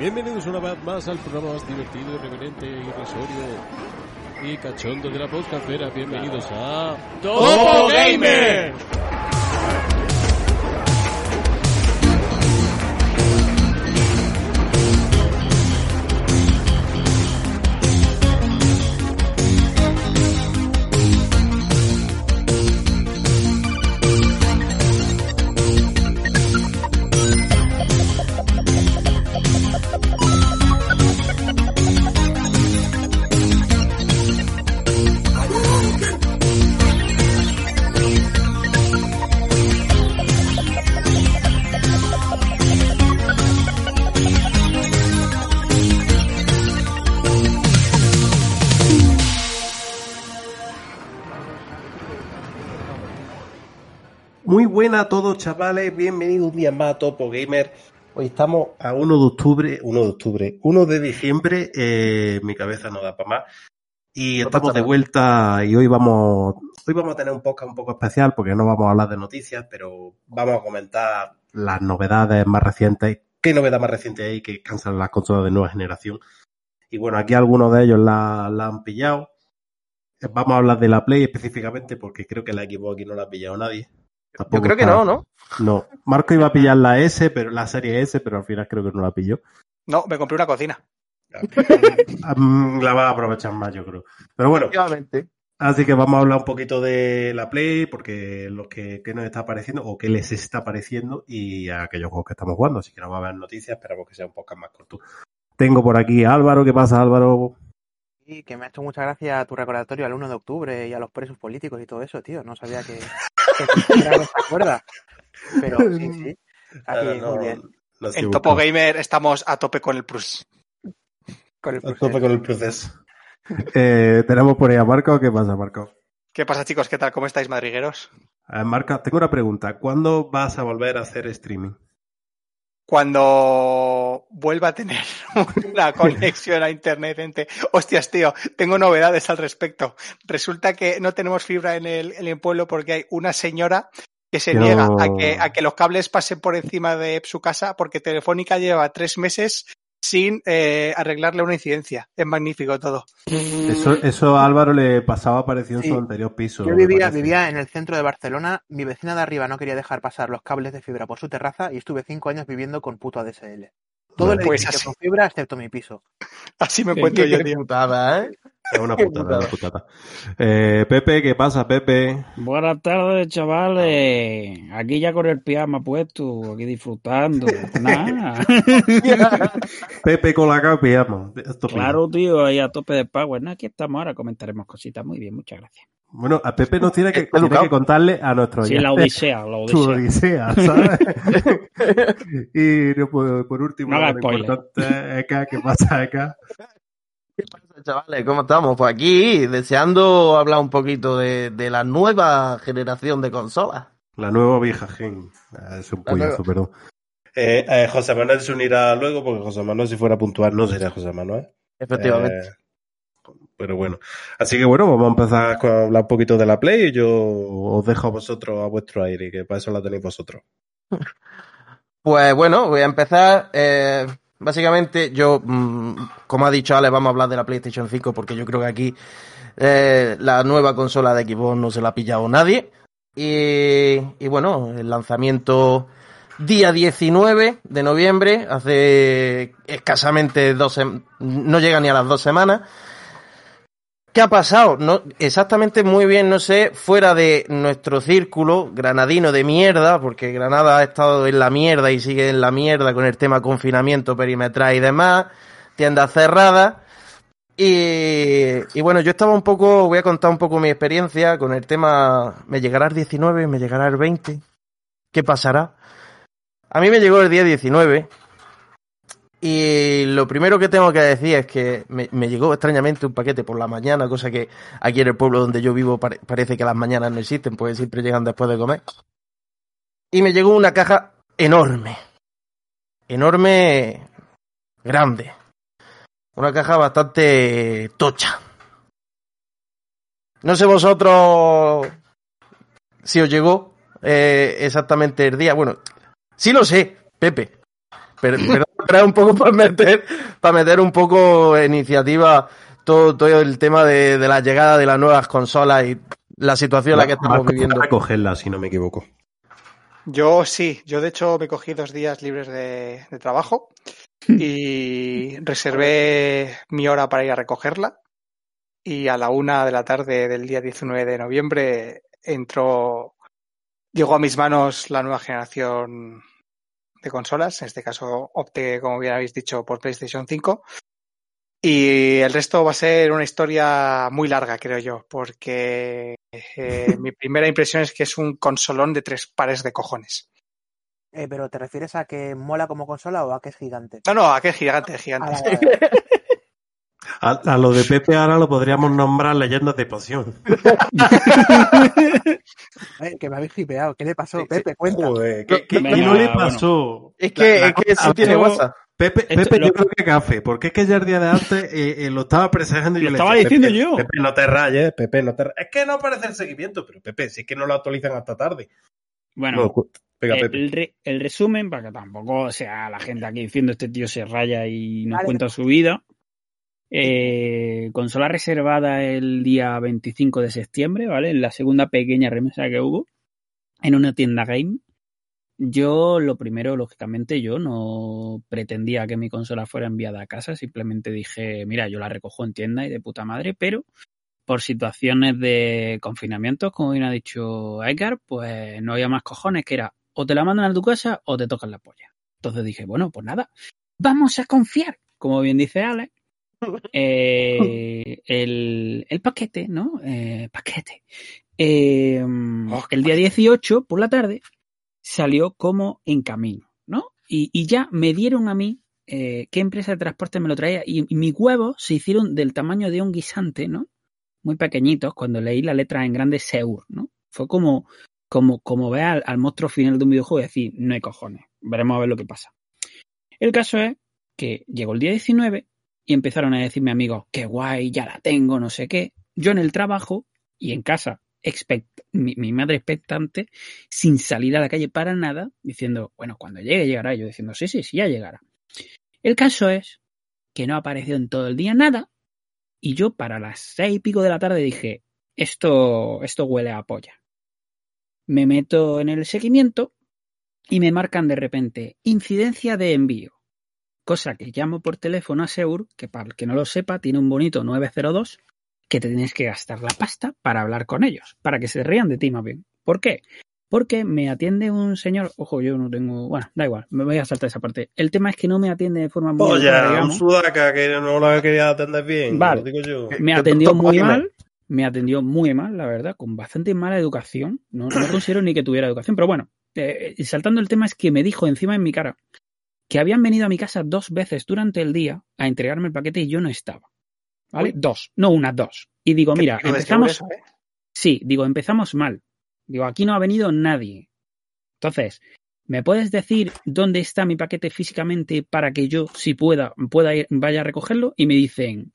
Bienvenidos una vez más al programa más divertido, irreverente, irrisorio y cachondo de la podcastera. Bienvenidos a Topo Gamer. A todos, chavales. Bienvenidos un día más a Topo Gamer. Hoy estamos a 1 de octubre, 1 de octubre, 1 de diciembre. eh, mi cabeza no da para más. Y estamos de vuelta y hoy vamos, hoy vamos a tener un podcast un poco especial porque no vamos a hablar de noticias, pero vamos a comentar las novedades más recientes. ¿Qué novedad más reciente hay que cansan las consolas de nueva generación? Y bueno, aquí algunos de ellos la, la han pillado. Vamos a hablar de la Play específicamente porque creo que la Xbox aquí no la ha pillado nadie. Yo creo que está- no, ¿no? No, Marco iba a pillar la S, pero la serie S, pero al final creo que no la pilló. No, me compré una cocina. La va a aprovechar más, yo creo. Pero bueno, Efectivamente. así que vamos a hablar un poquito de la Play, porque lo que, que nos está pareciendo, o qué les está pareciendo, y a aquellos juegos que estamos jugando. Así que no va a haber noticias, esperamos que sea un poco más corto. Tengo por aquí a Álvaro, ¿qué pasa Álvaro? Y que me ha hecho mucha gracia tu recordatorio al 1 de octubre y a los presos políticos y todo eso, tío. No sabía que, que era esta cuerda. Pero sí, sí. Aquí, no, muy bien. En. Topo Gamer estamos a tope con el Plus. Con el A proceso. tope con el proceso. Eh, tenemos por ahí a Marco, ¿qué pasa Marco? ¿Qué pasa, chicos? ¿Qué tal? ¿Cómo estáis, madrigueros? Ver, Marco, tengo una pregunta. ¿Cuándo vas a volver a hacer streaming? Cuando vuelva a tener una conexión a internet, gente. Hostias, tío, tengo novedades al respecto. Resulta que no tenemos fibra en el, en el pueblo porque hay una señora que se No. niega a que, a que los cables pasen por encima de su casa porque Telefónica lleva tres meses sin eh, arreglarle una incidencia. Es magnífico todo. Eso, eso a Álvaro le pasaba parecido en su anterior piso. Yo vivía, vivía en el centro de Barcelona. Mi vecina de arriba no quería dejar pasar los cables de fibra por su terraza y estuve cinco años viviendo con puto ADSL. Todo el pues edificio así. con fibra excepto mi piso. Así me encuentro yo, tío. putada, ¿eh? Es una putada, una putada. Eh, Pepe, ¿qué pasa, Pepe? Buenas tardes, chavales. Aquí ya con el pijama puesto, aquí disfrutando. Nada. Pepe con la capa pijama. Claro, tío, ahí a tope de power. Aquí estamos ahora, comentaremos cositas. Muy bien, muchas gracias. Bueno, a Pepe nos tiene que, tiene que contarle a nuestro Sí, la odisea, la su odisea. odisea, ¿sabes? y por, por último, No lo spoiler. importante, Eka, ¿qué pasa, Eka? ¿Qué pasa, chavales? ¿Cómo estamos? Pues aquí, deseando hablar un poquito de, de la nueva generación de consolas. La nueva vieja gen. Ah, Es un pollazo, perdón. Eh, eh, José Manuel se unirá luego, porque José Manuel, si fuera puntual, no sería José Manuel. Efectivamente. Eh, pero bueno. Así que bueno, vamos a empezar con hablar un poquito de la Play y yo os dejo a vosotros a vuestro aire, que para eso la tenéis vosotros. Pues bueno, voy a empezar. eh, básicamente, yo, mm, como ha dicho Ale, vamos a hablar de la PlayStation 5 porque yo creo que aquí eh, la nueva consola de Xbox no se la ha pillado nadie. Y, y bueno, el lanzamiento día 19 de noviembre, hace escasamente dos no llega ni a las dos semanas. ¿Qué ha pasado? No, exactamente muy bien, no sé, fuera de nuestro círculo granadino de mierda, porque Granada ha estado en la mierda y sigue en la mierda con el tema confinamiento perimetral y demás, tiendas cerradas. Y, y bueno, yo estaba un poco, voy a contar un poco mi experiencia con el tema, ¿me llegará el 19? ¿Me llegará el 20? ¿Qué pasará? A mí me llegó el día 19 y lo primero que tengo que decir es que me, llegó extrañamente un paquete por la mañana, cosa que aquí en el pueblo donde yo vivo pare- parece que las mañanas no existen, porque siempre llegan después de comer. Y me llegó una caja enorme. Enorme, grande. Una caja bastante tocha. No sé vosotros si os llegó eh, exactamente el día. Bueno, sí lo sé, Pepe. Pero, pero era un poco para meter, para meter un poco iniciativa todo, todo el tema de, de la llegada de las nuevas consolas y la situación en la que estamos viviendo. para cogerla, si no me equivoco. Yo sí, yo de hecho me cogí dos días libres de, de trabajo y reservé mi hora para ir a recogerla y a la una de la tarde del día 19 de noviembre entró, llegó a mis manos la nueva generación de consolas, en este caso opté, como bien habéis dicho, por PlayStation 5 y el resto va a ser una historia muy larga, creo yo, porque eh, mi primera impresión es que es un consolón de tres pares de cojones. Eh, pero ¿te refieres a que mola como consola o a que es gigante? No, no, a qué gigante, gigante. Ah, vale. A, a lo de Pepe ahora lo podríamos nombrar leyendas de poción. Eh, que me habéis hipeado. ¿Qué le pasó? Pepe, cuenta. Joder, ¿qué, qué- Venga, qué no le bueno. pasó? Es que, La- es que eso tiene WhatsApp. Pepe, Esto- Pepe lo- yo creo que café, porque es que ya el día de antes eh, eh, lo estaba presagando y Lo yo le estaba decía, diciendo Pepe, yo. Pepe, no te rayes, Pepe, no te rayes. Es que no aparece el seguimiento, pero Pepe, si es que no lo actualizan hasta tarde. Bueno, No, venga, el, Pepe. re- el resumen, para que tampoco sea la gente aquí diciendo este tío se raya y nos Vale. cuenta su vida. Eh, consola reservada el día 25 de septiembre, ¿vale? En la segunda pequeña remesa que hubo en una tienda game. Yo, lo primero, lógicamente, yo no pretendía que mi consola fuera enviada a casa, simplemente dije, mira, yo la recojo en tienda y de puta madre, pero por situaciones de confinamiento, como bien ha dicho Edgar, pues no había más cojones, que era o te la mandan a tu casa o te tocan la polla. Entonces dije, bueno, pues nada, vamos a confiar, como bien dice Alex, eh, el, el paquete, ¿no? Eh, paquete. Eh, Oh, el día 18, por la tarde, salió como en camino, ¿no? Y, y ya me dieron a mí qué empresa de transporte me lo traía y, y mis huevos se hicieron del tamaño de un guisante, ¿no? Muy pequeñitos cuando leí la letra en grande Seur, ¿no? Fue como, como, como ver al, al monstruo final de un videojuego y decir, no hay cojones, veremos a ver lo que pasa. El caso es que llegó el día 19 y empezaron a decirme amigos, qué guay, ya la tengo, no sé qué. Yo en el trabajo y en casa, mi, mi madre expectante, sin salir a la calle para nada, diciendo, bueno, cuando llegue llegará. Yo diciendo, sí, sí, sí, ya llegará. El caso es que no apareció en todo el día nada y yo para las seis y pico de la tarde dije, esto, esto huele a polla. Me meto en el seguimiento y me marcan de repente incidencia de envío. Cosa que llamo por teléfono a Seur, que para el que no lo sepa, tiene un bonito 902, que te tienes que gastar la pasta para hablar con ellos, para que se rían de ti más bien. ¿Por qué? Porque me atiende un señor, ojo, yo no tengo, bueno, da igual, me voy a saltar esa parte. El tema es que no me atiende de forma muy Oye, un sudaca que no la quería atender bien, Vale. lo digo yo. Me ¿Qué atendió muy mal, me atendió muy mal, la verdad, con bastante mala educación. No, no considero ni que tuviera educación, pero bueno, eh, y saltando el tema es que me dijo encima en mi cara que habían venido a mi casa dos veces durante el día a entregarme el paquete y yo no estaba. ¿Vale? Uy. Dos, no una, dos. Y digo, mira, empezamos, eso, ¿eh? Sí, digo, empezamos mal. Digo, aquí no ha venido nadie. Entonces, ¿me puedes decir dónde está mi paquete físicamente para que yo, si pueda, pueda ir, vaya a recogerlo? Y me dicen,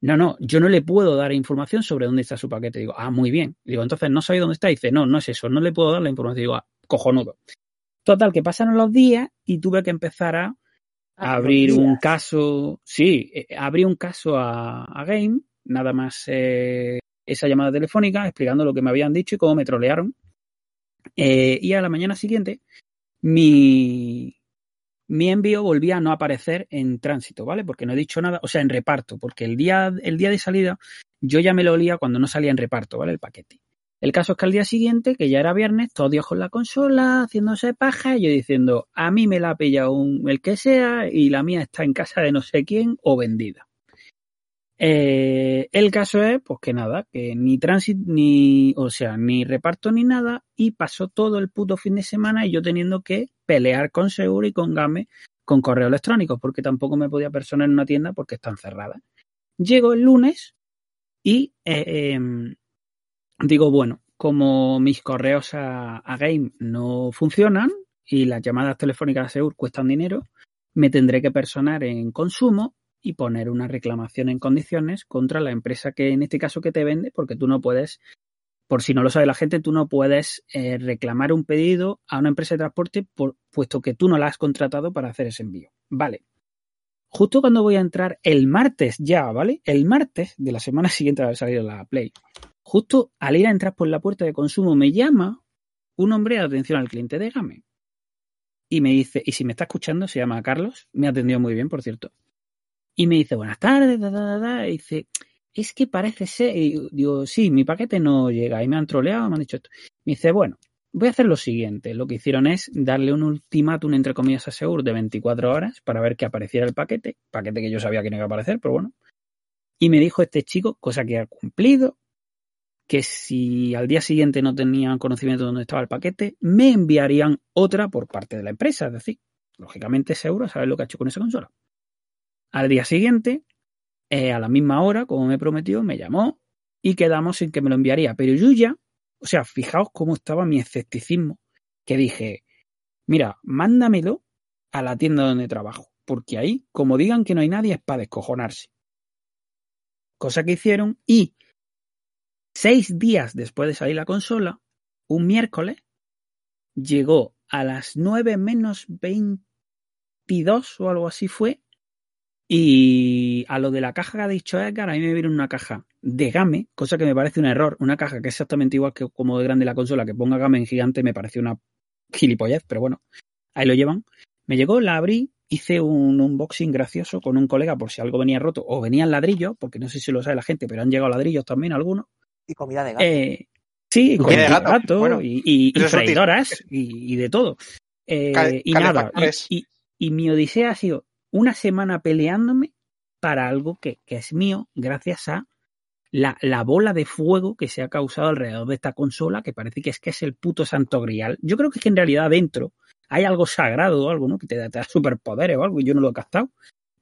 no, no, yo no le puedo dar información sobre dónde está su paquete. Digo, ah, muy bien. Digo, entonces no sabéis dónde está. dice, no, no es eso, no le puedo dar la información. Digo, ah, cojonudo. Total, que pasaron los días y tuve que empezar a abrir un caso, sí, eh, abrí un caso a, a Game, nada más eh, esa llamada telefónica explicando lo que me habían dicho y cómo me trolearon. Eh, y a la mañana siguiente, mi, mi envío volvía a no aparecer en tránsito, ¿vale? Porque no he dicho nada, o sea, en reparto, porque el día, el día de salida yo ya me lo olía cuando no salía en reparto, ¿vale? El paquete. El caso es que al día siguiente, que ya era viernes, todos días con la consola, haciéndose paja, y yo diciendo, a mí me la ha pillado un, el que sea y la mía está en casa de no sé quién o vendida. Eh, el caso es, pues que nada, que ni tránsito, ni, o sea, ni reparto ni nada, y pasó todo el puto fin de semana y yo teniendo que pelear con Seguro y con Game con correo electrónico, porque tampoco me podía personar en una tienda porque están cerradas. Llego el lunes y eh, em, digo, bueno, como mis correos a, a Game no funcionan y las llamadas telefónicas a Seur cuestan dinero, me tendré que personar en consumo y poner una reclamación en condiciones contra la empresa que en este caso que te vende, porque tú no puedes, por si no lo sabe la gente, tú no puedes eh, reclamar un pedido a una empresa de transporte por, puesto que tú no la has contratado para hacer ese envío. Vale. Justo cuando voy a entrar el martes ya, ¿vale? El martes de la semana siguiente de haber salido la Play. Justo al ir a entrar por la puerta de consumo me llama un hombre de atención al cliente de. Y me dice, y si me está escuchando, se llama Carlos, me ha atendido muy bien, por cierto. Y me dice, buenas tardes, da, da, da, da", y dice, es que parece ser, digo, sí, mi paquete no llega, y me han troleado, me han dicho esto. Me dice, bueno, voy a hacer lo siguiente. Lo que hicieron es darle un ultimátum, entre comillas, a Seur de 24 horas para ver que apareciera el paquete, paquete que yo sabía que no iba a aparecer, pero bueno. Y me dijo este chico, cosa que ha cumplido, que si al día siguiente no tenían conocimiento de dónde estaba el paquete, me enviarían otra por parte de la empresa. Es decir, lógicamente seguro saber lo que ha hecho con esa consola. Al día siguiente, eh, a la misma hora, como me prometió, me llamó y quedamos en que me lo enviaría. Pero yo ya, o sea, fijaos cómo estaba mi escepticismo, que dije, mira, mándamelo a la tienda donde trabajo, porque ahí, como digan que no hay nadie, es para descojonarse. Cosa que hicieron y seis días después de salir la consola, un miércoles, llegó a las 9 menos 22 o algo así fue. Y a lo de la caja que ha dicho Edgar, a mí me viene una caja de Game, cosa que me parece un error. Una caja que es exactamente igual que como de grande la consola, que ponga Game en gigante, me parece una gilipollez, pero bueno, ahí lo llevan. Me llegó, la abrí, hice un unboxing gracioso con un colega por si algo venía roto o venían ladrillos, porque no sé si lo sabe la gente, pero han llegado ladrillos también algunos. Y comida de gato. Eh, sí, Comida de con gato, gato bueno, y, y- y y, y de todo. Eh, Cal- y nada, calefactores. y, y- y mi odisea ha sido una semana peleándome para algo que, que es mío gracias a la, la bola de fuego que se ha causado alrededor de esta consola, que parece que es que es el puto santo grial. Yo creo que es que en realidad dentro hay algo sagrado o algo, ¿no? Que te da, te da superpoderes o algo, y yo no lo he captado.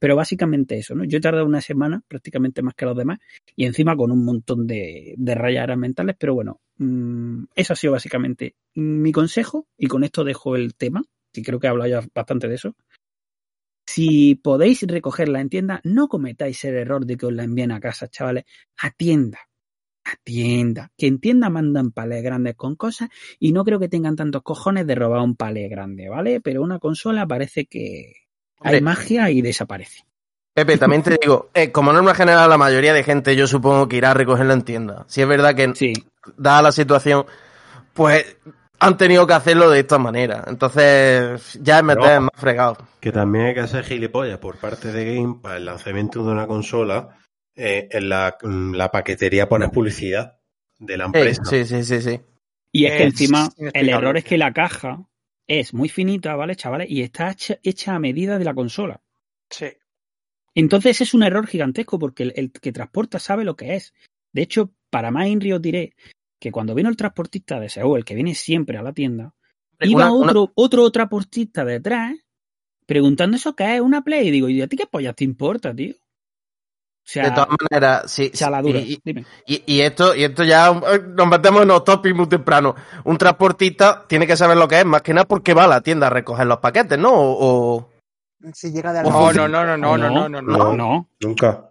Pero básicamente eso, ¿no? Yo he tardado una semana, prácticamente más que los demás, y encima con un montón de, de rayas mentales, pero bueno, mm, eso ha sido básicamente mi consejo, y con esto dejo el tema, que creo que he hablado ya bastante de eso. Si podéis recogerla en tienda, no cometáis el error de que os la envíen a casa, chavales, a tienda. A tienda. Que en tienda mandan palés grandes con cosas y no creo que tengan tantos cojones de robar un palé grande, ¿vale? Pero una consola parece que hay magia y desaparece. Pepe, también te digo, eh, como norma general, la mayoría de gente yo supongo que irá a recogerlo en tienda. Si es verdad que, Sí, dada la situación, pues han tenido que hacerlo de esta manera. Entonces, ya es meter más fregado. Que también hay que hacer gilipollas por parte de Game para el lanzamiento de una consola. eh, en la, mm, la paquetería pones publicidad de la Eh, empresa. sí, sí, sí, sí. Y es que Es encima el error es que la caja es muy finita, ¿vale, chavales? Y está hecha, hecha a medida de la consola. Sí. Entonces es un error gigantesco porque el, el que transporta sabe lo que es. De hecho, para más Inri os diré que cuando vino el transportista de Seúl, el que viene siempre a la tienda, iba una- otro, otro transportista detrás preguntando eso qué es una Play. Y digo, ¿y a ti qué pollas te importa, tío? Sea, de todas maneras, sí. chaladura. y- Dime. Y, y esto, y esto ya eh, nos metemos en los topics muy temprano. Un transportista tiene que saber lo que es, más que nada porque va a la tienda a recoger los paquetes, ¿no? O, o- Si llega de Ojo, No, no, no, no, no, no, no, no. no, no, Nunca.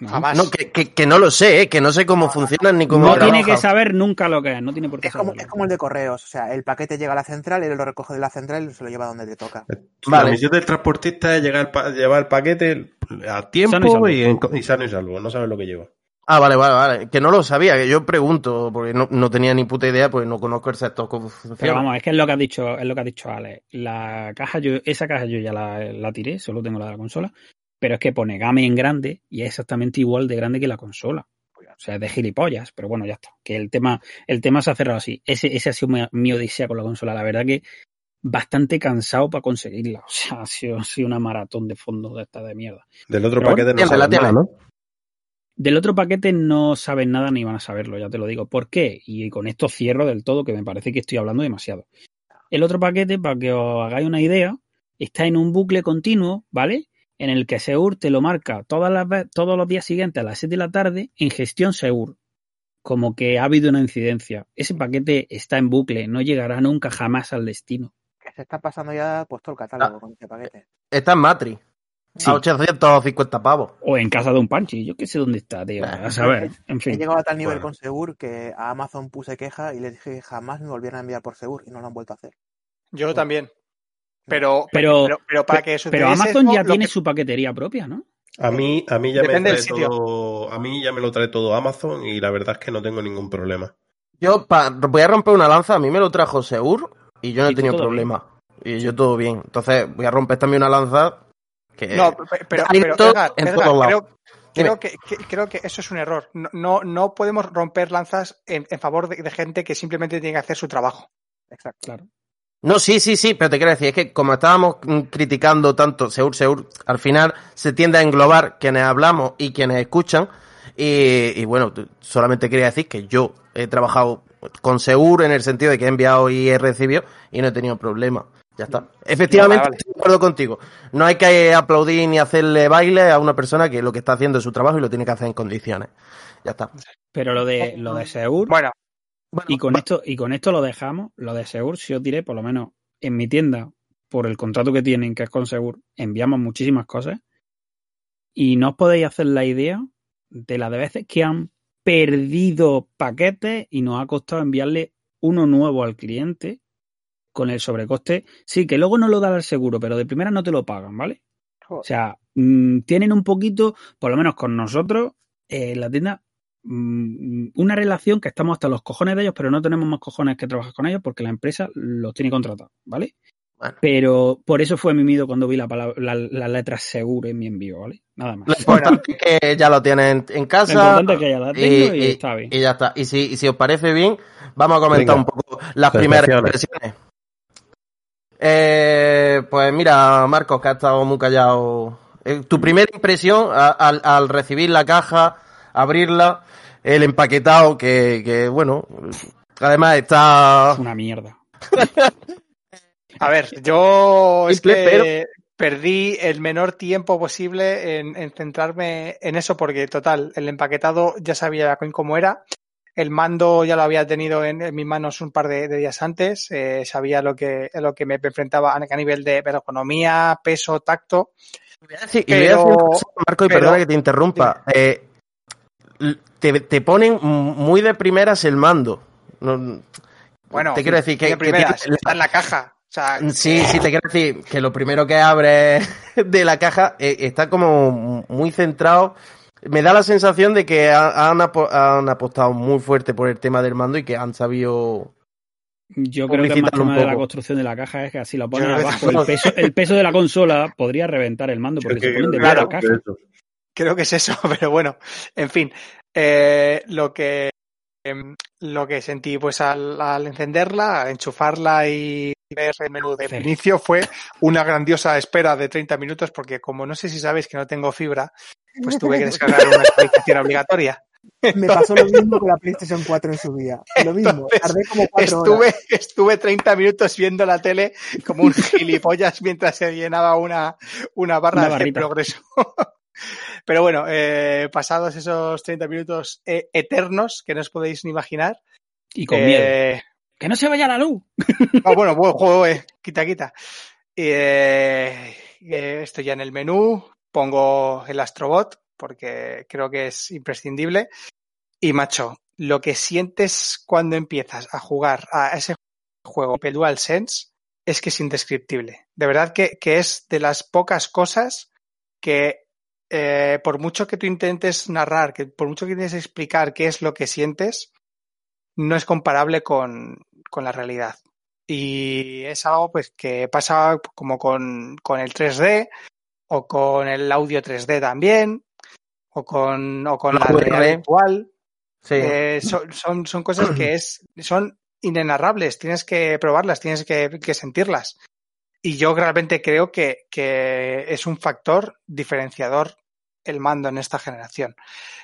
No. Jamás. no, que, que, que no lo sé, ¿eh? que no sé cómo funcionan ni cómo No tiene que saber nunca lo que es, no tiene por qué Es como, es como el de correos, o sea, el paquete llega a la central, él lo recoge de la central y se lo lleva donde le toca. La Vale. misión del transportista es llegar el llevar el paquete a tiempo Sano y y, en- y sano y salvo. No sabes lo que lleva. Ah, vale, vale, vale. Que no lo sabía, que yo pregunto, porque no, no tenía ni puta idea, pues no conozco el sector cómo funciona. Pero vamos, es que es lo que ha dicho, es lo que ha dicho Alex. La caja yo, esa caja yo ya la, la tiré, solo tengo la de la consola, pero es que pone Game en grande y es exactamente igual de grande que la consola. O sea, es de gilipollas, pero bueno, ya está. Que el tema, el tema se ha cerrado así. Ese, ese ha sido mi, mi odisea con la consola. La verdad que bastante cansado para conseguirla. O sea, ha sido, ha sido una maratón de fondo de esta de mierda. Del otro Pero paquete bueno, no sabes tiene, nada, ¿no? Del otro paquete no saben nada ni van a saberlo, ya te lo digo. ¿Por qué? Y con esto cierro del todo, que me parece que estoy hablando demasiado. El otro paquete, para que os hagáis una idea, está en un bucle continuo, ¿vale? En el que Seur te lo marca todas las todos los días siguientes a las 7 de la tarde en gestión Seur. Como que ha habido una incidencia. Ese paquete está en bucle, no llegará nunca jamás al destino. Se está pasando ya pues todo el catálogo con este paquete. Está en Matri. Sí. A 850 pavos. O en casa de un panchi, yo qué sé dónde está, tío. A saber, en He fin. llegado a tal nivel Bueno. con Segur que a Amazon puse queja y les dije que jamás me volvieran a enviar por Segur y no lo han vuelto a hacer. Yo también. Pero, Pero- pero, pero para que eso Pero Amazon eso, ya tiene que- su paquetería propia, ¿no? A mí, a mí ya me Depende trae sitio. todo, a mí ya me lo trae todo Amazon y la verdad es que no tengo ningún problema. Yo pa- voy a romper una lanza, a mí me lo trajo Seur y yo no Y he tenido todo problema. Y yo todo bien. Entonces voy a romper también una lanza que... No, pe- pero, hay pero, todo Edgar, en Edgar, todos lados. creo, que, que- creo que eso es un error. No, no, no podemos romper lanzas en, en favor de, de gente que simplemente tiene que hacer su trabajo. Exacto. Claro. No, sí, sí, sí, pero te quiero decir, es que como estábamos mm, criticando tanto Seur, Seur, al final se tiende a englobar quienes hablamos y quienes escuchan. Y, y bueno, solamente quería decir que yo he trabajado con Seur en el sentido de que he enviado y he recibido y no he tenido problema. Ya está. Efectivamente, vale. estoy de acuerdo contigo. No hay que aplaudir ni hacerle baile a una persona que lo que está haciendo es su trabajo y lo tiene que hacer en condiciones. Ya está. Pero lo de, lo de Seur, Bueno, Bueno, y con esto, y con esto lo dejamos, lo de Seur, si os diré, por lo menos en mi tienda, por el contrato que tienen, que es con Seur, enviamos muchísimas cosas. Y no os podéis hacer la idea de las de veces que han perdido paquetes y nos ha costado enviarle uno nuevo al cliente con el sobrecoste. Sí, que luego no lo dan al seguro, pero de primera no te lo pagan, ¿vale? O sea, mm, tienen un poquito, por lo menos con nosotros, eh, en la tienda, una relación que estamos hasta los cojones de ellos, pero no tenemos más cojones que trabajar con ellos porque la empresa los tiene contratados, ¿vale? Bueno. Pero por eso fue mi miedo cuando vi la, palabra, la, la letra seguro en mi envío, ¿vale? Nada más. lo importante es que ya lo tienes en, Lo casa. importante es que ya la tengo y, está bien. y ya está. Y si, y si os parece bien, vamos a comentar Venga. un poco las primeras impresiones. Eh, pues mira, Marcos, que ha estado muy callado. Eh, tu primera impresión a- al, al recibir la caja, abrirla, el empaquetado, que, que bueno, además está... Es una mierda. a ver, yo es que perdí el menor tiempo posible en, en centrarme en eso porque, total, el empaquetado ya sabía cómo era. El mando ya lo había tenido en, en mis manos un par de, de días antes. eh, sabía lo que, lo que me enfrentaba a, nivel de ergonomía, peso, tacto. Y voy a decir- y voy a decir Pero- una cosa, Marco, y pero- perdona que te interrumpa. Eh, te, te ponen muy de primeras el mando. No- Bueno, te quiero decir que, de primeras, está en la caja. O sea, Sí, sí, te quiero decir que lo primero que abre de la caja eh, está como muy centrado. Me da la sensación de que ha- han, apo- han apostado muy fuerte por el tema del mando y que han sabido. Yo creo que el más tema de la construcción de la caja es que así lo ponen abajo. El peso, el peso de la consola podría reventar el mando porque se ponen de claro, la caja. Creo que es eso, pero bueno, en fin, eh, lo que em, lo que sentí pues al, al encenderla, al enchufarla y ver el menú de Sí. inicio fue una grandiosa espera de 30 minutos porque como no sé si sabéis que no tengo fibra, pues tuve que descargar una actualización obligatoria. Me pasó lo mismo con la PlayStation 4 en su día. Lo mismo. Tardé como cuatro horas. Estuve, estuve 30 minutos viendo la tele como un gilipollas mientras se llenaba una, una barra Una de progreso. Pero bueno, eh, pasados esos 30 minutos eh, eternos que no os podéis ni imaginar. Y con miedo. eh, ¡Que no se vaya la luz! ah, bueno, buen juego, eh, quita, quita. Eh, estoy ya en el menú, pongo el Astrobot porque creo que es imprescindible. Y macho, lo que sientes cuando empiezas a jugar a ese juego, el DualSense, es que es indescriptible. De verdad que, que es de las pocas cosas que eh, por mucho que tú intentes narrar, que por mucho que intentes explicar qué es lo que sientes, no es comparable con, con la realidad. Y es algo pues que pasa como con, con el 3D o con el audio 3D también o con, o con La la realidad virtual. Sí. Eh, son, son, son cosas que es, son inenarrables, tienes que probarlas, tienes que, que sentirlas. Y yo realmente creo que, que es un factor diferenciador el mando en esta generación.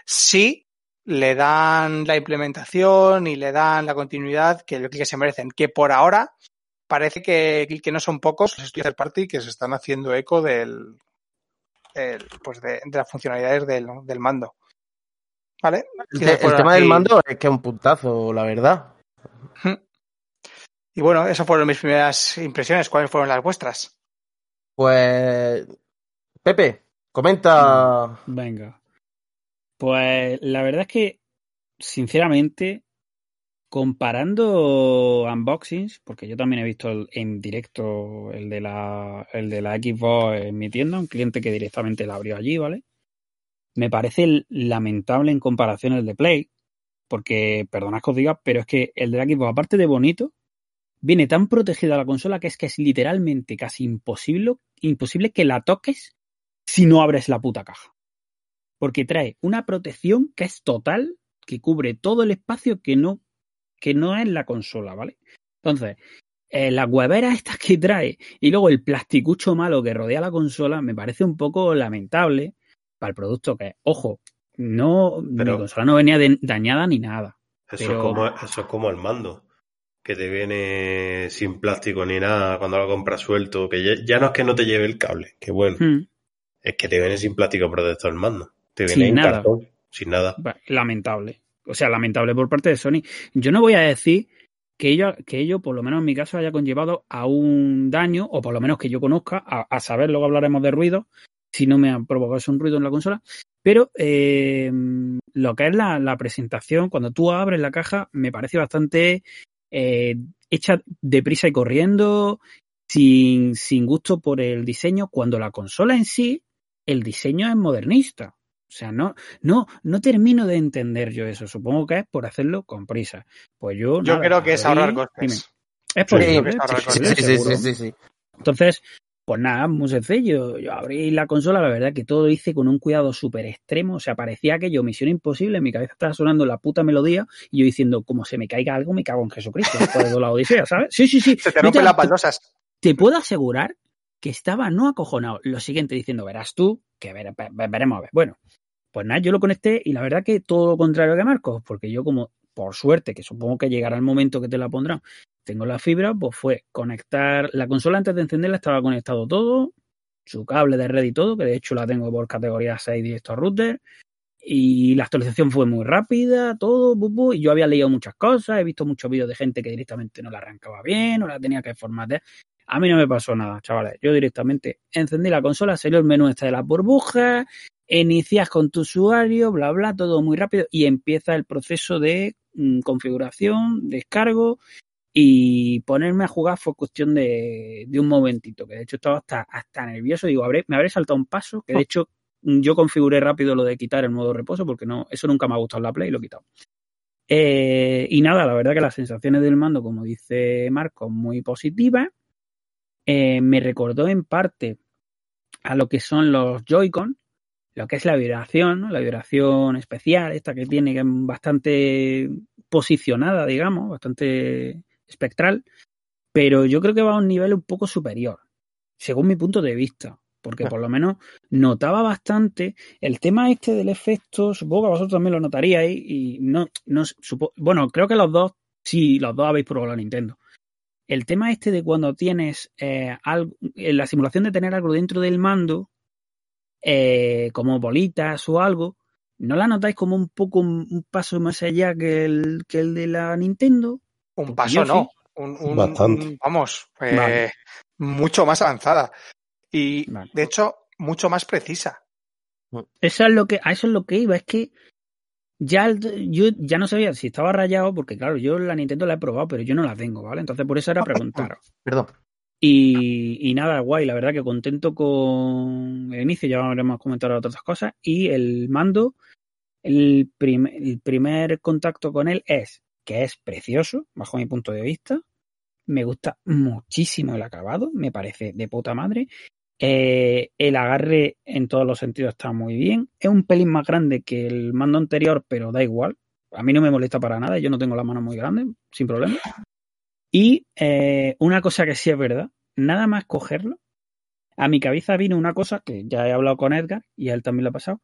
Sí le dan la implementación y le dan la continuidad que, que se merecen, que por ahora parece que, que no son pocos los estudios de party que se están haciendo eco del, el, pues de, de, las funcionalidades del, del mando. ¿Vale? El, te, el tema del mando es que es un puntazo, la verdad. Y bueno, esas fueron mis primeras impresiones. ¿Cuáles fueron las vuestras? Pues. Pepe, comenta. Venga. Pues la verdad es que, sinceramente, comparando unboxings, porque yo también he visto el- en directo el de la el de la Xbox en mi tienda, un cliente que directamente la abrió allí, ¿vale? Me parece el- lamentable en comparación al de Play, porque perdonad que os diga, pero es que el de la Xbox, aparte de bonito, viene tan protegida la consola que es que es literalmente casi imposible, imposible que la toques si no abres la puta caja. Porque trae una protección que es total, que cubre todo el espacio que no, que no es la consola, ¿vale? Entonces, eh, las hueveras estas que trae y luego el plasticucho malo que rodea la consola me parece un poco lamentable para el producto que es. Ojo, no, Pero- mi consola no venía de- dañada ni nada. Eso, Pero- es como, eso es como el mando, que te viene sin plástico ni nada cuando lo compras suelto, que ya, ya no es que no te lleve el cable, que bueno, Hmm. es que te viene sin plástico protector el mando. Te viene Sin en nada. cartón, sin nada. Lamentable. O sea, lamentable por parte de Sony. Yo no voy a decir que ello, que ello, por lo menos en mi caso, haya conllevado a un daño, o por lo menos que yo conozca, a, a saber, luego hablaremos de ruido, si no me han provocado un ruido en la consola. Pero eh, lo que es la, la presentación, cuando tú abres la caja, me parece bastante eh, hecha deprisa y corriendo, sin, sin gusto por el diseño, cuando la consola en sí, el diseño es modernista. O sea, no, no, no termino de entender yo eso. Supongo que es por hacerlo con prisa. Pues yo. Yo nada, creo que es ahorrar dime. costes. Es por Sí, eso, ¿eh? Sí. Sí, sí, sí, seguro. sí, sí. Entonces, pues nada, muy sencillo. Yo abrí la consola, la verdad que todo lo hice con un cuidado súper extremo. O sea, parecía que yo, misión imposible, en mi cabeza estaba sonando la puta melodía y yo diciendo, como se me caiga algo, me cago en Jesucristo. Después de la Odisea, ¿sabes? Sí, sí, sí. Se te rompen te- las baldosas. te puedo asegurar que estaba no acojonado. Lo siguiente diciendo, verás tú, que ver- ve- ve- veremos a ver. Bueno, pues nada, yo lo conecté y la verdad que todo lo contrario que Marcos, porque yo como, por suerte, que supongo que llegará el momento que te la pondrán, tengo la fibra, pues fue conectar la consola antes de encenderla, estaba conectado todo, su cable de red y todo, que de hecho la tengo por categoría 6 directo a router. Y la actualización fue muy rápida, todo, y yo había leído muchas cosas, he visto muchos vídeos de gente que directamente no la arrancaba bien, o la tenía que formatear. A mí no me pasó nada, chavales. Yo directamente encendí la consola, salió el menú este de las burbujas, inicias con tu usuario, bla, bla, todo muy rápido y empieza el proceso de mm, configuración, descargo y ponerme a jugar fue cuestión de, de un momentito, que de hecho estaba hasta, hasta nervioso. Digo, habré, me habré saltado un paso, que de hecho mm, yo configuré rápido lo de quitar el modo reposo porque no, eso nunca me ha gustado en la Play y lo he quitado. Eh, y nada, la verdad que las sensaciones del mando, como dice Marco, muy positivas. Eh, me recordó en parte a lo que son los Joy-Con, lo que es la vibración, ¿no? la vibración especial, esta que tiene que es bastante posicionada, digamos, bastante espectral, pero yo creo que va a un nivel un poco superior, según mi punto de vista, porque por lo menos notaba bastante el tema este del efecto, supongo que vosotros también lo notaríais, y no, no supo, bueno, creo que los dos, sí, los dos habéis probado la Nintendo. El tema este de cuando tienes eh, algo, la simulación de tener algo dentro del mando, eh, como bolitas o algo, ¿no la notáis como un poco un, un paso más allá que el, que el de la Nintendo? Un paso no. Un, un- Bastante. un- vamos, eh, Vale. mucho más avanzada. Y Vale. de hecho, mucho más precisa. Eso es lo que, a eso es lo que iba, es que ya el- yo ya no sabía si estaba rayado, porque claro, yo la Nintendo la he probado, pero yo no la tengo, ¿vale? Entonces por eso era preguntaros. Perdón. Y, y nada, guay, la verdad que contento con el inicio, ya habremos comentado otras cosas. Y el mando, el, prim- el primer contacto con él es que es precioso, bajo mi punto de vista. Me gusta muchísimo el acabado, me parece de puta madre. Eh, el agarre en todos los sentidos está muy bien. Es un pelín más grande que el mando anterior, pero da igual. A mí no me molesta para nada, yo no tengo la mano muy grande, sin problema. Y eh, una cosa que sí es verdad, nada más cogerlo, a mi cabeza vino una cosa que ya he hablado con Edgar y a él también lo ha pasado.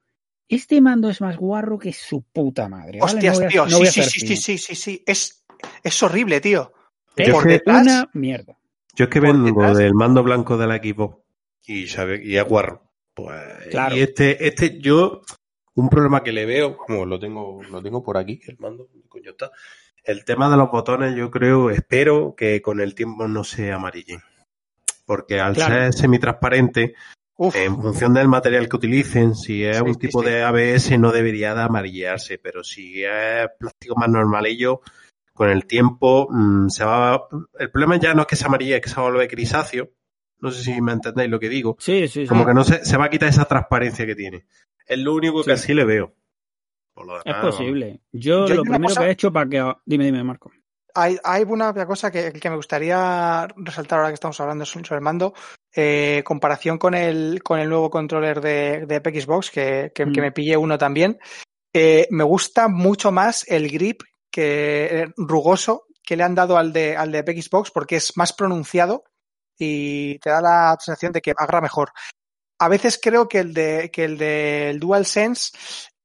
Este mando es más guarro que su puta madre. ¿vale? Hostias, No voy a- tío. no sí, sí, sí, sí, sí, sí, sí. Es, es horrible, tío. Es Por detrás- una mierda. Yo es que vengo detrás- del mando blanco de la Xbox y, sabe, y es guarro. Pues, Claro. Y este, este, yo, un problema que le veo, como lo tengo, lo tengo por aquí, el mando, ¿dónde coño está? El tema de los botones, yo creo, espero que con el tiempo no se amarillen. Porque al Claro. ser semitransparente, Uf, en función del material que utilicen, si es Sí, un tipo sí. de ABS no debería de amarillarse, pero si es plástico más normalillo, con el tiempo mm, se va... El problema ya no es que sea amarilla, es que se va a volver grisáceo. No sé si me entendéis lo que digo. Sí, sí, sí. Como que no se, se va a quitar esa transparencia que tiene. Es lo único que Sí. así le veo. Por lo Es posible. Yo, lo primero cosa- que he hecho para que... Dime, dime, Marco. Hay, hay una cosa que, que me gustaría resaltar ahora que estamos hablando sobre el mando. Eh, comparación con el, con el nuevo controller de, de Xbox, que, que, Mm. que me pillé uno también. Eh, me gusta mucho más el grip que eh, rugoso que le han dado al de, al de Xbox porque es más pronunciado y te da la sensación de que agarra mejor. A veces creo que el de que el del DualSense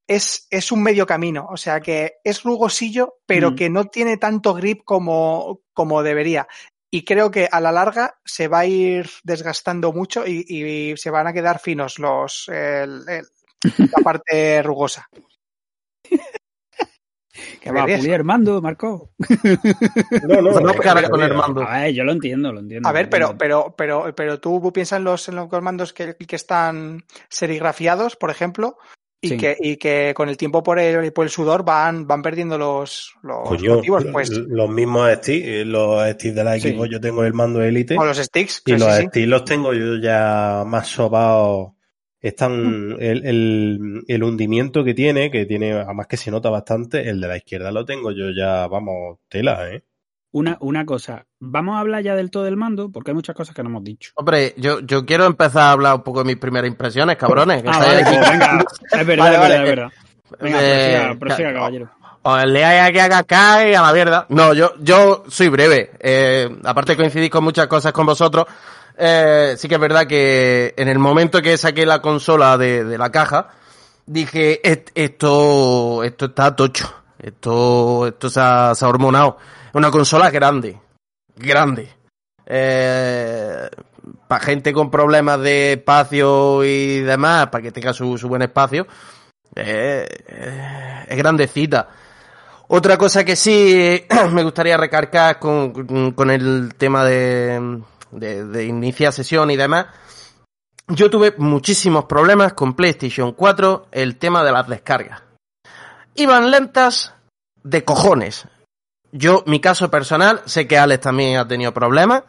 es, es un medio camino, o sea que es rugosillo, pero Mm. que no tiene tanto grip como, como debería. Y creo que a la larga se va a ir desgastando mucho y, y se van a quedar finos los el- el- la parte rugosa. Que va a pulir el mando, Marco. No, no, No cara con el río. mando. A ver, yo lo entiendo, lo entiendo. A ver, pero, pero, pero, pero tú piensas en los, en los comandos que, que están serigrafiados, por ejemplo, y, Sí. que, y que con el tiempo por el, por el sudor van, van perdiendo los, los Coño, motivos, pues. los mismos sticks, eh, los sticks de la Sí. Yo tengo el mando Elite O los sticks. y sí, los sticks los tengo yo ya más sobados. Están Mm. el, el, el hundimiento que tiene, que tiene, además que se nota bastante, el de la izquierda lo tengo yo ya, vamos, tela, ¿eh? Una, una cosa, vamos a hablar ya del todo del mando, porque hay muchas cosas que no hemos dicho. Hombre, yo, yo quiero empezar a hablar un poco de mis primeras impresiones, cabrones. que Ah, vale, aquí. pues venga, es verdad, Vale, es vale. verdad, es verdad. Venga, Eh, prosiga, prosiga, caballero. Os leáis aquí a Kakai a la mierda. No, yo, yo soy breve. Eh, aparte de coincidir con muchas cosas con vosotros, eh, sí que es verdad que en el momento que saqué la consola de, de la caja, dije, "Et- esto, esto está tocho. Esto, esto se ha, se ha hormonado. Una consola grande. Grande. Eh, para gente con problemas de espacio y demás, para que tenga su, buen espacio, eh, eh, es grandecita. Otra cosa que sí me gustaría recargar con, con el tema de, de, de iniciar sesión y demás. Yo tuve muchísimos problemas con PlayStation 4, el tema de las descargas. Iban lentas de cojones. Yo, mi caso personal, sé que Alex también ha tenido problemas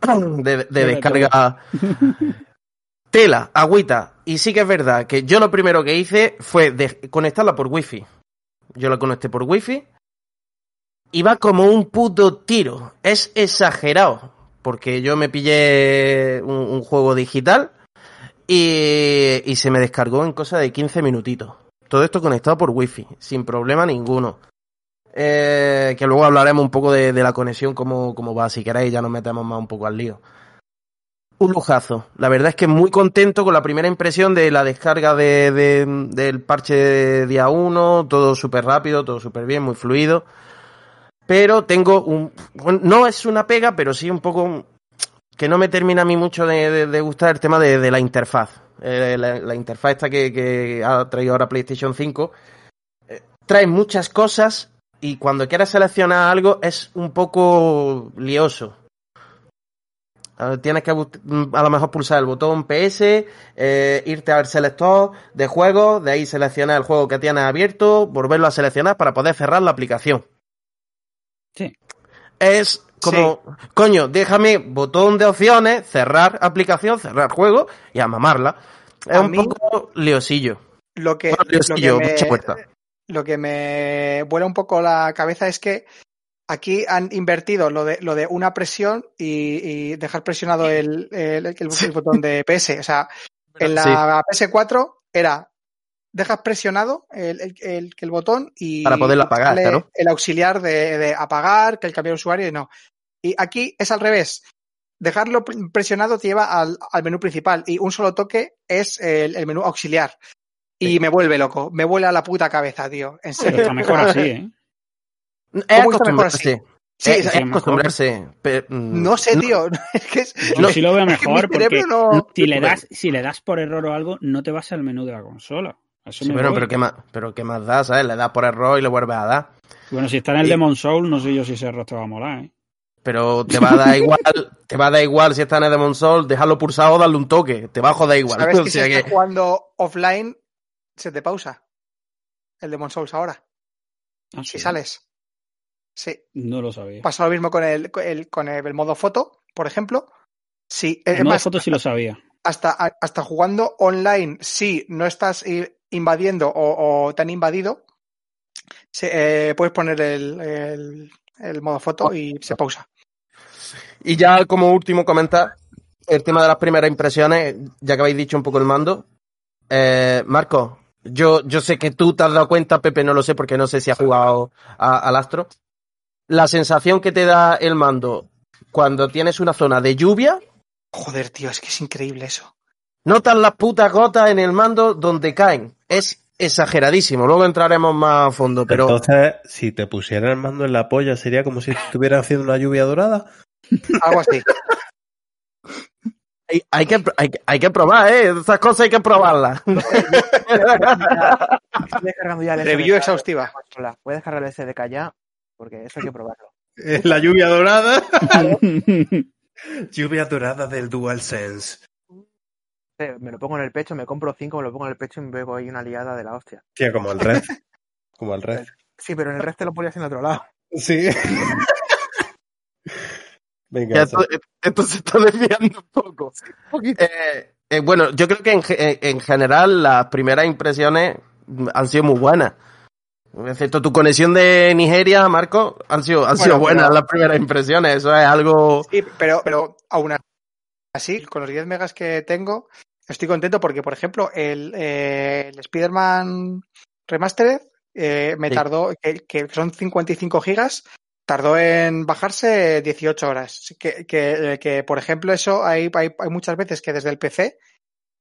de, de descarga tela, agüita. Y sí que es verdad que yo lo primero que hice fue conectarla por wifi. Yo la conecté por wifi. Y va como un puto tiro. Es exagerado. Porque yo me pillé un, un juego digital y, y se me descargó en cosa de 15 minutitos. Todo esto conectado por wifi, sin problema ninguno. Eh, que luego hablaremos un poco de, la conexión, cómo, cómo va. Si queréis, ya nos metemos más un poco al lío. Un lujazo. La verdad es que muy contento con la primera impresión de la descarga de, de- del parche día 1. Todo súper rápido, todo súper bien, muy fluido. Pero tengo un... no es una pega, pero sí un poco... Que no me termina a mí mucho de, gustar el tema de, la interfaz. Eh, la, interfaz esta que, que ha traído ahora PlayStation 5 eh, trae muchas cosas y cuando quieras seleccionar algo es un poco lioso. Tienes que mm, a lo mejor pulsar el botón PS, eh, irte al selector de juegos, de ahí seleccionar el juego que tienes abierto, volverlo a seleccionar para poder cerrar la aplicación. Sí. Es como, coño, déjame botón de opciones, cerrar aplicación, cerrar juego y a mamarla. Es A un poco liosillo. Lo que, Bueno, lo liosillo, que mucha me, puerta. Lo que me vuela un poco la cabeza es que aquí han invertido lo de, lo de una presión y, y dejar presionado el, el, el- el botón de PS. O sea, en la PS4 era dejas presionado el, el- el- el botón y Para poderlo apagar, claro. el auxiliar de, de apagar, que el cambio de usuario y no. Y aquí es al revés. Dejarlo pre- presionado te lleva al, al menú principal y un solo toque es el, el menú auxiliar. Y me vuelve loco, me vuela la puta cabeza, tío. En Pero serio. está mejor así, ¿eh? Es ¿Cómo está acostumbrarse. Sí, es, o acostumbrarse. pero, mm, no sé, tío. Es que es- Yo sí lo veo es que mi mejor porque no- si le das, si le das por error o algo, no te vas al menú de la consola. Eso Sí, pero qué más, pero qué más da, ¿sabes? Le das por error y le vuelves a dar. Bueno, si está en el Y- Demon Soul, no sé yo si ese error te va a molar, ¿eh? Pero te va a dar igual, te va a dar igual si está en el Demon Soul, dejarlo pulsado o darle un toque. Te va a joder igual. ¿Sabes O que si sea estás que- jugando offline se te pausa? El Demon Souls ahora. Ah, Si sí. sales. Sí. No lo sabía. Pasa lo mismo con el, con el, con el modo foto, por ejemplo. Sí, El modo más, foto sí lo sabía. hasta, hasta jugando online, si no estás invadiendo o, o te han invadido, se- eh, puedes poner el, el, el modo foto y se pausa. Y ya como último comentar el tema de las primeras impresiones, ya que habéis dicho un poco el mando. Eh, Marco, yo, yo sé que tú te has dado cuenta, Pepe no lo sé porque no sé si ha jugado a- al Astro. La sensación que te da el mando cuando tienes una zona de lluvia, Joder, tío, es que es increíble eso. notas las putas gotas en el mando donde caen. Es exageradísimo. Luego entraremos más a fondo, pero Entonces, si te pusieran el mando en la polla, sería como si estuvieran haciendo una lluvia dorada. Algo así. Hay, hay que, hay, que- hay que probar, ¿eh? Esas cosas hay que probarlas. Estoy descargando ya el Review SDK exhaustiva. Voy a descargar el SDK ya, porque eso hay que probarlo. La lluvia dorada. lluvia dorada del DualSense. Eh, Me lo pongo en el pecho, me compro cinco, me lo pongo en el pecho y me veo ahí una liada de la hostia. Tía, como el red. Como el red. Sí, pero en el resto lo ponías en otro lado. Sí. Venga, Ya esto, esto se está desviando un poco. Eh, eh, bueno, yo creo que en, en general las primeras impresiones han sido muy buenas. Excepto tu conexión de Nigeria, Marco, han sido, han sido Bueno, buenas pero- las primeras impresiones. Eso es algo. Sí, pero, pero aún así, con los 10 megas que tengo, estoy contento porque, por ejemplo, el, eh, el Spider-Man Remastered eh, me Sí. tardó, que, que son 55 gigas, tardó en bajarse 18 horas. Que, que, que, por ejemplo, eso hay, hay, hay muchas veces que desde el PC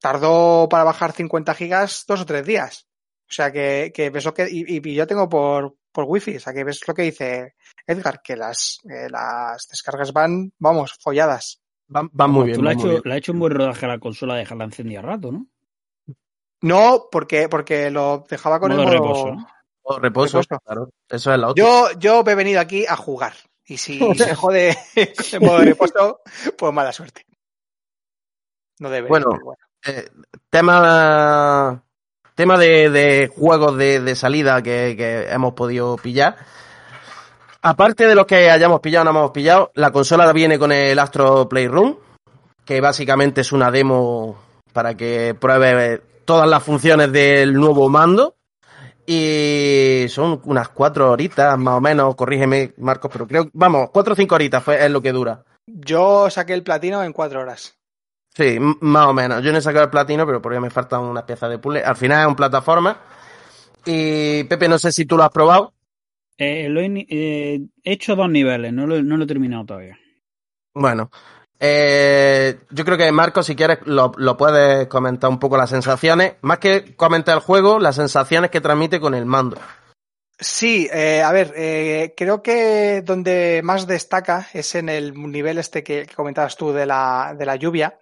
tardó para bajar 50 gigas dos o tres días. O sea que, que ves lo que, y, y yo tengo por, por wifi, o sea que ves lo que dice Edgar, que las, eh, las descargas van, vamos, folladas. Van, van muy bien. Tú le has hecho, hecho un buen rodaje a la consola de dejarla encendida rato, ¿no? No, porque, porque lo dejaba con Modo el modo reposo, ¿no? Oh, reposo, reposo. claro. Eso es la otra. Yo, yo he venido aquí a jugar. Y si se jode el modo de reposo, pues mala suerte. No debe. Bueno. bueno. Eh, tema tema de, de juegos de, de salida que, que hemos podido pillar. Aparte de los que hayamos pillado o no hemos pillado, la consola viene con el Astro Playroom, que básicamente es una demo para que pruebe todas las funciones del nuevo mando. Y son unas cuatro horitas más o menos, corrígeme Marcos, pero creo, vamos, cuatro o cinco horitas fue, es lo que dura. Yo saqué el platino en cuatro horas. Sí, más o menos. Yo no he sacado el platino, pero porque me faltan unas piezas de puzzle. Al final es un plataforma. Y Pepe, no sé si tú lo has probado. Eh, lo he, eh, he hecho dos niveles, no lo, no lo he terminado todavía. Bueno, eh, yo creo que Marco, si quieres, lo, puedes comentar un poco las sensaciones. Más que comentar el juego, las sensaciones que transmite con el mando. Sí, eh, a ver, eh, creo que donde más destaca es en el nivel este que, comentabas tú de la, de la lluvia.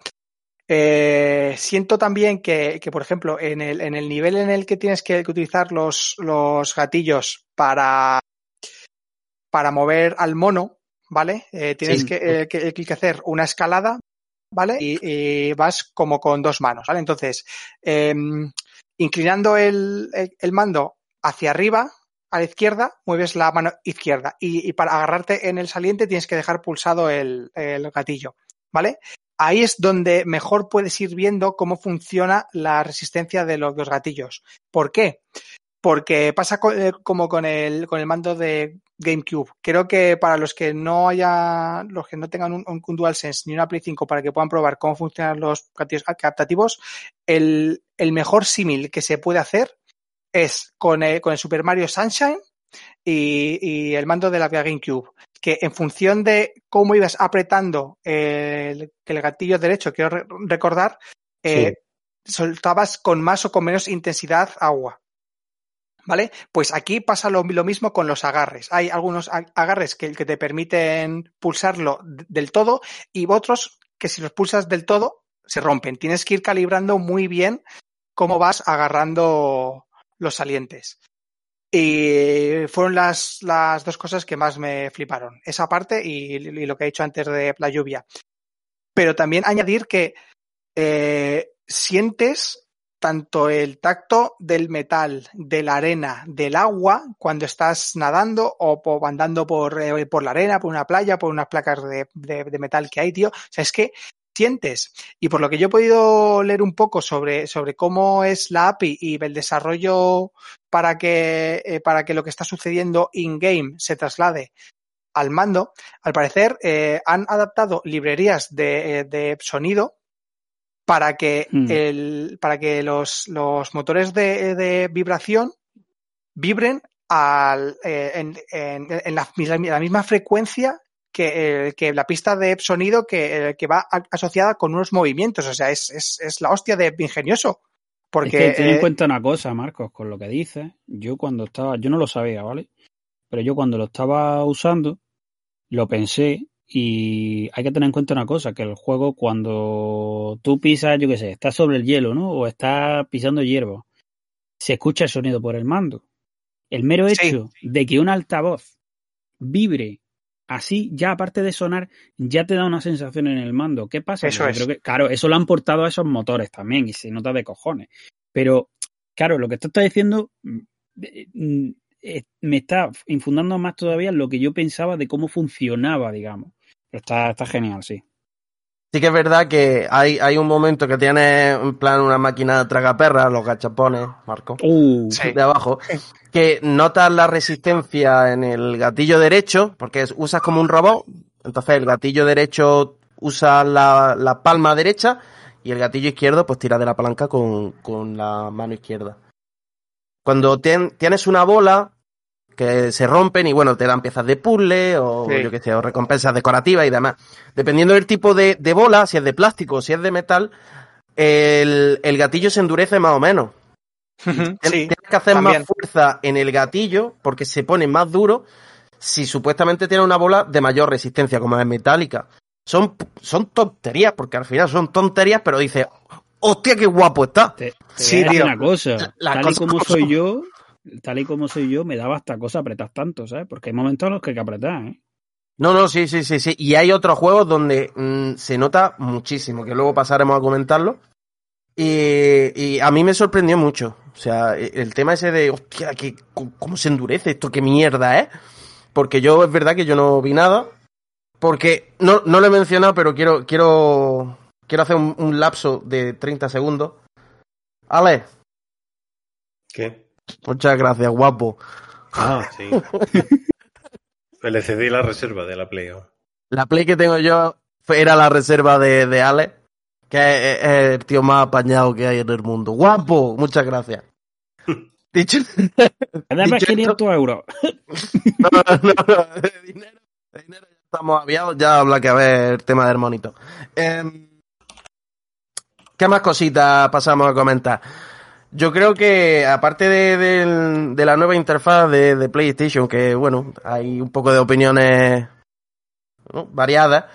Siento también que, que, por ejemplo, en el, en el nivel en el que tienes que, que utilizar los, los gatillos para, para mover al mono, ¿vale? Eh, tienes Sí. que, eh, que, que hacer una escalada, ¿vale? Y, y vas como con dos manos, ¿vale? Entonces, eh, inclinando el, el, el mando hacia arriba, a la izquierda, mueves la mano izquierda y, y para agarrarte en el saliente tienes que dejar pulsado el, el, gatillo, ¿vale? Ahí es donde mejor puedes ir viendo cómo funciona la resistencia de los, los gatillos. ¿Por qué? Porque pasa eh, como con el, con el mando de GameCube. Creo que para los que no haya, los que no tengan un, un DualSense ni una Play 5 para que puedan probar cómo funcionan los gatillos captativos, el, el mejor símil que se puede hacer es con el, con el Super Mario Sunshine y, y, el mando de la GameCube, que en función de cómo ibas apretando el, el gatillo derecho, quiero re recordar, eh, sí. soltabas con más o con menos intensidad agua. ¿Vale? Pues aquí pasa lo, mismo con los agarres. Hay algunos agarres que, que te permiten pulsarlo del todo y otros que si los pulsas del todo se rompen. Tienes que ir calibrando muy bien cómo vas agarrando los salientes. Y fueron las, las dos cosas que más me fliparon. Esa parte y, y, lo que he dicho antes de la lluvia. Pero también añadir que eh, sientes tanto el tacto del metal, de la arena, del agua, cuando estás nadando o andando por, eh, por la arena, por una playa, por unas placas de, de- metal que hay, tío. O sea, es que sientes. Y por lo que yo he podido leer un poco sobre, sobre cómo es la API y el desarrollo para que, eh, para que lo que está sucediendo in-game se traslade al mando, al parecer eh, han adaptado librerías de, de sonido para que, Hmm. el, para que los, los motores de, de vibración vibren al, eh, en, en- en la, la misma frecuencia que, eh, que la pista de sonido que, eh, que va asociada con unos movimientos. O sea, es, es, es la hostia de ingenioso. Porque es que ten en eh, cuenta una cosa, Marcos, con lo que dices. Yo cuando estaba, yo no lo sabía, ¿vale? Pero yo cuando lo estaba usando, lo pensé y hay que tener en cuenta una cosa, que el juego cuando tú pisas, yo qué sé, estás sobre el hielo, ¿no? O estás pisando hierba, se escucha el sonido por el mando. El mero Sí. hecho de que un altavoz vibre así, ya aparte de sonar, ya te da una sensación en el mando. ¿Qué pasa? Eso es. creo que, claro, eso lo han portado a esos motores también y se nota de cojones. Pero, claro, lo que tú estás diciendo mm, mm, eh, me está infundando más todavía en lo que yo pensaba de cómo funcionaba, digamos. Pero está, está genial, sí. Sí que es verdad que hay, hay un momento que tiene en plan una máquina tragaperras, los gachapones, Marco, Uh, Sí. de abajo, que notas la resistencia en el gatillo derecho, porque es- usas como un robot, entonces el gatillo derecho usa la, la palma derecha y el gatillo izquierdo pues tira de la palanca con, con la mano izquierda. Cuando tien- tienes una bola que se rompen y bueno, te dan piezas de puzzle o Sí. yo qué sé, o recompensas decorativas y demás. Dependiendo del tipo de, de bola, si es de plástico o si es de metal, el, el gatillo se endurece más o menos. Sí, Tienes que hacer también. más fuerza en el gatillo porque se pone más duro si supuestamente tiene una bola de mayor resistencia, como es metálica. Son, son tonterías, porque al final son tonterías, pero dices, hostia, qué guapo está. te, te Sí, tío. una cosa. Las tal y como soy yo, tal y como soy yo, me daba hasta cosa apretar tanto, ¿sabes? Porque hay momentos en los que hay que apretar, ¿eh? No, no, sí, sí, sí, sí. Y hay otros juegos donde mm, se nota muchísimo, que luego pasaremos a comentarlo. Y, y a mí me sorprendió mucho. O sea, e- el tema ese de, hostia, que, ¿cómo se endurece esto? ¿Qué mierda, eh? Porque yo, es verdad que yo no vi nada. Porque, no, no lo he mencionado, pero quiero, quiero, quiero hacer un, un lapso de 30 segundos. Ale, ¿Qué? Muchas gracias, guapo. Ah, sí. Le cedí la reserva de la Play. La play que tengo yo era la reserva de, de Ale, que es, es el tío más apañado que hay en el mundo. ¡Guapo! Muchas gracias. Dicho, Dame Dicho esto- 500 euros. no, no, no, de dinero, de dinero ya estamos aviados, ya habla que a ver el tema del monito. Em, ¿Qué más cositas pasamos a comentar? Yo creo que, aparte de, de la nueva interfaz de, de PlayStation, que bueno, hay un poco de opiniones ¿no? variadas,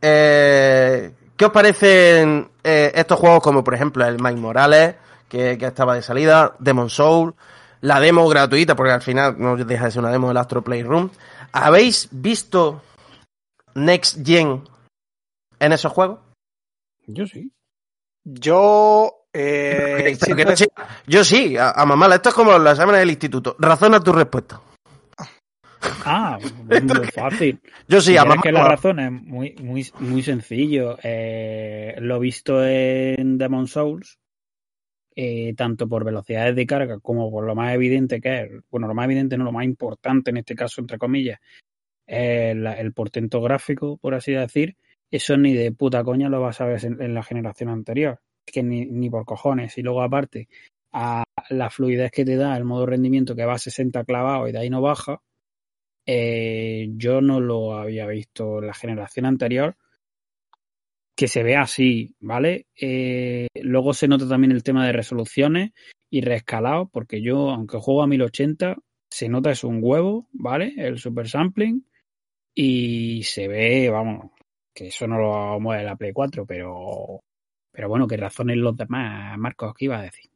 eh, ¿qué os parecen eh, estos juegos como, por ejemplo, el Mike Morales, que, que estaba de salida, Demon Soul, la demo gratuita, porque al final no deja de ser una demo del Astro Playroom? ¿Habéis visto Next Gen en esos juegos? Yo sí. Yo. Eh, Pero es-. Yo sí, a, a mamá, esto es como los exámenes del instituto. Razona tu respuesta. Ah, es muy fácil. Yo sí, a es mamá. que la razón es muy, muy, muy sencillo. Eh, lo he visto en Demon Souls, eh, tanto por velocidades de carga como por lo más evidente que es, bueno, lo más evidente no, lo más importante en este caso, entre comillas, es la- el portento gráfico, por así decir. Eso ni de puta coña lo vas a ver en, en la generación anterior. Que ni, ni por cojones. Y luego, aparte, a la fluidez que te da el modo rendimiento que va a 60 clavado y de ahí no baja, eh, yo no lo había visto en la generación anterior que se vea así, ¿vale? Eh, luego se nota también el tema de resoluciones y reescalado, porque yo, aunque juego a 1080, se nota es un huevo, ¿vale? El super sampling y se ve, vamos, que eso no lo mueve la Play 4, pero, pero bueno, que razones los demás, Marcos, ¿qué iba a decir?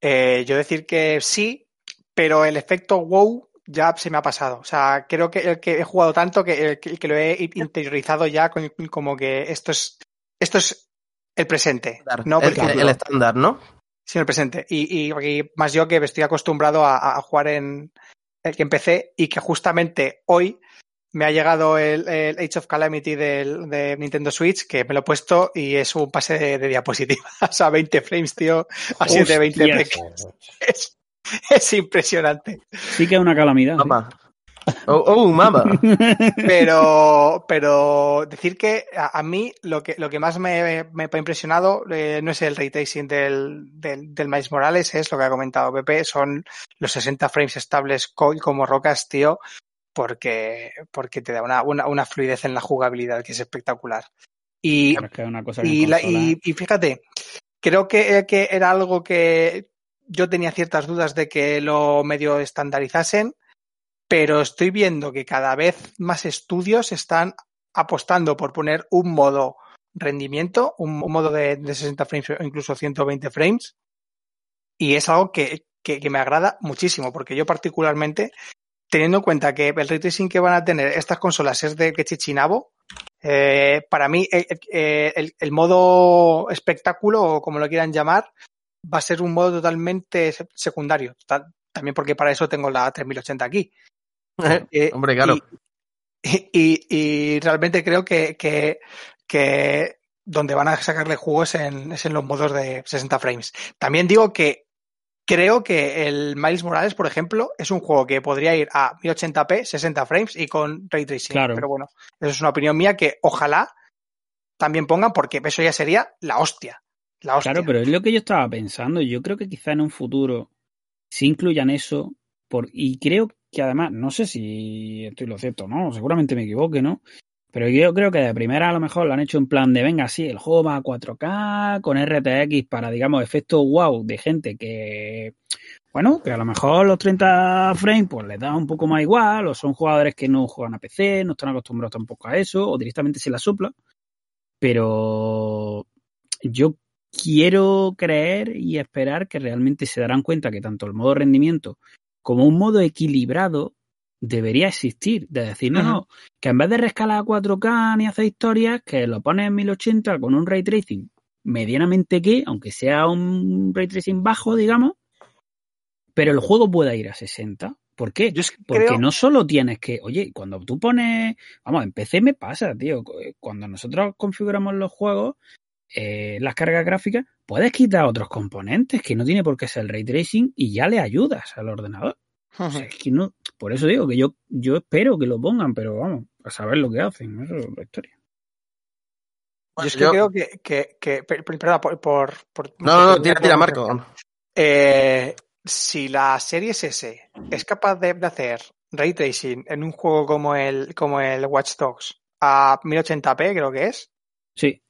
eh, yo decir que sí, pero el efecto wow ya se me ha pasado. O sea, creo que el que he jugado tanto que el que, el que lo he interiorizado ya con- como que esto es esto es el presente. No, por el, ejemplo, el estándar, ¿no? Sí, el presente. Y, y, y más yo que estoy acostumbrado a, a jugar en, el que empecé y que justamente hoy me ha llegado el, el Age of Calamity del, de Nintendo Switch, que me lo he puesto y es un pase de, de diapositivas a 20 frames, tío, a 720 Hostias. es, es impresionante. Sí que es una calamidad. ¿sí? Mamá. Oh, oh, mamá. Pero, pero decir que a, a mí lo que, lo que más me, me ha impresionado eh, no es el ray tracing del, del, del Miles Morales, es lo que ha comentado Pepe, son los 60 frames estables co- como rocas, tío, porque, porque te da una, una, una fluidez en la jugabilidad que es espectacular. Y, Pero es que es una cosa que y, en la- consola- y, y fíjate, creo que, que era algo que yo tenía ciertas dudas de que lo medio estandarizasen, pero estoy viendo que cada vez más estudios están apostando por poner un modo rendimiento, un, un modo de, de 60 frames o incluso 120 frames, y es algo que, que, que me agrada muchísimo, porque yo particularmente, teniendo en cuenta que el ray tracing que van a tener estas consolas es de que chichinabo, eh, para mí eh, el, el modo espectáculo, o como lo quieran llamar, va a ser un modo totalmente se- secundario. Ta- También porque para eso tengo la 3080 aquí. Eh, Hombre, claro. Y, y- y realmente creo que, que, que donde van a sacarle juegos en, es en los modos de 60 frames. También digo que creo que el Miles Morales, por ejemplo, es un juego que podría ir a 1080p, 60 frames y con ray tracing. Claro. Pero bueno, eso es una opinión mía que ojalá también pongan porque eso ya sería la hostia. La hostia. Claro, pero es lo que yo estaba pensando. Yo creo que quizá en un futuro sí incluyan eso. Por, y creo que además, no sé si estoy lo cierto, ¿no? Seguramente me equivoque, ¿no? Pero yo creo que de primera a lo mejor lo han hecho en plan de, venga, sí, el juego va a 4K con RTX para, digamos, efectos wow de gente que, bueno, que a lo mejor los 30 frames pues les da un poco más igual, o son jugadores que no juegan a PC, no están acostumbrados tampoco a eso, o directamente se la sopla. Pero yo quiero creer y esperar que realmente se darán cuenta que tanto el modo rendimiento como un modo equilibrado debería existir. De decir, no, no, que en vez de rescalar a 4K ni hacer historias, que lo pones en 1080 con un ray tracing medianamente que, aunque sea un ray tracing bajo, digamos, pero el juego pueda ir a 60. ¿Por qué? Yo es que Porque creo- no solo tienes que, oye, cuando tú pones, vamos, en PC me pasa, tío, cuando nosotros configuramos los juegos, eh, las cargas gráficas, puedes quitar otros componentes que no tiene por qué ser el ray tracing y ya le ayudas al ordenador. O sea, es que no, por eso digo que yo, yo espero que lo pongan, pero vamos, a saber lo que hacen, eso es otra historia. Yo es que Yo- creo que, que, que per- per- perdona, por, por, por- No, no, tira, tira, Marco. Eh, si la Series S es capaz de, de hacer ray tracing en un juego como el, como el Watch Dogs a 1080p, creo que es, Sí,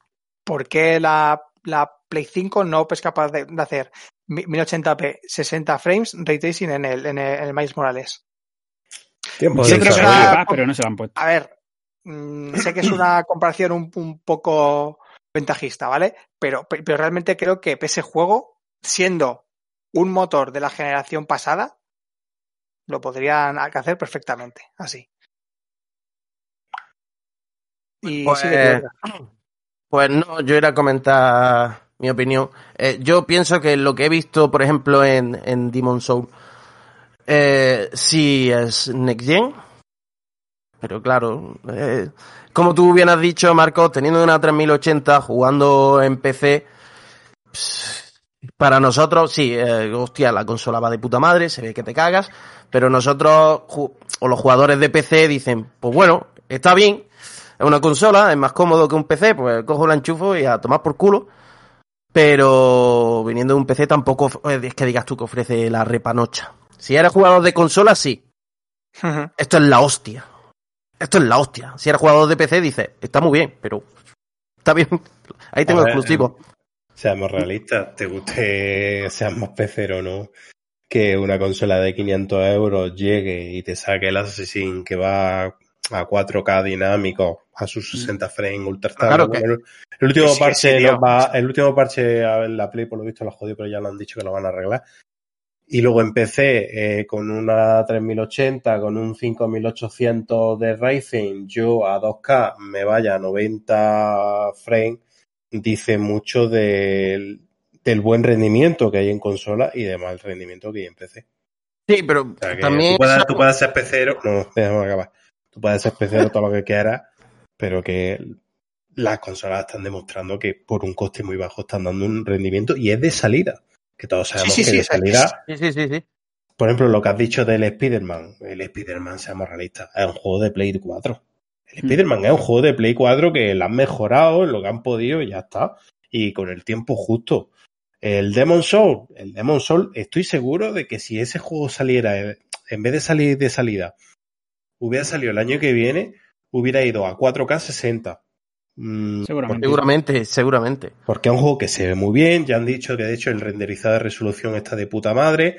¿por qué la, la Play 5 no es capaz de, de hacer 1080p 60 frames ray tracing en el, en el, en el Miles Morales? Tiempo Yo de creo que capaz, pero no se lo han puesto. A ver, mm, sé que es una comparación un, un poco ventajista, ¿vale? Pero, pe- pero realmente creo que ese juego, siendo un motor de la generación pasada, lo podrían hacer perfectamente, así. Y Pues, Edgar. Pues no, yo era a comentar mi opinión. Eh, yo pienso que lo que he visto, por ejemplo, en, en Demon Soul, eh, sí es Next Gen. Pero claro, eh, como tú bien has dicho, Marco, teniendo una 3080, jugando en PC, para nosotros, sí, eh, hostia, la consola va de puta madre, se ve que te cagas, pero nosotros, o los jugadores de PC dicen, pues bueno, está bien, es una consola, es más cómodo que un PC, pues cojo la enchufo y a tomar por culo. Pero viniendo de un PC tampoco of- es que digas tú que ofrece la repanocha. Si eres jugador de consola, sí. Esto es la hostia. Esto es la hostia. Si eres jugador de PC, dices, está muy bien, pero está bien. Ahí tengo ver, exclusivo. Seamos realistas, te guste, seas más pecero o no, que una consola de 500 euros llegue y te saque el Assassin que va a 4K dinámico a sus 60 frames ultra estable. Claro que- Bueno, el último Es que parche sí, va- el último parche a ver, la Play por lo visto lo jodido, pero ya lo han dicho que lo van a arreglar. Y luego empecé eh, con una 3080, con un 5800 de Racing, yo a 2K me vaya a 90 frames, dice mucho del, del buen rendimiento que hay en consola y del mal rendimiento que hay en PC. Sí, pero O sea, también... tú, puedes, tú puedes ser pecero, no, déjame acabar. Tú puedes ser pecero todo lo que quieras, pero que las consolas están demostrando que por un coste muy bajo están dando un rendimiento y es de salida. Que todos sabemos sí, que sí, de salida, Sí, sí, sí, sí. por ejemplo, lo que has dicho del Spider-Man, el Spider-Man, seamos realistas, es un juego de Play 4. El Mm. Spider-Man es un juego de Play 4 que lo han mejorado en lo que han podido y ya está. Y con el tiempo justo. El Demon Soul, el Demon Soul, estoy seguro de que si ese juego saliera, eh, en vez de salir de salida, hubiera salido el año que viene, hubiera ido a 4K 60. Mm, Seguramente. Seguramente, seguramente. porque es un juego que se ve muy bien, ya han dicho que de hecho el renderizado de resolución está de puta madre,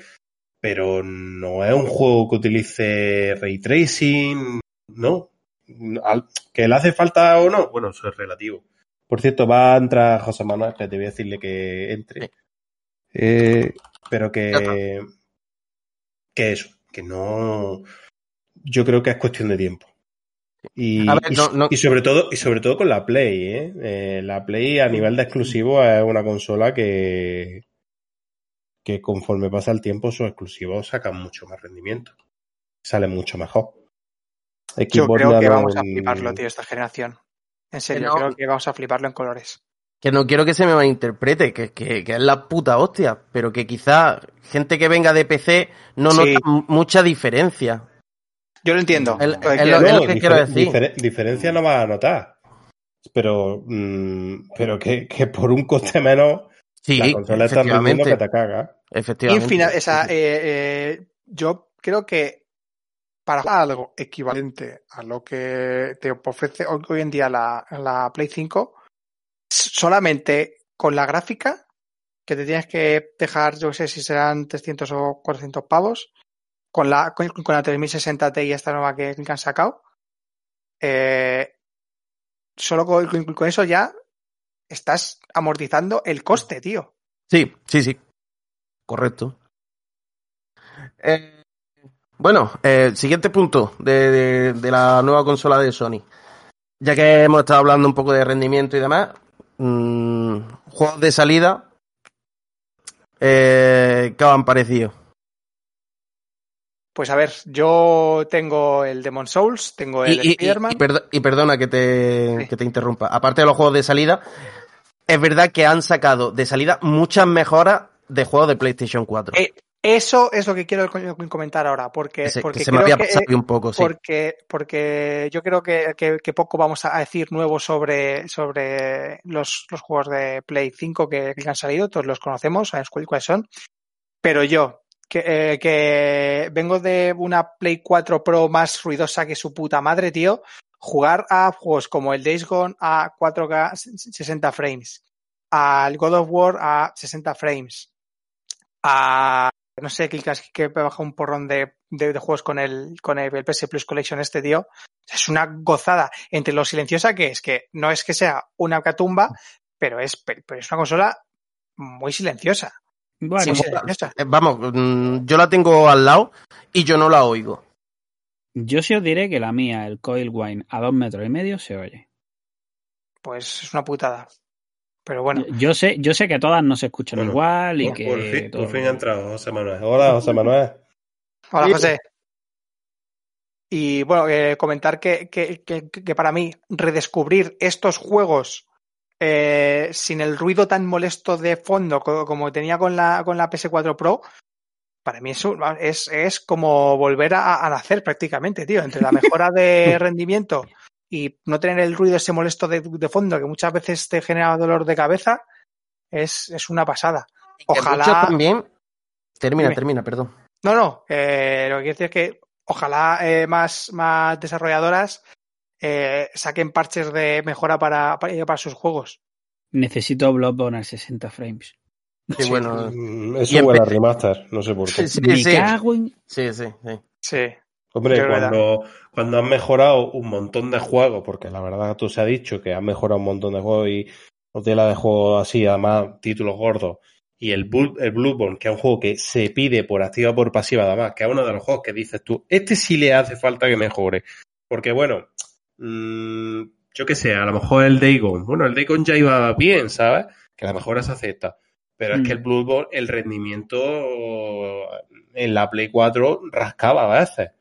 pero no es un juego que utilice ray tracing, no. Al- ¿Que le hace falta o no? Bueno, eso es relativo. Por cierto, va a entrar José Manuel, que te voy a decirle que entre. Sí. Eh, pero que, que eso, que no. Yo creo que es cuestión de tiempo. Y, A ver, y- no- no- y sobre todo, y sobre todo con la Play, ¿eh? Eh, La Play a nivel de exclusivo es una consola que, que conforme pasa el tiempo sus exclusivos sacan mucho más rendimiento. Salen mucho mejor. Yo Xbox creo le ha que vamos a fliparlo, tío, esta generación. En serio, no. creo que vamos a fliparlo en colores. Que no quiero que se me malinterprete, que, que, que es la puta hostia, pero que quizá gente que venga de PC no Sí. nota mucha diferencia. Yo lo entiendo. El- lo que quiero lo- decir. es que quiero decir. difere- diferencia no vas a notar. Pero, mm, pero que, que por un coste menos Sí, la consola está rindiendo que te caga. efectivamente. Infina- esa, eh, eh, yo creo que para algo equivalente a lo que te ofrece hoy hoy en día la, la Play 5, solamente con la gráfica, que te tienes que dejar, yo no sé si serán 300 o 400 pavos, con la, con, con la 3060 Ti esta nueva que, han sacado, eh, solo con, con- eso ya estás amortizando el coste, tío. Sí, sí, sí. Correcto. Eh, bueno, eh, siguiente punto de, de- de la nueva consola de Sony. Ya que hemos estado hablando un poco de rendimiento y demás, mm, juegos de salida, eh, ¿qué os han parecido? Pues a ver, yo tengo el Demon Souls, tengo el Y, Spider-Man. y perdo- y perdona que te, Sí. que te interrumpa. Aparte de los juegos de salida, es verdad que han sacado de salida muchas mejoras de juegos de PlayStation 4. Eh, Eso es lo que quiero co- comentar ahora, porque, porque que se me había que, pasado un poco, sí. porque, porque yo creo que, que- poco vamos a decir nuevo sobre, sobre los, los juegos de Play 5 que, han salido, todos los conocemos, cuál- cuáles son, pero yo, que, eh, que vengo de una Play 4 Pro más ruidosa que su puta madre, tío, jugar a juegos como el Days Gone a 4K 60 frames, al God of War a 60 frames, a no sé, que, que baja un porrón de, de, juegos con el, con el PS Plus Collection este, tío. Es una gozada entre lo silenciosa que es, que no es que sea una catumba, pero es, pero es una consola muy silenciosa. Bueno, Sí. Eh, Vamos, mm, yo la tengo al lado y yo no la oigo. yo sí os diré que la mía, el Coil Wine, a dos metros y medio se oye. Pues es una putada. Pero bueno, Yo sé, yo sé que todas no se escuchan Bueno, igual y Por- que por, fin, todo- por fin ha entrado José Manuel. Hola, José Manuel. Hola. José. Y bueno, eh, comentar que, que, que, que para mí redescubrir estos juegos eh, sin el ruido tan molesto de fondo co- como tenía con la, con la PS4 Pro, para mí es, es, es como volver a, a nacer prácticamente, tío. Entre la mejora de rendimiento y no tener el ruido ese molesto de, de fondo que muchas veces te genera dolor de cabeza, es, es una pasada. Ojalá- también. Termina, Dime. termina, perdón. No, no, eh, lo que quiero decir es que ojalá eh, más, más desarrolladoras eh, saquen parches de mejora para, para, para sus juegos. necesito Bloodborne a 60 frames. Sí, Sí. bueno. Mm, Y Eso huele a remaster, no sé por qué. Sí, sí, Me sí. cago en... Sí, sí, sí. Sí, Hombre, cuando, cuando han mejorado un montón de juegos, porque la verdad tú se ha dicho que han mejorado un montón de juegos y tela de juegos así, además títulos gordos, y el, Bull- el Bloodborne, que es un juego que se pide por activa o por pasiva, además, que es uno de los juegos que dices tú, este sí le hace falta que mejore. Porque bueno, mm, yo qué sé, a lo mejor el Dagon, bueno, el Dagon ya iba bien, ¿sabes? Que la mejora se acepta. Pero es que el Mm. Bloodborne, el rendimiento en la Play 4 rascaba a veces.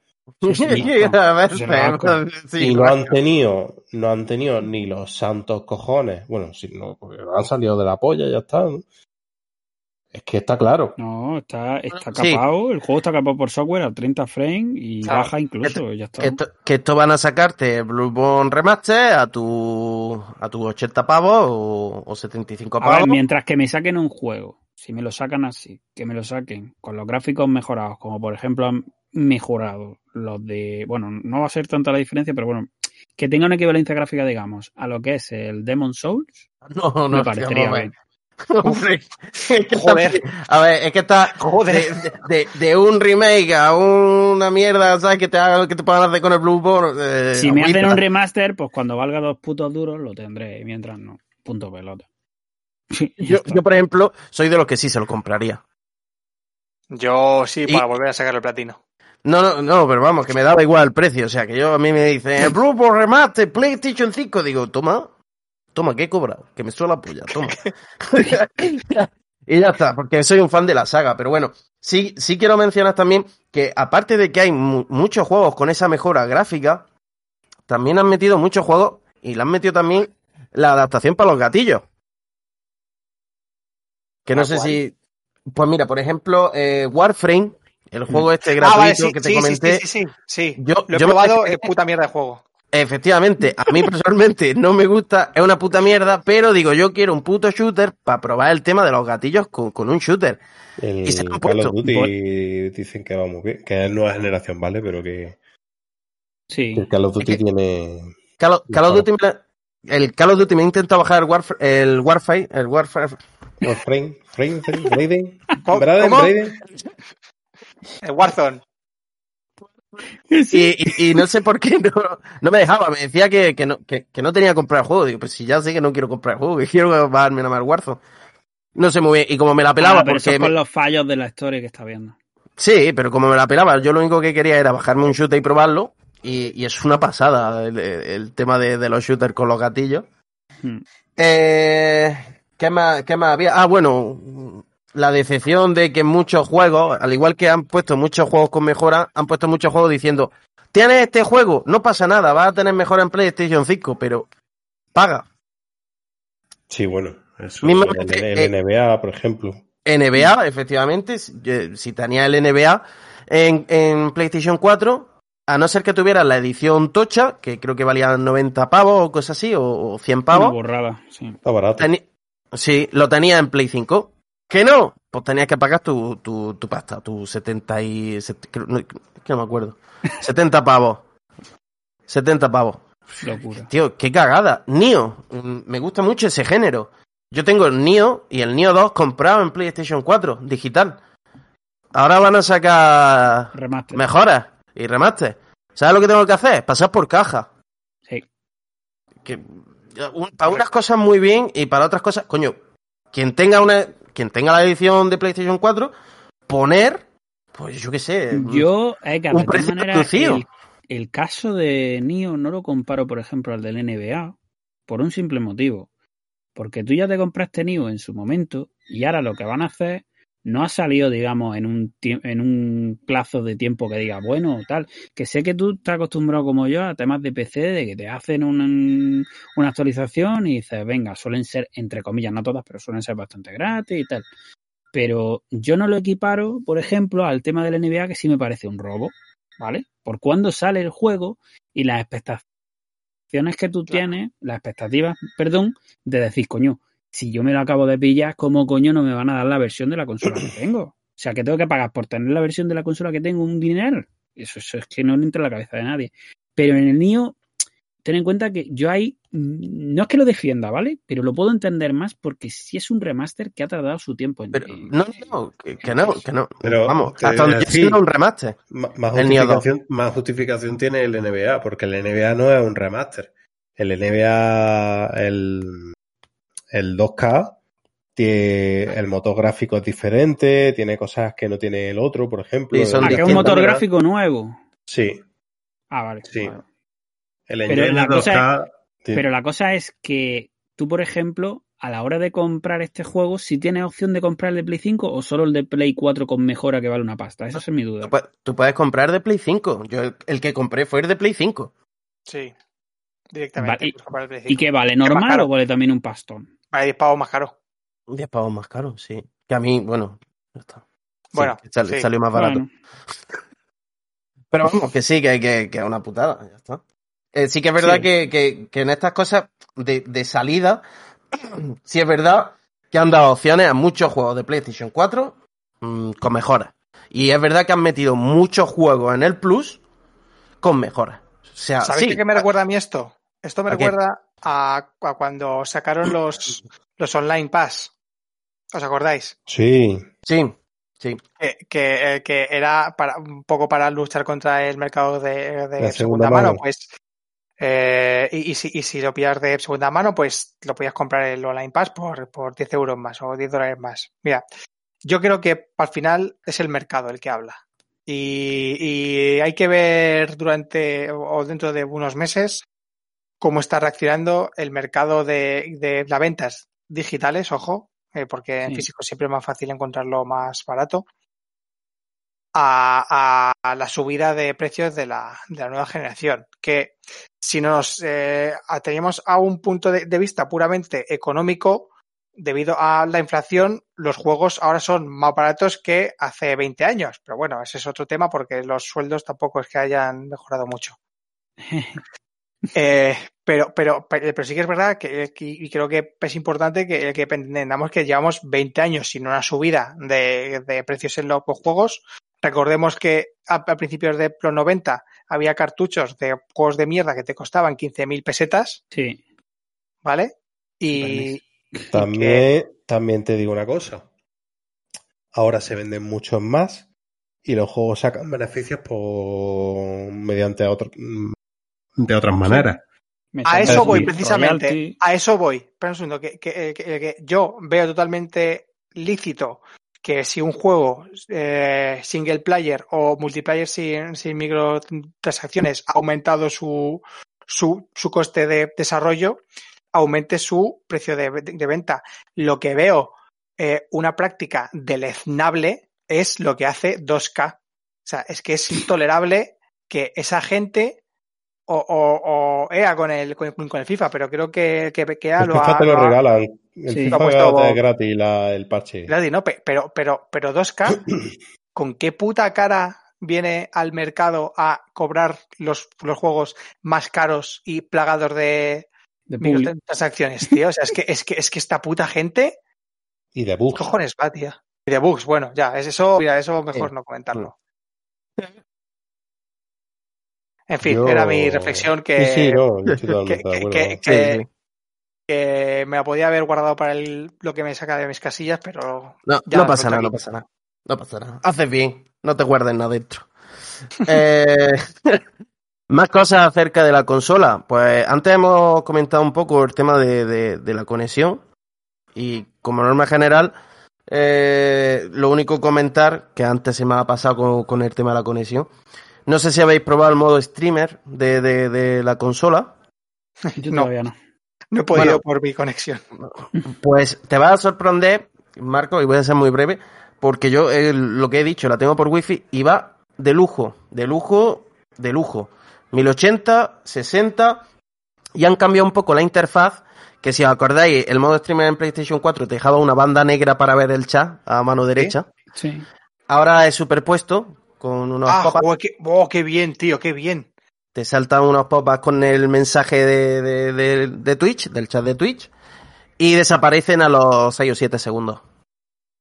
Sí, sí, A sí, y no han tenido, no han tenido ni los santos cojones. Bueno, si no, porque han salido de la polla y ya está. ¿no? Es que está claro. No, está, está Sí. capado, el juego está capado por software a 30 frames y Claro. baja incluso, ya está. Que esto, que esto van a sacarte Bloodborne Remaster a tu a tus 80 pavos o, o 75 A ver, pavos. mientras que me saquen un juego, si me lo sacan así, que me lo saquen con los gráficos mejorados, como por ejemplo han mejorado los de, bueno, no va a ser tanta la diferencia, pero bueno, que tenga una equivalencia gráfica, digamos, a lo que es el Demon Souls, No, no, me que, parecería bien. ver. Hombre, es que está- Joder. a ver, es que está Joder. de, de- de un remake a una mierda, ¿sabes? Que te haga, que te puedan hacer con el Bloodborne. eh, Si me hacen un remaster, pues cuando valga dos putos duros lo tendré, mientras no. Punto pelota. Yo, yo, por ejemplo, soy de los que sí se lo compraría. Yo sí, Y- para volver a sacar el platino. No, no, no, pero vamos, que me daba igual el precio. O sea, que yo a mí me dicen, el Bloodborne Remaster, PlayStation 5. Digo, toma, toma, que he cobrado, que me suena la polla, toma. y ya está, porque soy un fan de la saga. Pero bueno, sí, sí quiero mencionar también que aparte de que hay mu- muchos juegos con esa mejora gráfica, también han metido muchos juegos y le han metido también la adaptación para los gatillos. Que no ¿La sé cuál? si... Pues mira, por ejemplo, eh, Warframe, el juego este Ah, gratuito vale, sí, que te sí, comenté. sí, sí, sí, sí. Yo, Lo he yo me- probado, es puta mierda de juego. Efectivamente, a mí personalmente no me gusta, es una puta mierda, pero digo, yo quiero un puto shooter para probar el tema de los gatillos con, con un shooter. El Y se lo han Call puesto. of Duty dicen que va muy bien, que es nueva generación, ¿vale? Pero que, Sí. el Call of Duty Es que- tiene... Call of, Call of. Duty me- el Call of Duty me intenta bajar el Warfare, el Warfare, el Warfare, Warframe, frame, ¿Cómo? Braden. El Warzone. y, y- y no sé por qué no, no me dejaba, me decía que, que, no, que, que no tenía que comprar el juego. Digo, pues si ya sé que no quiero comprar el juego, que quiero bajarme nada más el Warzone. No sé muy bien, y como me la pelaba, Ah, pero eso porque es con me- los fallos de la historia que está viendo. Sí, pero como me la pelaba, yo lo único que quería era bajarme un shooter y probarlo. Y, y es una pasada el, el tema de, de los shooters con los gatillos. Hmm. Eh, ¿qué, más, ¿Qué más había? Ah, bueno, la decepción de que muchos juegos, al igual que han puesto muchos juegos con mejora, han puesto muchos juegos diciendo, tienes este juego, no pasa nada, vas a tener mejora en PlayStation 5, pero paga. Sí, bueno, eso. Mismo el, el eh, NBA, por ejemplo. NBA, efectivamente, si tenía el NBA en, en PlayStation 4, a no ser que tuvieras la edición tocha, que creo que valía 90 pavos o cosas así, o, o 100 Una pavos, borrada, sí. Está barato. sí, lo tenía en Play 5. ¿Que no? Pues tenías que pagar tu, tu, tu pasta, tu 70 y... no, que no me acuerdo. 70 pavos. 70 pavos. Locura. Tío, qué cagada. Nio, mm, me gusta mucho ese género. Yo tengo el Nio y el Nio 2 comprado en PlayStation 4, digital. Ahora van a sacar Remaster. mejoras y remaster. ¿Sabes lo que tengo que hacer? Pasar por caja. Sí. Que, un- para unas cosas muy bien y para otras cosas, coño, quien tenga una, quien tenga la edición de PlayStation 4, poner, pues yo qué sé. Yo, es que un precio reducido. el, el caso de Nio no lo comparo, por ejemplo, al del NBA, por un simple motivo. Porque tú ya te compraste Nio en su momento y ahora lo que van a hacer no ha salido, digamos, en un, en un plazo de tiempo que diga, bueno, tal. Que sé que tú estás acostumbrado como yo a temas de PC, de que te hacen una, una actualización y dices, venga, suelen ser, entre comillas, no todas, pero suelen ser bastante gratis y tal. Pero yo no lo equiparo, por ejemplo, al tema del NBA, que sí me parece un robo, ¿vale? Por cuando sale el juego y las expectaciones que tú tienes, las expectativas, perdón, de decir, coño, si yo me lo acabo de pillar, ¿cómo coño no me van a dar la versión de la consola que tengo? O sea, que tengo que pagar por tener la versión de la consola que tengo un dinero. Eso, eso es que no le entra en la cabeza de nadie. Pero en el Nio, ten en cuenta que yo ahí, mm, no es que lo defienda, ¿vale? Pero lo puedo entender más porque sí es un remaster que ha tardado su tiempo en... Pero, en- no, no, que, que no, que no. Pero Vamos, hasta donde no un remaster. Más justificación, más justificación tiene el NBA, porque el NBA no es un remaster. El NBA, el, el 2K, tiene, el motor gráfico es diferente, tiene cosas que no tiene el otro, por ejemplo. Sí, son Ah, que es un motor ¿verdad? gráfico nuevo. Sí, Ah, vale. Sí. vale. el Pero la cosa 2K. tiene- Pero la cosa es que tú, por ejemplo, a la hora de comprar este juego, si tienes opción de comprar el de Play 5 o solo el de Play 4 con mejora que vale una pasta. Esa es mi duda. Tú, pu- tú puedes comprar de Play 5. Yo el, el que compré fue el de Play 5. Sí. Directamente. Y- el Play ¿Y 5. qué vale? ¿Normal o vale también un pastón? Vale, 10 pavos más caro. 10 pavos más caro, sí. Que a mí, bueno, ya está. Bueno, que sal- sí. salió más barato. Bueno, Pero vamos, que sí, que, que, que es una putada, ya está. Eh, sí que es verdad Sí. que, que, que en estas cosas de, de salida, sí es verdad que han dado opciones a muchos juegos de PlayStation 4 mm, con mejoras. Y es verdad que han metido muchos juegos en el Plus con mejoras. O sea, ¿Sabéis sí, qué me recuerda a mí esto? Esto me recuerda a, a cuando sacaron los, los Online Pass. ¿Os acordáis? Sí. sí, sí. Que, que, eh, que era para, un poco para luchar contra el mercado de, segunda, segunda mano. mano. Pues, eh, y, y si, y si lo pillas de segunda mano, pues lo podías comprar el Online Pass por, por 10 euros más o 10 dólares más. Mira, yo creo que al final es el mercado el que habla. Y, y hay que ver durante o dentro de unos meses cómo está reaccionando el mercado de, de las ventas digitales, ojo, eh, porque en Sí. físico siempre es más fácil encontrarlo más barato, a, a- a la subida de precios de la, de la nueva generación. Que si nos eh, atenemos a un punto de, de vista puramente económico, debido a la inflación, los juegos ahora son más baratos que hace 20 años. Pero bueno, ese es otro tema porque los sueldos tampoco es que hayan mejorado mucho. Eh, pero, pero, pero, pero sí que es verdad que, que- y creo que es importante que, que entendamos que llevamos 20 años sin una subida de, de precios en los juegos. Recordemos que a, a principios de los 90 había cartuchos de juegos de mierda que te costaban 15.000 pesetas, sí. ¿vale? Y, También, también te digo una cosa. Ahora se venden muchos más y los juegos sacan beneficios por mediante otro- de otras maneras. A eso voy, precisamente. royalty. A eso voy. Espera un segundo, que, que- que- que yo veo totalmente lícito que si un juego eh, single player o multiplayer sin, sin microtransacciones ha aumentado su, su, su coste de desarrollo, aumente su precio de, de venta. Lo que veo eh, una práctica deleznable es lo que hace 2K. O sea, es que es intolerable que esa gente o, o, o EA con el, con, con el FIFA, pero creo que, que, que EA El lo FIFA ha, te lo lo regalan. El Sí. FIFA Lo ha gratis la- el parche. Gladys, ¿no? Pe- Pero, pero, pero 2K, ¿con qué puta cara viene al mercado a cobrar los, los juegos más caros y plagados de De public. microtransacciones, tío? O sea, es que, es que, es que esta puta gente, Y de ¿qué bugs. cojones va, tío? Y de bugs, bueno, ya, es eso, mira, eso mejor no comentarlo. En fin, Yo- era mi reflexión que, Sí, sí, no, que- de acuerdo. que- Sí, que- sí. que me la podía haber guardado para el, lo que me saca de mis casillas, pero No, Ya, no pasa nada, no pasa nada. No pasa nada. Haces bien, no te guardes nada dentro. Eh, más cosas acerca de la consola. Pues antes hemos comentado un poco el tema de, de- de la conexión. Y como norma general, eh, lo único comentar, que antes se me ha pasado con, con el tema de la conexión. No sé si habéis probado el modo streamer de, de- de la consola. Yo No. todavía no. no he podido Bueno. por mi conexión. Pues te va a sorprender, Marco, y voy a ser muy breve, porque yo eh, lo que he dicho, la tengo por wifi y va de lujo, de lujo, de lujo. 1080, 60, y han cambiado un poco la interfaz, que si os acordáis, el modo streamer en PlayStation 4 te dejaba una banda negra para ver el chat a mano derecha. Sí. Ahora es superpuesto con unos Ah, pop-ups. joder, qué, oh, qué bien, tío, qué bien. te saltan unos pop-ups con el mensaje de, de, de- de Twitch, del chat de Twitch, y desaparecen a los 6 o 7 segundos.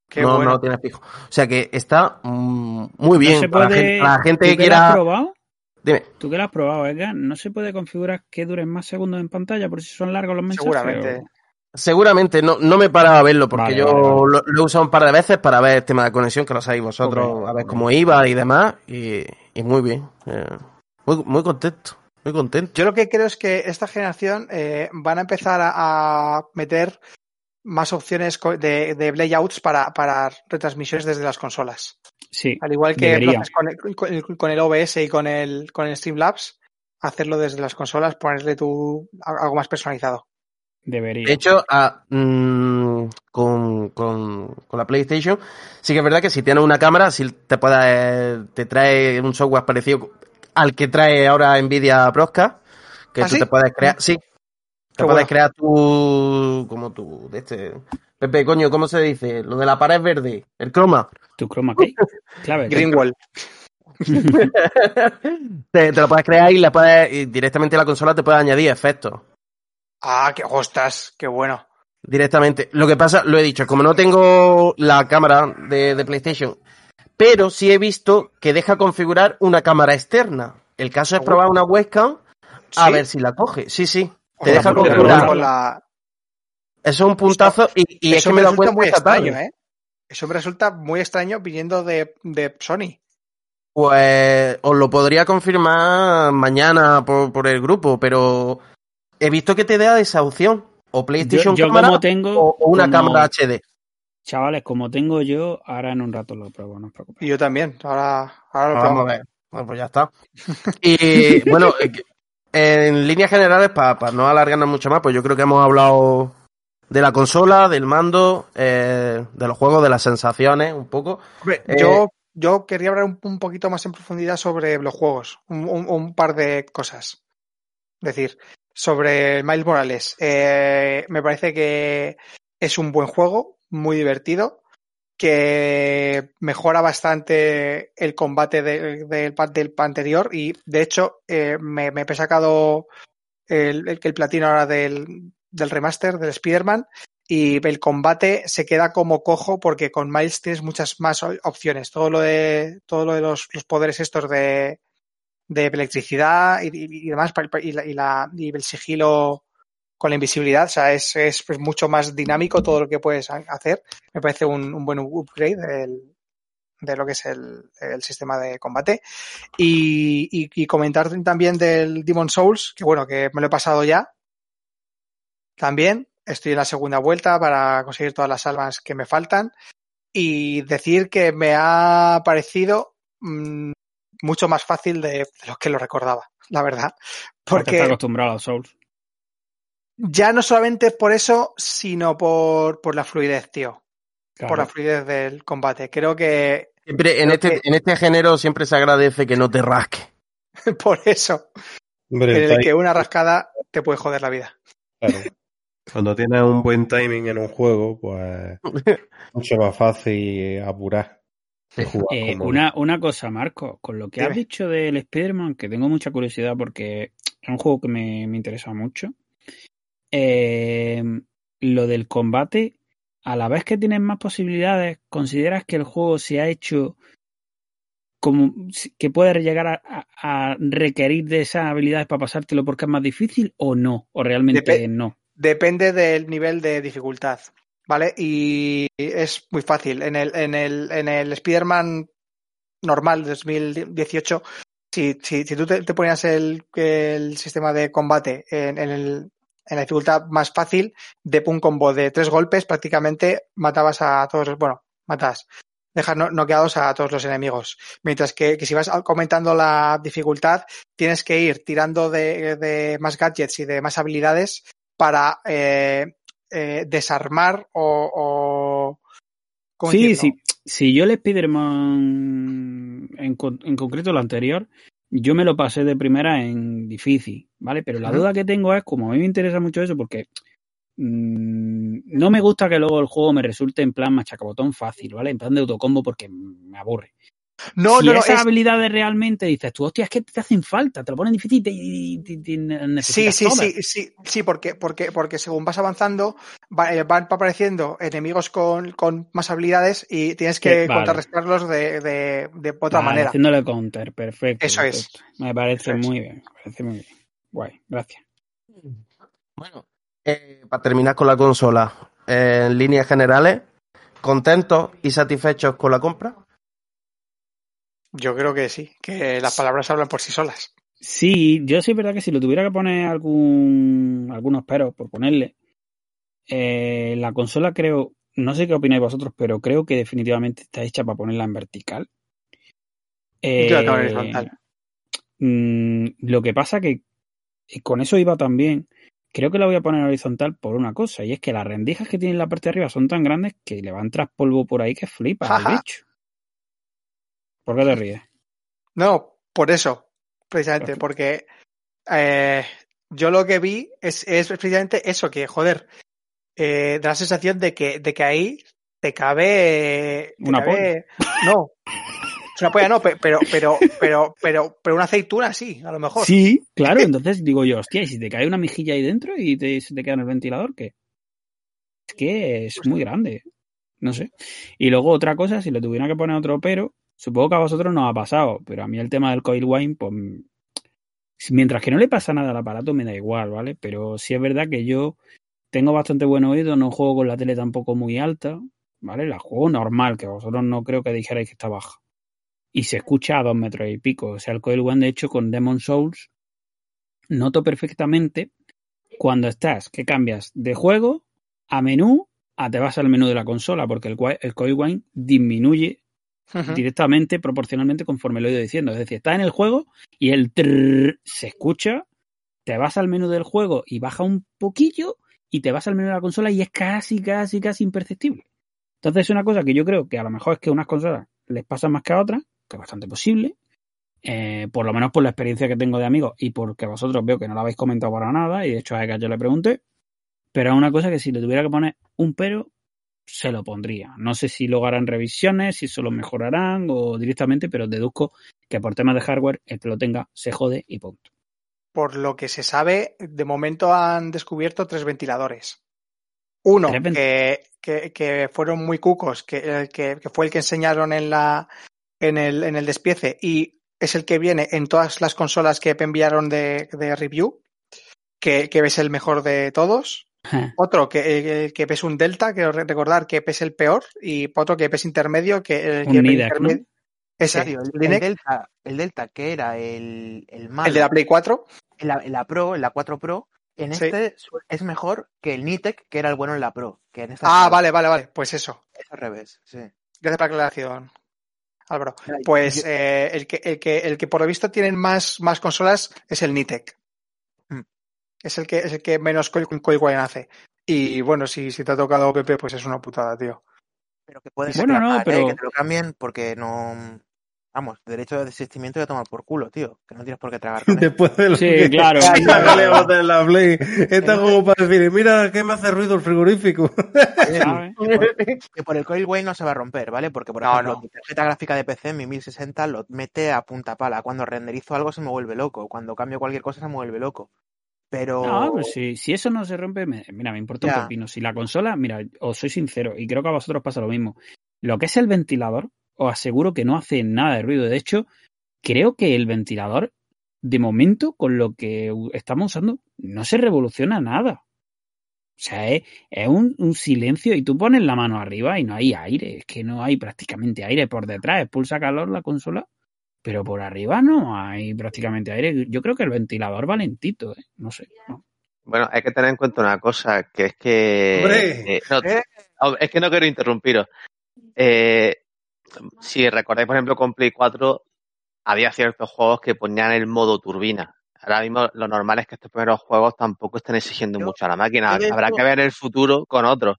Qué no, bueno. no lo tienes fijo. O sea que está mm, muy bien no para, puede... la gente, para la gente ¿Tú que quiera. probado? Dime. ¿Tú que lo has probado, Edgar? ¿No se puede configurar que duren más segundos en pantalla por si son largos los mensajes? Seguramente. o- Seguramente no, no me he parado a verlo porque Vale, yo vale, vale. Lo, lo he usado un par de veces para ver el tema de conexión, que lo sabéis vosotros, a ver cómo iba y demás. Y, y muy bien. eh, muy, muy contento. Muy contento. Yo lo que creo es que esta generación eh, van a empezar a, a meter más opciones co- de, de layouts para, para retransmisiones desde las consolas. Sí. Al igual que con el, con, el, con el OBS y con el, con el Streamlabs, hacerlo desde las consolas, ponerle tu algo más personalizado. Debería. De hecho, a, mm, con, con, con, la PlayStation, sí que es verdad que si tienes una cámara, si te puede, te trae un software parecido al que trae ahora Nvidia Broadcast, que ¿Ah, tú sí? te puedes crear, sí, te Qué puedes bueno. crear tu, como tu, de este, Pepe, coño, ¿cómo se dice? Lo de la pared verde, el croma. Tu chroma key. Clave. Greenwall. te, te lo puedes crear y, le puedes, y directamente la consola te puede añadir efectos. Ah, qué ostras, qué bueno. Directamente. Lo que pasa, lo he dicho, como no tengo la cámara de, de PlayStation, pero sí he visto que deja configurar una cámara externa. El caso es probar una webcam a ¿Sí? ver si la coge. Sí, sí. Te deja configurar. la- Eso es un puntazo y, y es Eso que me dado resulta muy extraño, ¿eh? Eso me resulta muy extraño viniendo de, de Sony. Pues os lo podría confirmar mañana por, por el grupo, pero he visto que te da esa opción. O PlayStation yo cámara como tengo, o, o una como- cámara HD. Chavales, como tengo yo, ahora en un rato lo pruebo, no os preocupéis. Y yo también. Ahora, ahora lo Vamos a ver. Bueno, pues ya está. Y bueno, eh, en líneas generales, para no alargarnos mucho más, pues yo creo que hemos hablado de la consola, del mando, eh, de los juegos, de las sensaciones, un poco. Hombre, Eh, yo, yo quería hablar un, un poquito más en profundidad sobre los juegos. Un, un- un par de cosas. Es decir, sobre Miles Morales. Eh, me parece que es un buen juego, muy divertido, que mejora bastante el combate de- del del pa anterior y de hecho eh, me, he sacado el, el, platino ahora del, del remaster del Spider-Man y el combate se queda como cojo porque con Miles tienes muchas más opciones. Todo lo de, todo lo de los, los poderes estos de, de electricidad y, y- y demás, y, la, y, el sigilo con la invisibilidad, o sea, es, es, pues, mucho más dinámico todo lo que puedes ha- hacer. Me parece un, un buen upgrade del- de lo que es el, el sistema de combate. Y, y, y comentar también del Demon Souls, que bueno, que me lo he pasado ya. También estoy en la segunda vuelta para conseguir todas las almas que me faltan. Y decir que me ha parecido mm, mucho más fácil de, de lo que lo recordaba, la verdad. Porque está Porque acostumbrado a los Souls. ya no solamente por eso, sino por, por la fluidez, tío. Claro. Por la fluidez del combate. Creo que Siempre, en, Creo este, que- en este género siempre se agradece que no te rasque. por eso, Hombre, en el que una rascada te puede joder la vida. claro. Cuando tienes un buen timing en un juego, pues mucho más fácil apurar. Eh, como- una, una cosa, Marco, con lo que has dicho del Spider-Man, que tengo mucha curiosidad porque es un juego que me, me interesa mucho. Eh, lo del combate, a la vez que tienes más posibilidades, ¿consideras que el juego se ha hecho como que puede llegar a, a- a requerir de esas habilidades para pasártelo porque es más difícil o no? ¿O realmente no? Depende del nivel de dificultad, ¿vale? Y es muy fácil. En el, en el, en el Spider-Man normal de 2018, si, si, si tú te, ponías el, el sistema de combate en, en el, en la dificultad más fácil, de un combo de tres golpes, prácticamente matabas a todos, los- bueno, matas, dejas no- noqueados a todos los enemigos. Mientras que, que si vas aumentando la dificultad, tienes que ir tirando de, de más gadgets y de más habilidades para eh, eh, desarmar o, o ¿cómo Sí, sí. Si yo el Spider-Man, en, con- en concreto lo anterior, yo me lo pasé de primera en difícil, ¿vale? Pero la duda que tengo es, como a mí me interesa mucho eso, porque mm, no me gusta que luego el juego me resulte en plan machacabotón fácil, ¿vale? En plan de autocombo porque me aburre. No, si no, no, esas es- habilidades realmente dices tú, hostia, es que te hacen falta, te lo ponen difícil y, y- y Sí, necesitas sí, todas. sí, sí, sí, porque, porque, porque según vas avanzando, va- eh, van apareciendo enemigos con, con más habilidades y tienes que Sí, vale. contrarrestarlos de, de, de otra Vale, manera. Haciéndole counter, perfecto. Eso es. Me parece Eso es. muy bien, me parece muy bien. Guay, gracias. Bueno, eh, para terminar con la consola, eh, en líneas generales, ¿contentos y satisfechos con la compra? Yo creo que sí, que las palabras hablan por sí solas. Sí, yo sí es verdad que si lo tuviera que poner algún algunos peros por ponerle, eh, la consola creo, no sé qué opináis vosotros, pero creo que definitivamente está hecha para ponerla en vertical. Yo la tengo en Eh, horizontal. mm, lo que pasa que con eso iba también creo que la voy a poner horizontal por una cosa, y es que las rendijas que tiene en la parte de arriba son tan grandes que le van tras polvo por ahí que flipa Ajá. bicho. ¿Por qué te ríes? No, por eso, precisamente, porque eh, yo lo que vi es, es precisamente eso, que joder, eh, da la sensación de que, de que ahí te cabe. te Una cabe- No. Es una polla, no, pe- pero, pero, pero, pero, pero una aceituna sí, a lo mejor. Sí, claro, entonces digo yo, hostia, ¿y si te cae una mejilla ahí dentro y te, se te queda en el ventilador, ¿qué? Es que es muy grande, no sé. Y luego otra cosa, si le tuviera que poner otro pero, supongo que a vosotros no ha pasado, pero a mí el tema del coil wine, pues mientras que no le pasa nada al aparato me da igual, ¿vale? Pero sí es verdad que yo tengo bastante buen oído, no juego con la tele tampoco muy alta, ¿vale? La juego normal, que vosotros no creo que dijerais que está baja. Y se escucha a dos metros y pico. O sea, el Coil de hecho, con Demon Souls, noto perfectamente cuando estás, que cambias de juego a menú, a te vas al menú de la consola, porque el, el Coil disminuye Directamente, proporcionalmente, conforme lo he ido diciendo. Es decir, está en el juego y el trrr se escucha, te vas al menú del juego y baja un poquillo y te vas al menú de la consola y es casi, casi, casi imperceptible. Entonces es una cosa que yo creo que a lo mejor es que a unas consolas les pasa más que a otras, que es bastante posible, eh, por lo menos por la experiencia que tengo de amigos y porque vosotros veo que no la habéis comentado para nada y de hecho a Eka yo le pregunté, pero es una cosa que si le tuviera que poner un pero, se lo pondría. No sé si lo harán revisiones, si eso lo mejorarán o directamente, pero deduzco que por temas de hardware el que lo tenga se jode y punto. Por lo que se sabe, de momento han descubierto tres ventiladores. Uno, que, que, que fueron muy cucos, que, que, que fue el que enseñaron en, la, en, el, en el despiece y es el que viene en todas las consolas que enviaron de, de review, que, que es el mejor de todos. Otro que, eh, que es un Delta, quiero re- recordar que es el peor, y otro que es intermedio, que, Un que Nidec, intermedio- Ese, Claro, el, el Delta, el Delta, que era el, el malo, el de la Play 4. en la, en la Pro, en la 4 Pro, en Sí. este es mejor que el Nitec, que era el bueno en la Pro. Que en esta Ah, es- vale, vale, vale. Pues eso. Es al revés, sí. Gracias por la aclaración, Álvaro. Pues yo- eh, el, que, el, que, el que por lo visto tienen más, más consolas es el Nitec. Es el que, es el que menos coil, coil wine hace. Y bueno, si, si te ha tocado PP, pues es una putada, tío. Pero que puedes Bueno, no, ¿eh? pero- que te lo cambien porque no... Vamos, derecho de desistimiento ya tomar por culo, tío. Que no tienes por qué tragar con. Después de lo Sí, que claro. que le a tener la Play. Está como para decir, mira que me hace ruido el frigorífico. Que por el coil wave no se va a romper, ¿vale? Porque, por No, ejemplo, no. mi tarjeta gráfica de PC, mi 1060, lo mete a punta pala. Cuando renderizo algo se me vuelve loco. Cuando cambio cualquier cosa se me vuelve loco. Pero... No, pues si, si eso no se rompe, me- mira, me importa un Ya. pepino. Si la consola, mira, os soy sincero, y creo que a vosotros pasa lo mismo. Lo que es el ventilador, os aseguro que no hace nada de ruido. De hecho, creo que el ventilador, de momento, con lo que estamos usando, no se revoluciona nada. O sea, es, es un, un silencio y tú pones la mano arriba y no hay aire. Es que no hay prácticamente aire por detrás. Expulsa calor la consola, pero por arriba no hay prácticamente aire. Yo creo que el ventilador va lentito, ¿eh? No sé. ¿no? Bueno, hay que tener en cuenta una cosa, que es que... ¡Hombre! eh, no, ¿Eh? oh, es que no quiero interrumpiros. Eh, si recordáis, por ejemplo, con Play 4 había ciertos juegos que ponían el modo turbina. Ahora mismo lo normal es que estos primeros juegos tampoco estén exigiendo Yo- mucho a la máquina. Habrá que ver el futuro con otros.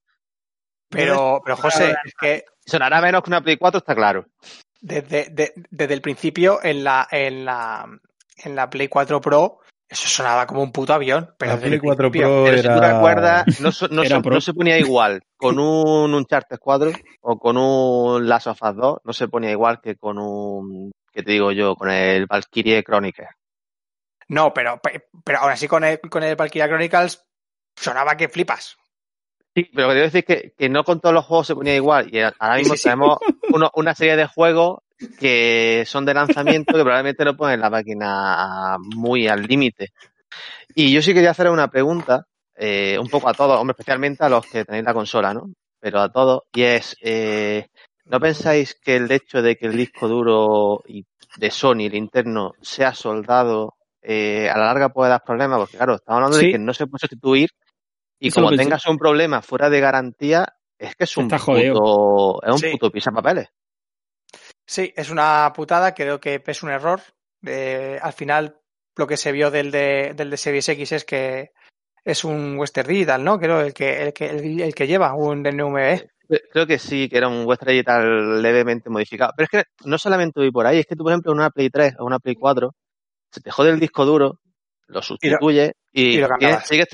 Pero, pero José, es que Sonará menos que una Play 4, está claro. Desde, de- desde el principio en la, en la, en la Play 4 Pro, eso sonaba como un puto avión. Pero La Play el 4 principio. Pro Pero si tú era... recuerdas, no, so- no, Era so- no se ponía igual con un Uncharted 4 o con un Last of Us 2, no se ponía igual que con un, que te digo yo, con el Valkyrie Chronicles. No, pero, pero aún así con el, con el Valkyria Chronicles sonaba que flipas. Sí, pero quiero decir que, que no con todos los juegos se ponía igual. Y ahora mismo tenemos uno- una serie de juegos que son de lanzamiento que probablemente no ponen la máquina muy al límite. Y yo sí quería hacer una pregunta, eh, un poco a todos, hombre, especialmente a los que tenéis la consola, ¿no? Pero a todos, y es, eh, ¿no pensáis que el hecho de que el disco duro de Sony, el interno, sea soldado, eh, a la larga puede dar problemas? Porque claro, estamos hablando Sí. de que no se puede sustituir y Eso como tengas un problema fuera de garantía, es que es un Está puto, es un Sí. puto pisapapeles. Sí, es una putada, creo que es un error. Eh, al final, lo que se vio del de, del de Series X es que es un Western Digital, ¿no? Creo el que, el que, el, el que lleva un NVMe. Creo que sí, que era un Western Digital levemente modificado. Pero es que no solamente voy por ahí, es que tú, por ejemplo, en una Play 3 o una Play 4, se te jode el disco duro, lo sustituye y, y lo tienes- cambiabas. sigues,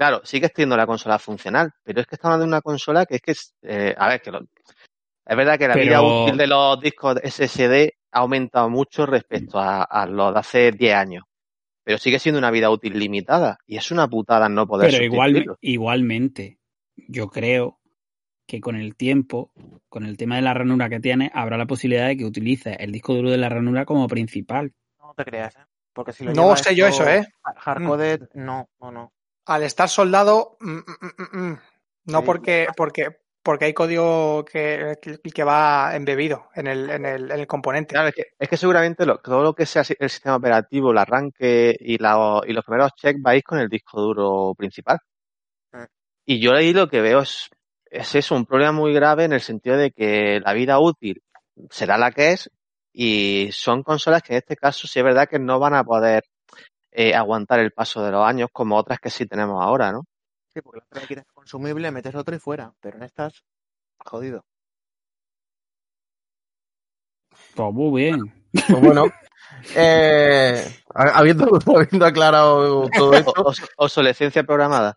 claro, sigues teniendo la consola funcional, pero es que estamos hablando de una consola que es que, es, eh, a ver, que lo- es verdad que la Pero- vida útil de los discos SSD ha aumentado mucho respecto a, a los de hace 10 años, pero sigue siendo una vida útil limitada y es una putada no poder Pero igual, igualmente, yo creo que con el tiempo, con el tema de la ranura que tiene, habrá la posibilidad de que utilices el disco duro de la ranura como principal. No te creas, ¿eh? Porque si lo No sé yo eso, ¿eh? Hardcoded, no, no, no. Al estar soldado, mm, mm, mm, mm, no Sí. porque, porque, porque hay código que, que va embebido en el, en el, en el componente. Claro, es que, es que seguramente lo- todo lo que sea el sistema operativo, el arranque y, la- y los primeros checks vais con el disco duro principal. Mm. Y yo ahí lo que veo es, es eso, un problema muy grave en el sentido de que la vida útil será la que es y son consolas que en este caso sí es verdad que no van a poder eh, aguantar el paso de los años como otras que sí tenemos ahora, ¿no? Sí, porque la otra quitas consumible, metes otro y fuera. Pero en estas, jodido. Pues muy bien. Pues bueno, eh, ha- habiendo, habiendo aclarado todo esto, obsolescencia programada.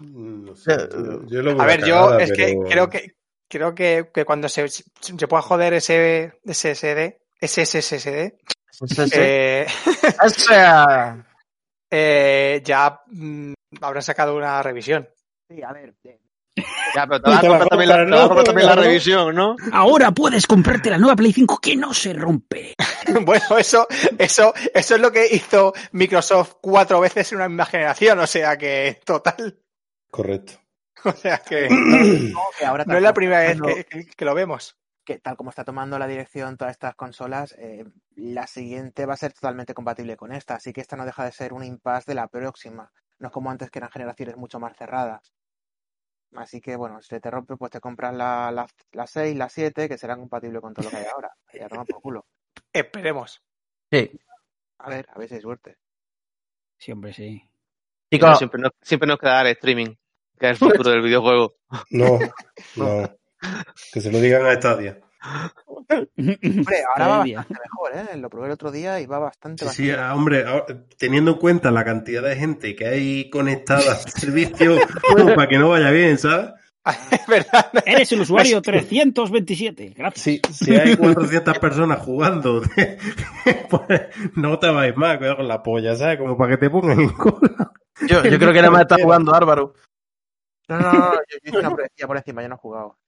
No sé, yo, yo lo veo A ver, yo cagada, es que creo que creo que, que cuando se, se pueda joder ese SSD, ese Sí, sí. eh, O sea, eh, ya mm, habrán sacado una revisión. Sí, a ver. eh, Ya, pero te vas a comprar también la- revisión, ¿no? Ahora puedes comprarte la nueva Play 5 que no se rompe. Bueno, eso, eso, eso es lo que hizo Microsoft cuatro veces en una misma generación, o sea que total, Correcto. o sea que no, que ahora no es la primera vez que lo vemos. que tal como está tomando la dirección todas estas consolas, eh, la siguiente va a ser totalmente compatible con esta. Así que esta no deja de ser un impasse de la próxima. No es como antes que eran generaciones mucho más cerradas. Así que bueno, si se te rompe, pues te compras la, la, la 6, la 7, que serán compatibles con todo lo que hay ahora. Y a tomar por culo. Esperemos. sí. A ver, a ver si hay suerte. Sí, hombre, sí. Chicos, siempre, nos, siempre nos queda el streaming, que es el futuro del videojuego. No, no. Que se lo digan a Stadia. Hombre, ahora va bastante mejor, ¿eh? Lo probé el otro día y va bastante, Sí, sí, bastante hombre, ahora, teniendo en cuenta la cantidad de gente que hay conectada al servicio, para que no vaya bien, ¿sabes? Es verdad. Eres el usuario 327. Gracias. Si, si hay 400 personas jugando, pues no te vais más, cuidado con la polla, ¿sabes? Como para que te pongan en cola. yo, yo creo que nada más está jugando Álvaro. No, no, no, yo, yo hice una pruebecilla por encima, yo no he jugado.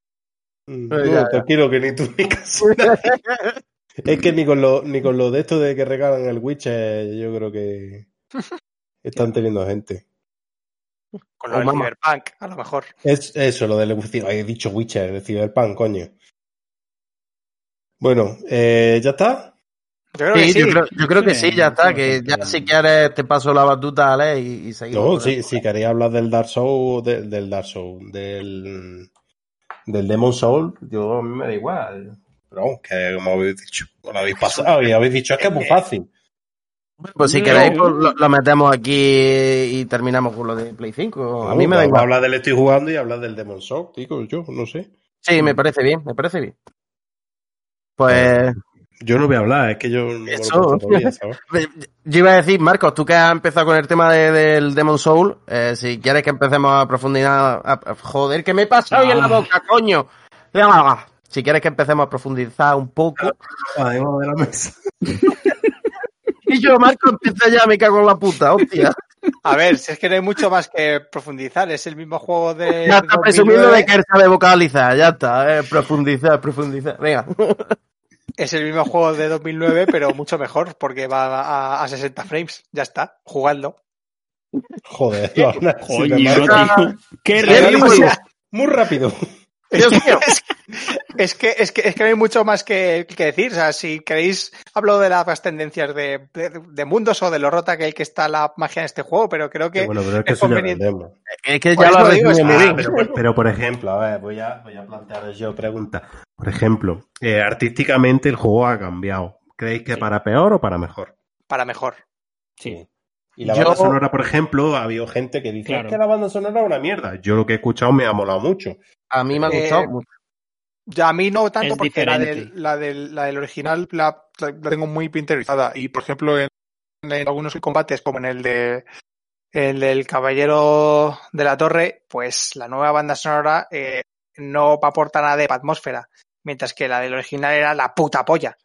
No, ya, ya. tranquilo, que ni tú ni casi nadie. Es que ni con lo, ni con lo de esto de que regalan el Witcher, yo creo que están teniendo gente. Con lo Oh, del. Cyberpunk, a lo mejor. Es eso, lo del he dicho Witcher, el Cyberpunk, coño. Bueno, eh, ¿ya está? Yo creo que Sí, sí. yo creo, yo creo que Sí, sí, ya está. sí, Que sí. ya si quieres te paso la batuta, Ale, y, y seguimos. No, sí, si queréis hablar del Dark Souls, del, del Dark Souls, del, del Demon Soul, yo a mí me da igual. Pero vamos, que como habéis dicho, lo habéis pasado y habéis dicho, es que es muy fácil. Pues si No. queréis, pues lo, lo metemos aquí y terminamos con lo de Play 5. A mí me da igual. hablar del estoy jugando y hablar del Demon Soul, digo yo, no sé. Sí, me parece bien, me parece bien. Pues Yo no voy a hablar, es que yo no lo he Eso. pasado todavía, ¿sabes? yo iba a decir, Marcos, tú que has empezado con el tema de- del Demon Soul, eh, si quieres que empecemos a profundizar... a- a- joder, ¿qué me pasa hoy en la Ah. boca, coño? Si quieres que empecemos a profundizar un poco... Además de la mesa. Y yo, Marcos, empieza ya, me cago en la puta, hostia. A ver, si es que no hay mucho más que profundizar, es el mismo juego de. Ya está 2009. presumiendo de que él sabe vocalizar, ya está, eh, profundizar, profundizar. Venga. Es el mismo juego de 2009, pero mucho mejor, porque va a, a 60 frames. Ya está, jugando. Joder, Coño, tío. Qué. Muy rápido. Dios mío. Es que, es que, es que no hay mucho más que, que decir. O sea, si queréis, hablo de las tendencias de, de, de mundos o de lo rota que hay que está la magia en este juego, pero creo que bueno, pero es que es eso ya lo conveniente. entendemos. Es que ya lo digo, es- Ah, pero, pero, por ejemplo, a ver, voy a, voy a plantearos yo preguntas. Por ejemplo, eh, artísticamente el juego ha cambiado. ¿Creéis que Sí. para peor o para mejor? Para mejor. Sí. Y la Yo- banda sonora, por ejemplo, ha habido gente que dice Claro. "Es que la banda sonora es una mierda. Yo lo que he escuchado me ha molado mucho. A mí me ha Eh, gustado mucho. Ya a mí no tanto Es porque la del, la, del, la del original la, la tengo muy pinterizada. Y por ejemplo, en, en algunos combates, como en el de el del Caballero de la Torre, pues la nueva banda sonora eh, no aporta nada de atmósfera. Mientras que la del original era la puta polla.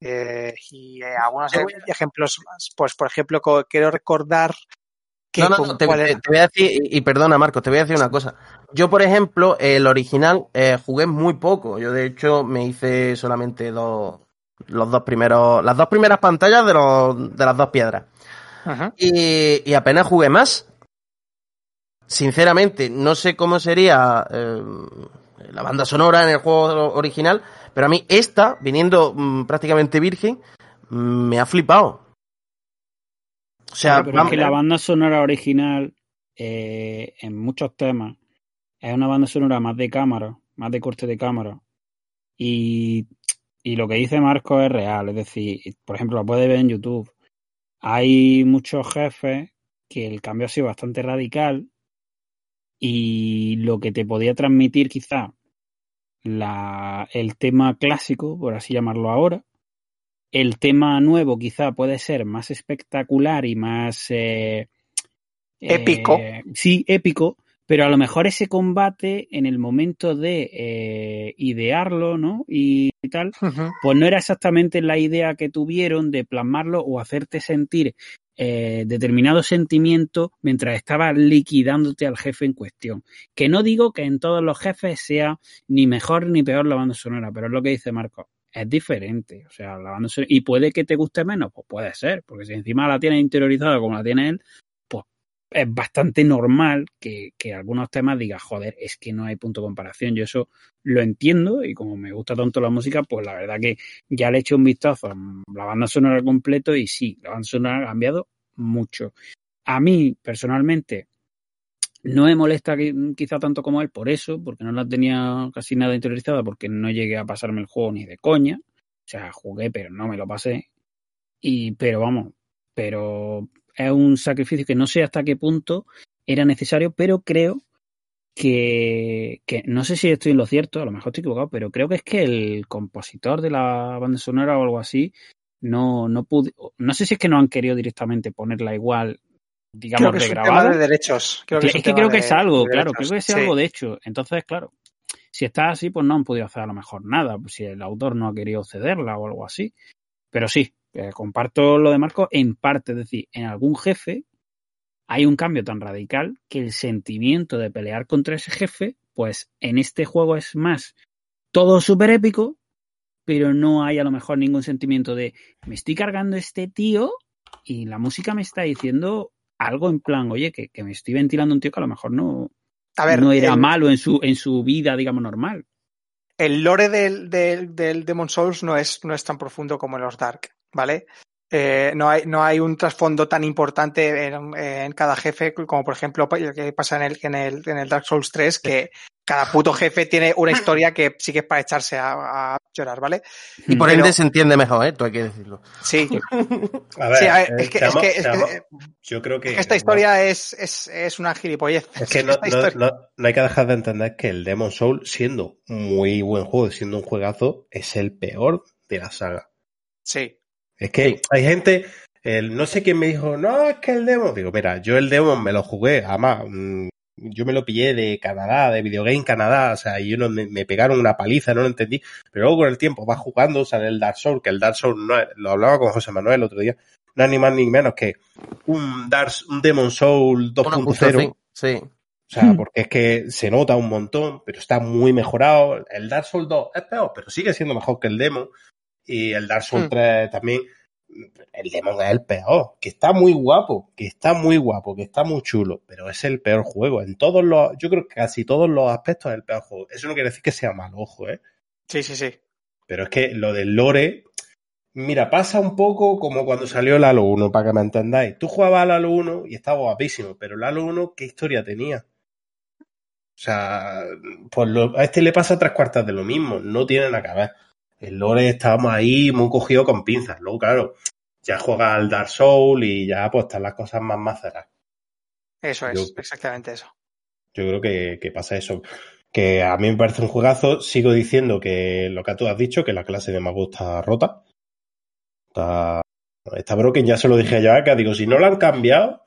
Eh, y eh, algunos ejemplos más. Pues, por ejemplo, quiero recordar que No, no, con no, te, voy a decir, y, y perdona Marcos, te voy a decir una cosa. Yo, por ejemplo, el original eh, jugué muy poco. Yo, de hecho, me hice solamente dos, los dos primeros, las dos primeras pantallas de, los, de las dos piedras. Y apenas jugué más. Sinceramente, no sé cómo sería eh, la banda sonora en el juego original, pero a mí esta, viniendo mm, prácticamente virgen, mm, me ha flipado. O sea, Pero es que la banda sonora original, eh, en muchos temas, es una banda sonora más de cámara, más de corte de cámara. Y, y lo que dice Marco es real. Es decir, por ejemplo, lo puedes ver en YouTube. Hay muchos jefes que el cambio ha sido bastante radical y lo que te podía transmitir quizá la, el tema clásico, por así llamarlo ahora, el tema nuevo quizá puede ser más espectacular y más eh, Épico. eh, sí, épico, pero a lo mejor ese combate en el momento de eh, idearlo, ¿no? Y, y tal, pues no era exactamente la idea que tuvieron de plasmarlo o hacerte sentir eh, determinado sentimiento mientras estabas liquidándote al jefe en cuestión. Que no digo que en todos los jefes sea ni mejor ni peor la banda sonora, pero es lo que dice Marco. Es diferente, o sea, la banda sonora, y puede que te guste menos, pues puede ser, porque si encima la tienes interiorizada como la tiene él, pues es bastante normal que, que algunos temas digas, joder, es que no hay punto de comparación. Yo eso lo entiendo y como me gusta tanto la música, pues la verdad que ya le he hecho un vistazo a la banda sonora completo y sí, la banda sonora ha cambiado mucho. A mí, personalmente, no me molesta qui- quizá tanto como él por eso, porque no la tenía casi nada interiorizada, porque no llegué a pasarme el juego ni de coña. O sea, jugué, pero no me lo pasé. Y, pero vamos, pero es un sacrificio que no sé hasta qué punto era necesario, pero creo que, que no sé si estoy en lo cierto, a lo mejor estoy equivocado, pero creo que es que el compositor de la banda sonora o algo así no, no pude, no sé si es que no han querido directamente ponerla igual, digamos, Creo que es un tema regrabada. de derechos. Creo que es que creo que es algo, de claro, derechos. creo que es Sí. algo de hecho. Entonces, claro, si está así, pues no han podido hacer a lo mejor nada, pues si el autor no ha querido cederla o algo así. Pero sí, eh, comparto lo de Marco en parte, es decir, en algún jefe hay un cambio tan radical que el sentimiento de pelear contra ese jefe, pues en este juego es más todo súper épico, pero no hay a lo mejor ningún sentimiento de me estoy cargando este tío y la música me está diciendo algo en plan, oye, que, que me estoy ventilando un tío que a lo mejor no, A ver, no era el, malo en su, en su vida, digamos, normal. el lore del, del, del Demon Souls no es, no es tan profundo como en los Dark, ¿vale? Eh, no, hay, no hay un trasfondo tan importante en, en cada jefe como por ejemplo el que pasa en el, en el, en el Dark Souls 3 que cada puto jefe tiene una historia que sí que es para echarse a, a llorar, ¿vale? Y por Pero- ende se entiende mejor, ¿eh? Tú hay que decirlo. Sí, A ver, Sí, a ver, eh, es que- es que- es que- seamos- yo creo que es que esta historia es, es, es una gilipollez. Es que no, no- no hay que dejar de entender que el Demon Soul, siendo muy buen juego, siendo un juegazo, es el peor de la saga. Sí, Es que hay gente, el, no sé quién me dijo, no, es que el Demon. Digo, mira, yo el Demon me lo jugué, además, mm, yo me lo pillé de Canadá, de Videogame Canadá, o sea, y yo no, me, me pegaron una paliza, no lo entendí. Pero luego con el tiempo vas jugando, sale el Dark Souls, que el Dark Souls no es- lo hablaba con José Manuel el otro día, no es ni más ni menos que un Dark, un Demon Soul 2.0. 1.0, Sí. O sea, porque es que se nota un montón, pero está muy mejorado. El Dark Souls 2 es peor, pero sigue siendo mejor que el demo. Y el Dark Souls Hmm. 3 también. El demo es el peor, que está muy guapo, que está muy guapo, que está muy chulo, pero es el peor juego. En todos los, yo creo que casi todos los aspectos es el peor juego. Eso no quiere decir que sea mal, ojo, ¿eh? sí, sí, sí. Pero es que lo del lore, mira, pasa un poco como cuando salió el Halo 1, para que me entendáis. Tú jugabas al Halo 1 y estaba guapísimo, pero el Halo 1, ¿qué historia tenía? O sea, pues lo- a este le pasa tres cuartas de lo mismo, no tiene nada que ver. El lore estábamos ahí muy cogido con pinzas. Luego, claro, ya juega al Dark Soul y ya pues están las cosas más maceradas. Eso es, Yo- exactamente eso. Yo creo que, que pasa eso. Que a mí me parece un juegazo. Sigo diciendo que lo que tú has dicho, que la clase de mago está rota. Está, está broken. Ya se lo dije a que digo, si no lo han cambiado,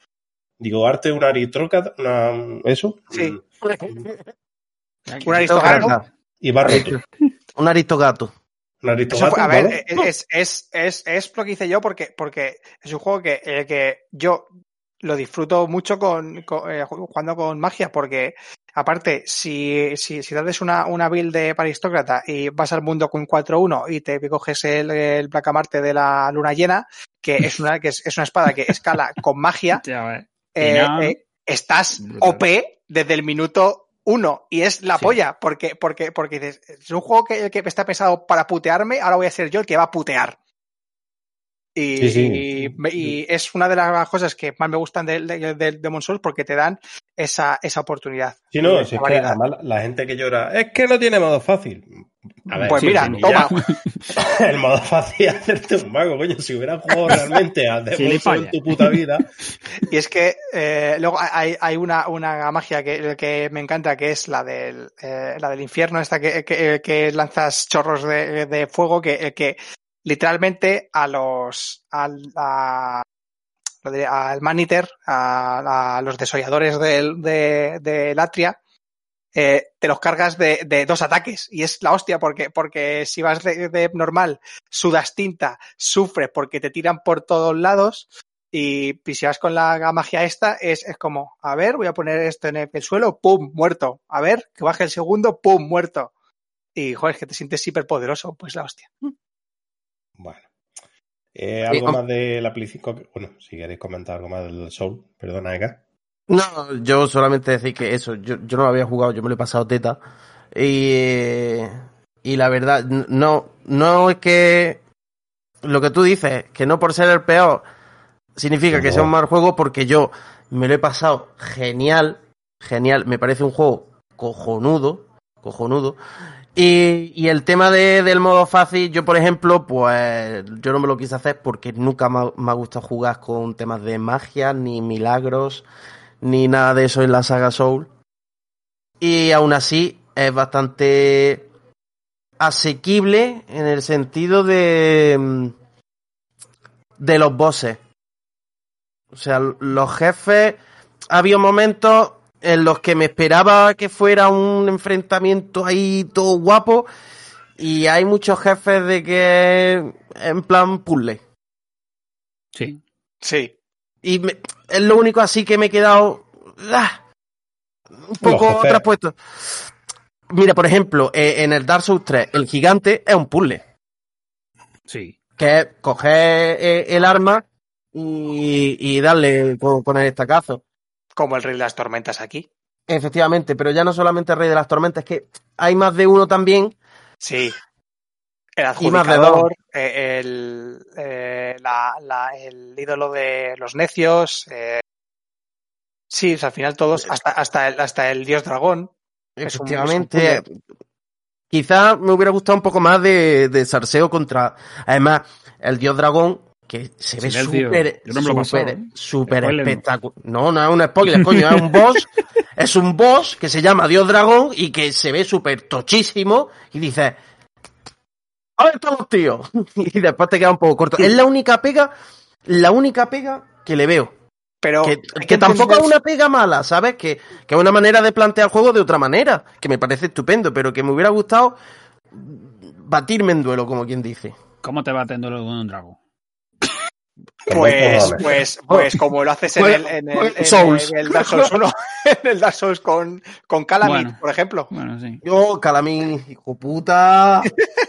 digo, arte una aristócrata, una, eso. Sí. mm, Un aristócrata. Aristocrata. Y va roto. Un aristogato. Aristócrata. fue- a ver, ¿vale? es, es, es, es lo que hice yo porque, porque es un juego que, eh, que yo lo disfruto mucho con, con, eh, jugando con magia porque aparte si, si, si haces una, una build de aristócrata y vas al mundo con 4-1 y te coges el, el Blacamarte de la luna llena que es una, que es, es una espada que escala con magia Ya eh, eh, estás. OP desde el minuto uno y es la Sí. polla porque porque porque dices, es un juego que, que está pensado para putearme ahora voy a ser yo el que va a putear y, Sí, sí. y es una de las cosas que más me gustan del de, de, Demon Souls porque te dan esa, esa oportunidad Sí, no, si es que además la, la gente que llora, es que no tiene modo fácil. Ver, pues sí, mira, sí, toma. El modo fácil es hacerte un mago, coño. Si hubieras jugado realmente a Souls en tu puta vida, Y es que eh, luego hay, hay una, una magia que, que me encanta, que es la del, eh, la del infierno, esta que, que, que lanzas chorros de, de fuego, que, que literalmente a los al, a- al Maniter, a, a los desolladores del, de, de Latria, eh, te los cargas de, de dos ataques. Y es la hostia, porque, porque si vas de, de normal, sudas tinta, sufres porque te tiran por todos lados. Y, y si vas con la magia esta, es, es como, a ver, voy a poner esto en el, el suelo, pum, muerto. A ver, que baje el segundo, pum, muerto. Y, joder, es que te sientes hiper poderoso, pues la hostia. bueno. Eh, algo más de la Play 5. que- Bueno, si queréis comentar algo más del Soul, perdona, Ega. No, yo solamente decir que eso, yo, yo no lo había jugado, yo me lo he pasado teta. Y, y la verdad, no, no es que lo que tú dices, que no por ser el peor significa que sea un mal juego, porque yo me lo he pasado genial, genial, me parece un juego cojonudo, cojonudo. Y, y el tema de- del modo fácil, yo por ejemplo, pues yo no me lo quise hacer porque nunca me ha, me ha gustado jugar con temas de magia, ni milagros, ni nada de eso en la saga Soul. Y aún así es bastante asequible en el sentido de mm, de los bosses. O sea, los jefes ha habido momentos en los que me esperaba que fuera un enfrentamiento ahí todo guapo y hay muchos jefes de que en plan puzzle. Sí. Sí. Y me- es lo único así que me he quedado ah, un poco traspuesto. Mira, por ejemplo, eh, en el Dark Souls 3, el gigante es un puzzle. Sí. Que es coger eh, el arma y, y darle con, con el estacazo. Como el rey de las tormentas aquí. Efectivamente, pero ya no solamente el Rey de las Tormentas, es que hay más de uno también. Sí. El Y más de adjudicador, eh, el, eh, la, la- el ídolo de los necios. eh, sí, o sea, al final todos, hasta, hasta, el, hasta el dios dragón. Un- Efectivamente. es un Quizá me hubiera gustado un poco más de, de Sarseo contra. Además, el Dios Dragón, que se ve súper, súper, súper espectacular. No, no es un spoiler, coño, es un boss. es un boss que se llama Dios Dragón y que se ve súper tochísimo. Y dices. A ver, todos tíos. y después te queda un poco corto. Es la única pega, la única pega que le veo. Pero Que, tampoco es una pega mala, ¿sabes? Que, que es una manera de plantear el juego de otra manera, que me parece estupendo, pero que me hubiera gustado batirme en duelo, como quien dice. ¿Cómo te va atendiendo con un dragón? Pues, pues, pues como lo haces en el, en el, juega en Souls. el Dark Souls 1, en el Dark Souls con, con Calamit, Bueno. por ejemplo. Bueno, sí. Yo, Calamín, hijo puta.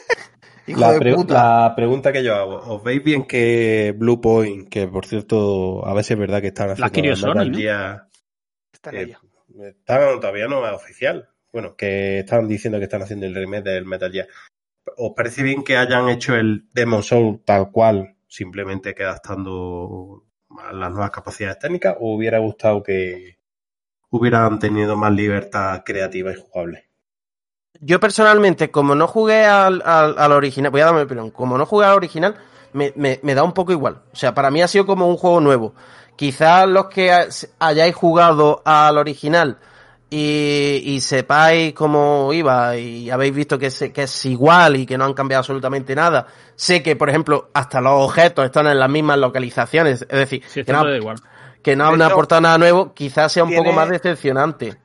hijo La, de pre- puta. la pregunta que yo hago, ¿os veis bien que Blue Point, que por cierto, a ver si es verdad que están haciendo el Sony, Metal ¿no? Gear, Está en eh, ello. está- todavía no es oficial. Bueno, que están diciendo que están haciendo el remake del Metal Gear. ¿Os parece bien que hayan hecho el Demon Soul tal cual, simplemente que adaptando a las nuevas capacidades técnicas, o hubiera gustado que hubieran tenido más libertad creativa y jugable? Yo personalmente, como no jugué al, al, al original, voy a darme perdón, como no jugué al original, me, me, me da un poco igual. O sea, para mí ha sido como un juego nuevo. Quizás los que ha- hayáis jugado al original y, y sepáis cómo iba y habéis visto que es, que es igual y que no han cambiado absolutamente nada. Sé que, por ejemplo, hasta los objetos están en las mismas localizaciones. Es decir, Sí, que no, todo igual. que no han aportado nada nuevo, quizás sea un tiene- poco más decepcionante.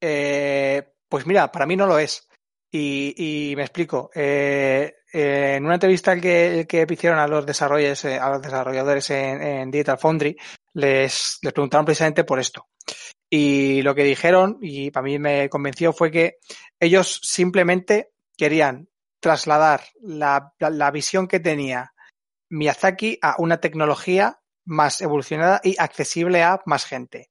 Eh, pues mira, para mí no lo es. Y, me explico. Eh, eh, en una entrevista que, que hicieron a los desarrolladores, eh, a los desarrolladores en, Digital Foundry, les, les preguntaron precisamente por esto. Y lo que dijeron, y para mí me convenció, fue que ellos simplemente querían trasladar la, la, la visión que tenía Miyazaki a una tecnología más evolucionada y accesible a más gente.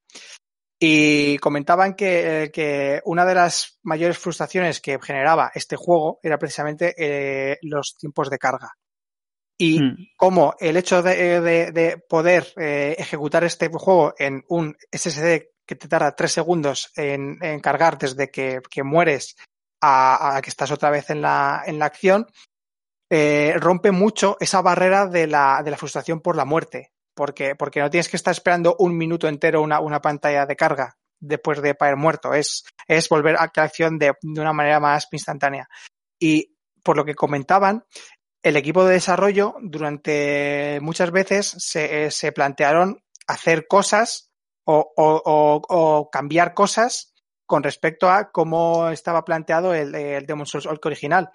Y comentaban que, eh, que una de las mayores frustraciones que generaba este juego era precisamente eh, los tiempos de carga. Y Mm. cómo el hecho de, de- de poder eh, ejecutar este juego en un SSD que te tarda tres segundos en, en cargar desde que, que mueres a, a que estás otra vez en la, en la acción, eh, rompe mucho esa barrera de la, de la frustración por la muerte. Porque, porque no tienes que estar esperando un minuto entero una, una pantalla de carga después de haber muerto. Es, es volver a la acción de, de una manera más instantánea. Y por lo que comentaban, el equipo de desarrollo durante muchas veces se, eh, se plantearon hacer cosas o, o- cambiar cosas con respecto a cómo estaba planteado el, el Demon's Souls original.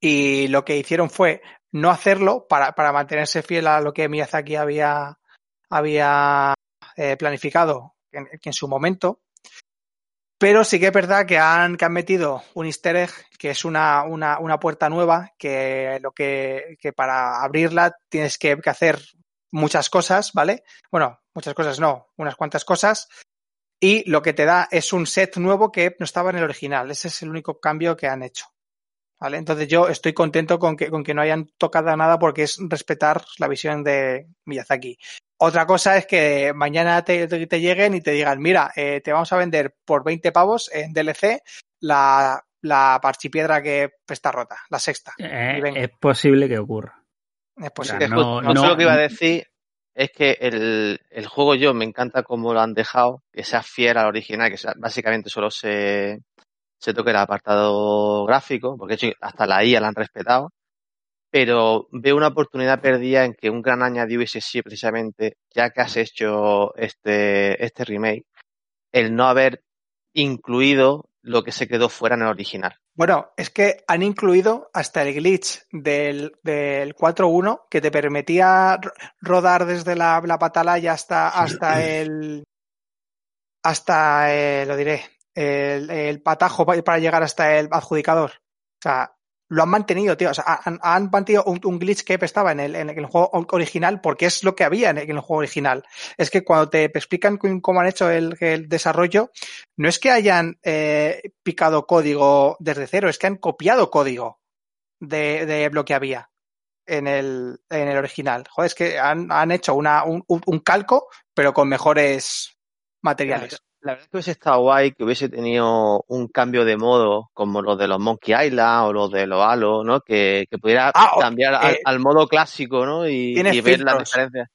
Y lo que hicieron fue no hacerlo para, para mantenerse fiel a lo que Miyazaki había, había eh, planificado en, en su momento. Pero sí que es verdad que han, que han metido un easter egg, que es una, una, una puerta nueva, que lo que, que para abrirla tienes que, que hacer muchas cosas, ¿vale? Bueno, muchas cosas no, unas cuantas cosas. Y lo que te da es un set nuevo que no estaba en el original. Ese es el único cambio que han hecho. ¿Vale? Entonces yo estoy contento con que, con que no hayan tocado nada porque es respetar la visión de Miyazaki. Otra cosa es que mañana te, lleguen y te digan, mira, eh, te vamos a vender por 20 pavos en DLC la, la parchipiedra que está rota, la sexta. Eh, es posible que ocurra. Es O posible. sea, Es que no- justo no- lo que iba a decir es que el, el juego yo me encanta cómo lo han dejado, que sea fiel al original, que sea- básicamente solo se, se toque el apartado gráfico, porque hasta la IA la han respetado, pero veo una oportunidad perdida en que un gran añadido hubiese sido precisamente, ya que has hecho este, este remake, el no haber incluido lo que se quedó fuera en el original. Bueno, es que han incluido hasta el glitch del, del 4.1 que te permitía ro- rodar desde la, la patalaya hasta, hasta el. hasta, eh, lo diré, el, el patajo pa- para llegar hasta el adjudicador. O sea, lo han mantenido, tío. O sea, han, han mantenido un, un glitch que estaba en el, en el juego original porque es lo que había en el, en el juego original. Es que cuando te explican cómo han hecho el, el desarrollo, no es que hayan eh, picado código desde cero, es que han copiado código de, de lo que había en el, en el original. Joder, es que han, han hecho una, un, un- un calco, pero con mejores materiales. La verdad es que hubiese estado guay que hubiese tenido un cambio de modo como los de los Monkey Island o los de los Halo, ¿no? Que, que pudiera Ah, cambiar al, eh, al modo clásico, ¿no? Y, ver las diferencias.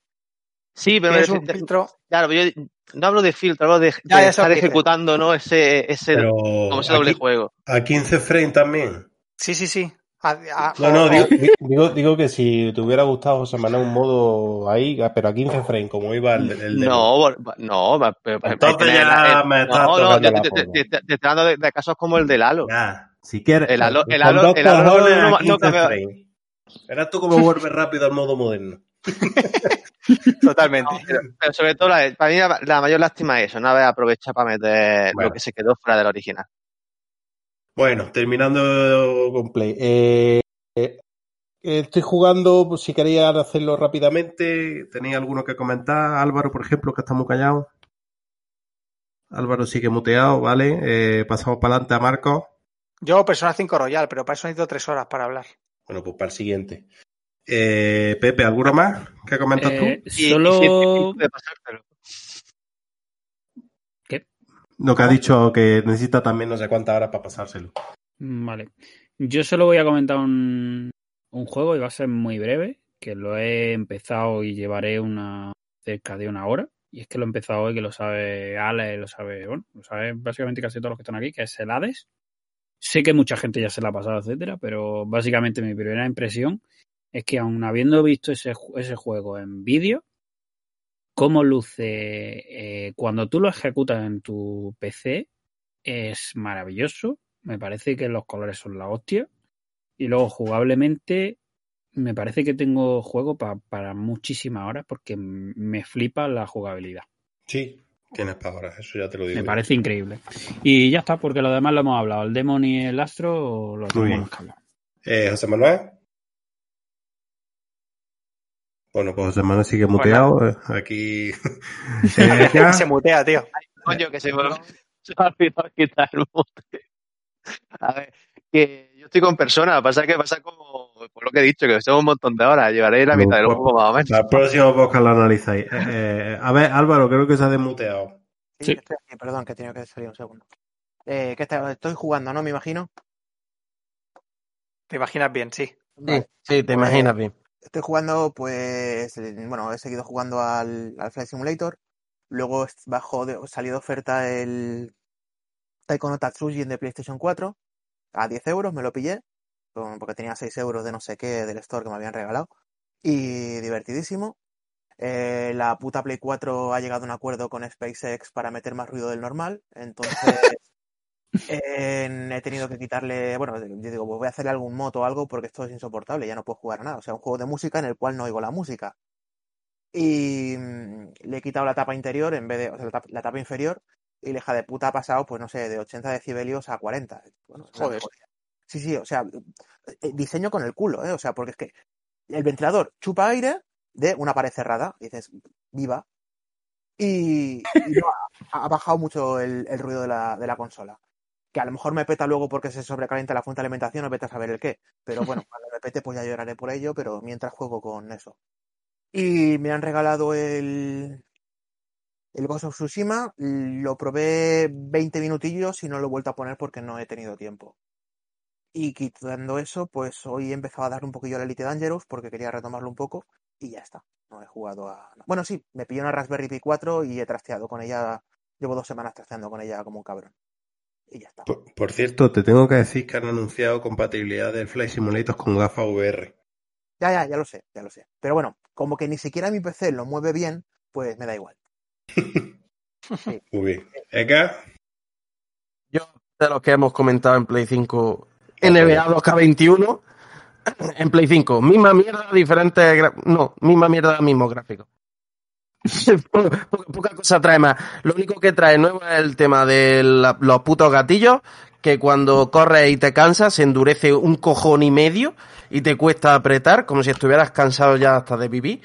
Sí, pero Tienes un filtro. claro, pero yo no hablo de filtro, hablo de, Ya, de ya sé lo estar ejecutando, ¿no? Ese, ese, como ese doble aquí- juego. a 15 frames también. Sí, sí, sí. A- a- No, no, digo, digo, digo que si te hubiera gustado, José Manuel, un modo ahí, pero a 15 frames, como iba el, el de- No, no, pero, Entonces ya eh, me estás no, no, te, te, estoy hablando de, de casos como el del Halo. Ya, si quieres. El Halo- el Halo- el Halo no- a no 15 cambia- frames. Verás tú cómo vuelve rápido al modo moderno. totalmente. Pero, pero sobre todo, la- para mí la, la mayor lástima es eso, no haber aprovechado para meter Bueno. lo que se quedó fuera del original. Bueno, terminando con Play. Eh, eh, estoy jugando, pues, si quería hacerlo rápidamente. ¿Tenéis alguno que comentar? Álvaro, por ejemplo, que está muy callado. Álvaro sigue muteado, ¿vale? Eh, pasamos para adelante a Marco. Yo, Persona 5 Royal, pero para eso necesito tres horas para hablar. Bueno, pues para el siguiente. Eh, Pepe, ¿alguno más que comentas Eh, Y- y solo. si es difícil de pasártelo. Lo que ha dicho que necesita también no sé cuántas horas para pasárselo. Vale. Yo solo voy a comentar un, un juego y va a ser muy breve, que lo he empezado y llevaré una cerca de una hora. Y es que lo he empezado hoy, que lo sabe Ale, lo sabe, bueno, lo sabe básicamente casi todos los que están aquí, que es el Hades. Sé que mucha gente ya se la ha pasado, etcétera, pero básicamente mi primera impresión es que aun habiendo visto ese, ese juego en vídeo, cómo luce eh, cuando tú lo ejecutas en tu PC es maravilloso. Me parece que los colores son la hostia. Y luego jugablemente me parece que tengo juego pa- para muchísimas horas porque me flipa la jugabilidad. Sí, tienes para ahora, eso ya te lo digo. Me parece increíble. Y ya está, porque lo demás lo hemos hablado. El Demon y el Astro lo tenemos que hablar. Eh, José Manuel. Bueno, pues José Manuel sigue muteado. eh, Aquí. Eh. Se mutea, tío. Coño, que se me, se me ha olvidado quitar el mute. A ver, que yo estoy con personas, pasa que pasa como por lo que he dicho, que tengo un montón de horas, llevaré la mitad del Pues, juego más o menos. Al próximo podcast lo analizáis. Eh, eh, a ver, Álvaro, creo que se ha desmuteado. Sí, Sí. que estoy aquí, perdón, que he tenido que salir un segundo. Eh, que está- estoy jugando, ¿no? Me imagino. Te imaginas bien, sí. Sí, te imaginas bien. Estoy jugando, pues, eh, bueno, he seguido jugando al, al Flight Simulator. Luego bajo de, salió de oferta el Taiko no Tatsujin de PlayStation 4 a 10 euros, me lo pillé, porque tenía 6 euros de no sé qué del store que me habían regalado. Y divertidísimo. Eh, la puta Play 4 ha llegado a un acuerdo con SpaceX para meter más ruido del normal. Entonces, eh, he tenido que quitarle. Bueno, yo digo, pues voy a hacerle algún moto o algo porque esto es insoportable, ya no puedo jugar a nada. O sea, un juego de música en el cual no oigo la música. Y mm, le he quitado la tapa interior en vez de. O sea, la tapa, la tapa inferior. Y la hija de puta ha pasado, pues no sé, de 80 decibelios a 40. Bueno, Joder. Sí, sí, o sea, eh, diseño con el culo, ¿eh? O sea, porque es que el ventilador chupa aire de una pared cerrada. Y dices, viva. Y, y no, ha, ha bajado mucho el, el ruido de la, de la consola. Que a lo mejor me peta luego porque se sobrecalienta la fuente de alimentación, no vete a saber el qué. Pero bueno, cuando me pete, pues ya lloraré por ello, pero mientras juego con eso. Y me han regalado el, el Ghost of Tsushima. Lo probé 20 minutillos y no lo he vuelto a poner porque no he tenido tiempo. Y quitando eso, pues hoy he empezado a dar un poquillo a la Elite Dangerous porque quería retomarlo un poco y ya está. No he jugado a. Bueno, sí, me pillé una Raspberry Pi 4 y he trasteado con ella. Llevo dos semanas trasteando con ella como un cabrón. Y ya está. Por, por cierto, te tengo que decir que han anunciado compatibilidad del Flight Simulator con gafas VR. Ya, ya, ya lo sé, ya lo sé. Pero bueno, como que ni siquiera mi PC lo mueve bien, pues me da igual. Muy bien. Eka, Yo, de los que hemos comentado en Play 5, NBA 2K21, en Play 5, misma mierda, diferentes. gra- No, misma mierda, mismo gráfico. Po- poca, poca cosa trae más. Lo único que trae nuevo es el tema de la- los putos gatillos, que cuando corres y te cansas se endurece un cojón y medio y te cuesta apretar, como si estuvieras cansado ya hasta de vivir.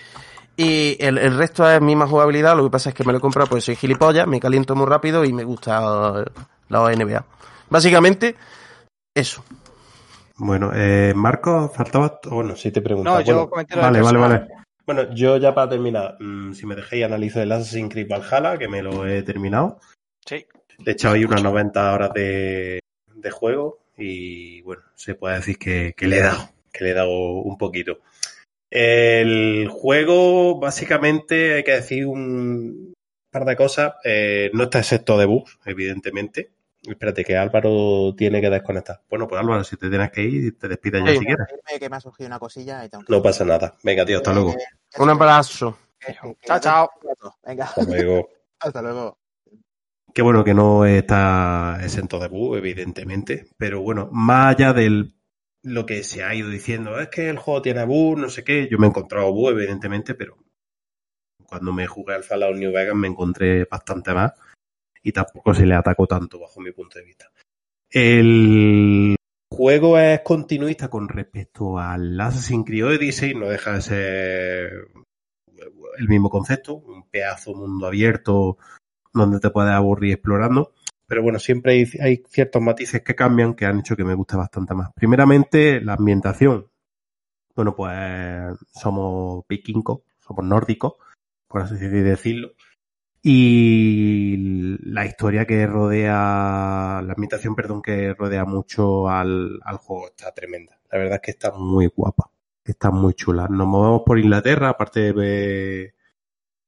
Y el, el resto es misma jugabilidad, lo que pasa es que me lo he comprado porque soy gilipollas, me caliento muy rápido y me gusta la NBA. Básicamente, eso. bueno, eh, Marco, faltaba. Bueno, sí te pregunto. No, yo Bueno, comenté lo del Vale, vale, vale. Bueno, yo ya para terminar, mm, si me dejéis analizo el Assassin's Creed Valhalla, que me lo he terminado. Sí. Le he echado ahí unas 90 horas de, de juego y bueno, se puede decir que, que le he dado, que le he dado un poquito. El juego, básicamente, hay que decir un par de cosas. Eh, no está excepto de bugs, evidentemente. Espérate, que Álvaro tiene que desconectar. Bueno, pues Álvaro, si te tienes que ir, te despides ya si quieres. Irme, que me ha surgido una cosilla y tengo que... No pasa nada. Venga, tío, hasta luego. Eh, Un abrazo. que- que- Chao, chao. Venga, Hasta luego. hasta luego. Qué bueno que no está exento de bug, evidentemente, pero bueno, más allá de lo que se ha ido diciendo, es que el juego tiene bug, no sé qué, yo me he encontrado bug, evidentemente, pero cuando me jugué al Fallout New Vegas me encontré bastante más y tampoco se le atacó tanto bajo mi punto de vista. El juego es continuista con respecto al Assassin's Creed Odyssey, no deja de ser el mismo concepto, un pedazo mundo abierto donde te puedes aburrir explorando. Pero bueno, siempre hay, ciertos matices que cambian que han hecho que me guste bastante más. Primeramente, la ambientación. Bueno, pues somos vikingos, somos nórdicos, por así decirlo. Y la historia que rodea, la ambientación, perdón, que rodea mucho al, al juego está tremenda. La verdad es que está muy guapa. están muy chulas. Nos movemos por Inglaterra, aparte de,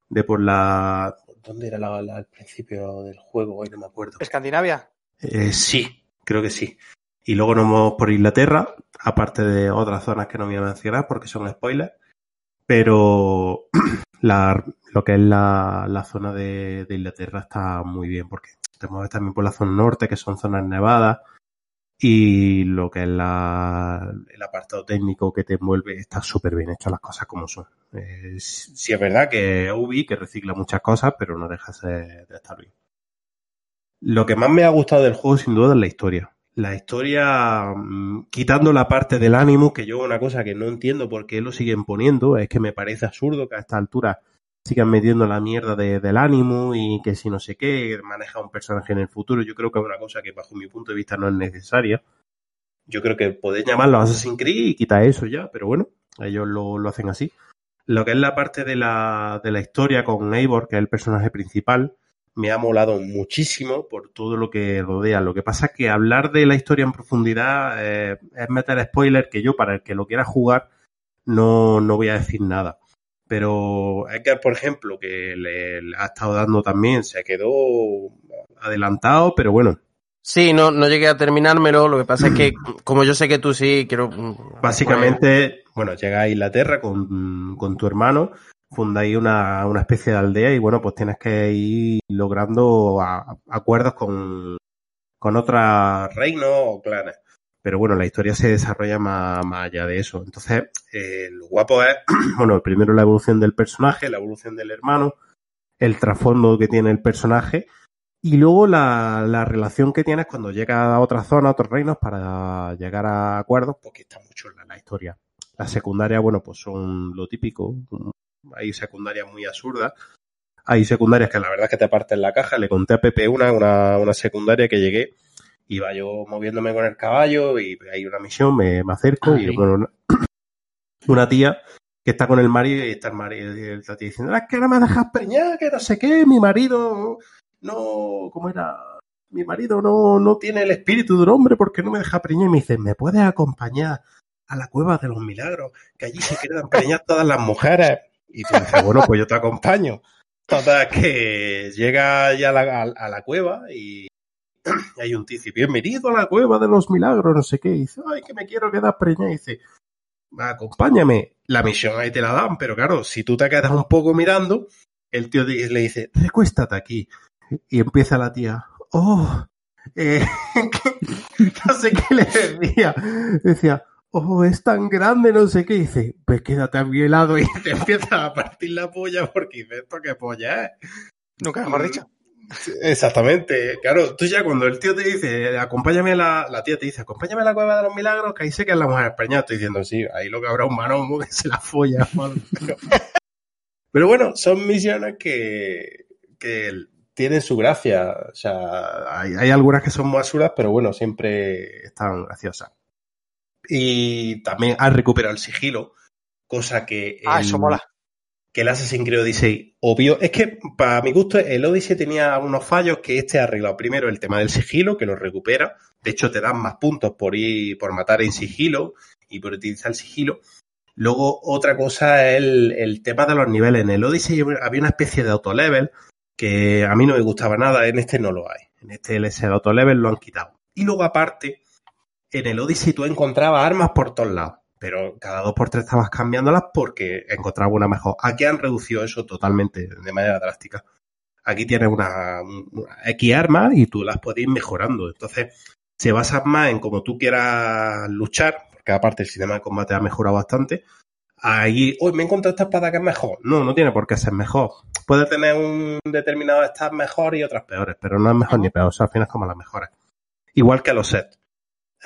de por la... ¿Dónde era la, la- al principio del juego? Hoy no me acuerdo. Escandinavia. Eh, sí, creo que sí. Y luego nos movemos por Inglaterra, aparte de otras zonas que no voy a mencionar porque son spoilers. Pero la, lo que es la, la zona de, de Inglaterra está muy bien porque te mueves también por la zona norte, que son zonas nevadas. Y lo que es la, el apartado técnico que te envuelve está súper bien hecho las cosas como son. Eh, sí es verdad que Ubi, que recicla muchas cosas, pero no deja de estar bien. Lo que más me ha gustado del juego, sin duda, es la historia. La historia, mm, quitando la parte del ánimo, que yo una cosa que no entiendo por qué lo siguen poniendo, es que me parece absurdo que a esta altura sigan metiendo la mierda de- del ánimo y que si no sé qué, maneja un personaje en el futuro. Yo creo que es una cosa que bajo mi punto de vista no es necesaria. Yo creo que podéis llamarlo Assassin's Creed y quitar eso ya, pero bueno, ellos lo, lo hacen así. Lo que es la parte de la, de la historia con Eivor, que es el personaje principal, me ha molado muchísimo por todo lo que rodea. Lo que pasa es que hablar de la historia en profundidad eh, es meter spoiler que yo, para el que lo quiera jugar, no, no voy a decir nada. Pero que, por ejemplo, que le, le ha estado dando también, se quedó adelantado, pero bueno, Sí, no, no llegué a terminármelo. Lo que pasa es que, como yo sé que tú sí, quiero. mm, Básicamente, bueno, llega a Inglaterra con, con tu hermano, fundáis una, una especie de aldea y bueno, pues tienes que ir logrando a- acuerdos con, con otros reinos o clanes. Pero bueno, la historia se desarrolla más, allá de eso. Entonces, eh, lo guapo es, bueno, primero la evolución del personaje, la evolución del hermano, el trasfondo que tiene el personaje y luego la, la relación que tienes cuando llegas a otra zona, a otros reinos, para llegar a acuerdos, porque está mucho la, la historia. Las secundarias, bueno, pues son lo típico. Hay secundarias muy absurdas. Hay secundarias que la verdad es que te parten la caja. Le conté a Pepe una, una, una secundaria que llegué. Iba yo moviéndome con el caballo y hay una misión, me, me acerco Ah, y bueno, una, una tía que está con el marido y está el marido y la tía diciendo, "Ah, es que no me dejas preñar, que no sé qué, mi marido no, ¿cómo era? Mi marido no, no tiene el espíritu de un hombre porque no me deja preñar y me dice, ¿me puedes acompañar a la cueva de los milagros? Que allí se quedan preñar todas las mujeres. Y tú dices, bueno, pues yo te acompaño. Total, que llega ya a la, a- a la cueva y hay un dice, bienvenido a la cueva de los milagros, no sé qué. Dice, ay, que me quiero quedar preñada. Dice, acompáñame. La misión ahí te la dan, pero claro, si tú te quedas un poco mirando, el tío le dice, recuéstate aquí. Y empieza la tía, oh, eh, no sé qué le decía. Decía, oh, es tan grande, no sé qué. Dice, pues quédate a mi lado y te empieza a partir la polla porque dice, ¿esto qué polla es? Nunca mejor dicho. Exactamente, claro, tú ya cuando el tío te dice, acompáñame a la, la tía te dice, acompáñame a la cueva de los milagros, que ahí sé que es la mujer española, estoy diciendo, sí, ahí lo que habrá un manomo que se la folla. Pero, bueno, son misiones que, que tienen su gracia, o sea, hay, hay algunas que son más absurdas, pero bueno, siempre están graciosas. Y también has recuperado el sigilo, cosa que... Ah, el- eso mola. Que el Assassin's Creed Odyssey obvio. Es que, para mi gusto, el Odyssey tenía algunos fallos que este ha arreglado. Primero, el tema del sigilo, que lo recupera. De hecho, te dan más puntos por ir, por matar en sigilo y por utilizar el sigilo. Luego, otra cosa es el, el tema de los niveles. En el Odyssey había una especie de autolevel que a mí no me gustaba nada. En este no lo hay. En este ese autolevel lo han quitado. Y luego, aparte, en el Odyssey tú encontrabas armas por todos lados pero cada dos por tres estabas cambiándolas porque encontraba una mejor. Aquí han reducido eso totalmente, de manera drástica. Aquí tienes una, una X armas y tú las puedes ir mejorando. Entonces, se basa más en cómo tú quieras luchar, porque aparte el sistema de combate ha mejorado bastante. Ahí, hoy me he encontrado esta espada que es mejor. No, no tiene por qué ser mejor. Puede tener un determinado stats mejor y otras peores, pero no es mejor ni peor. O sea, al final es como las mejores. Igual que los sets.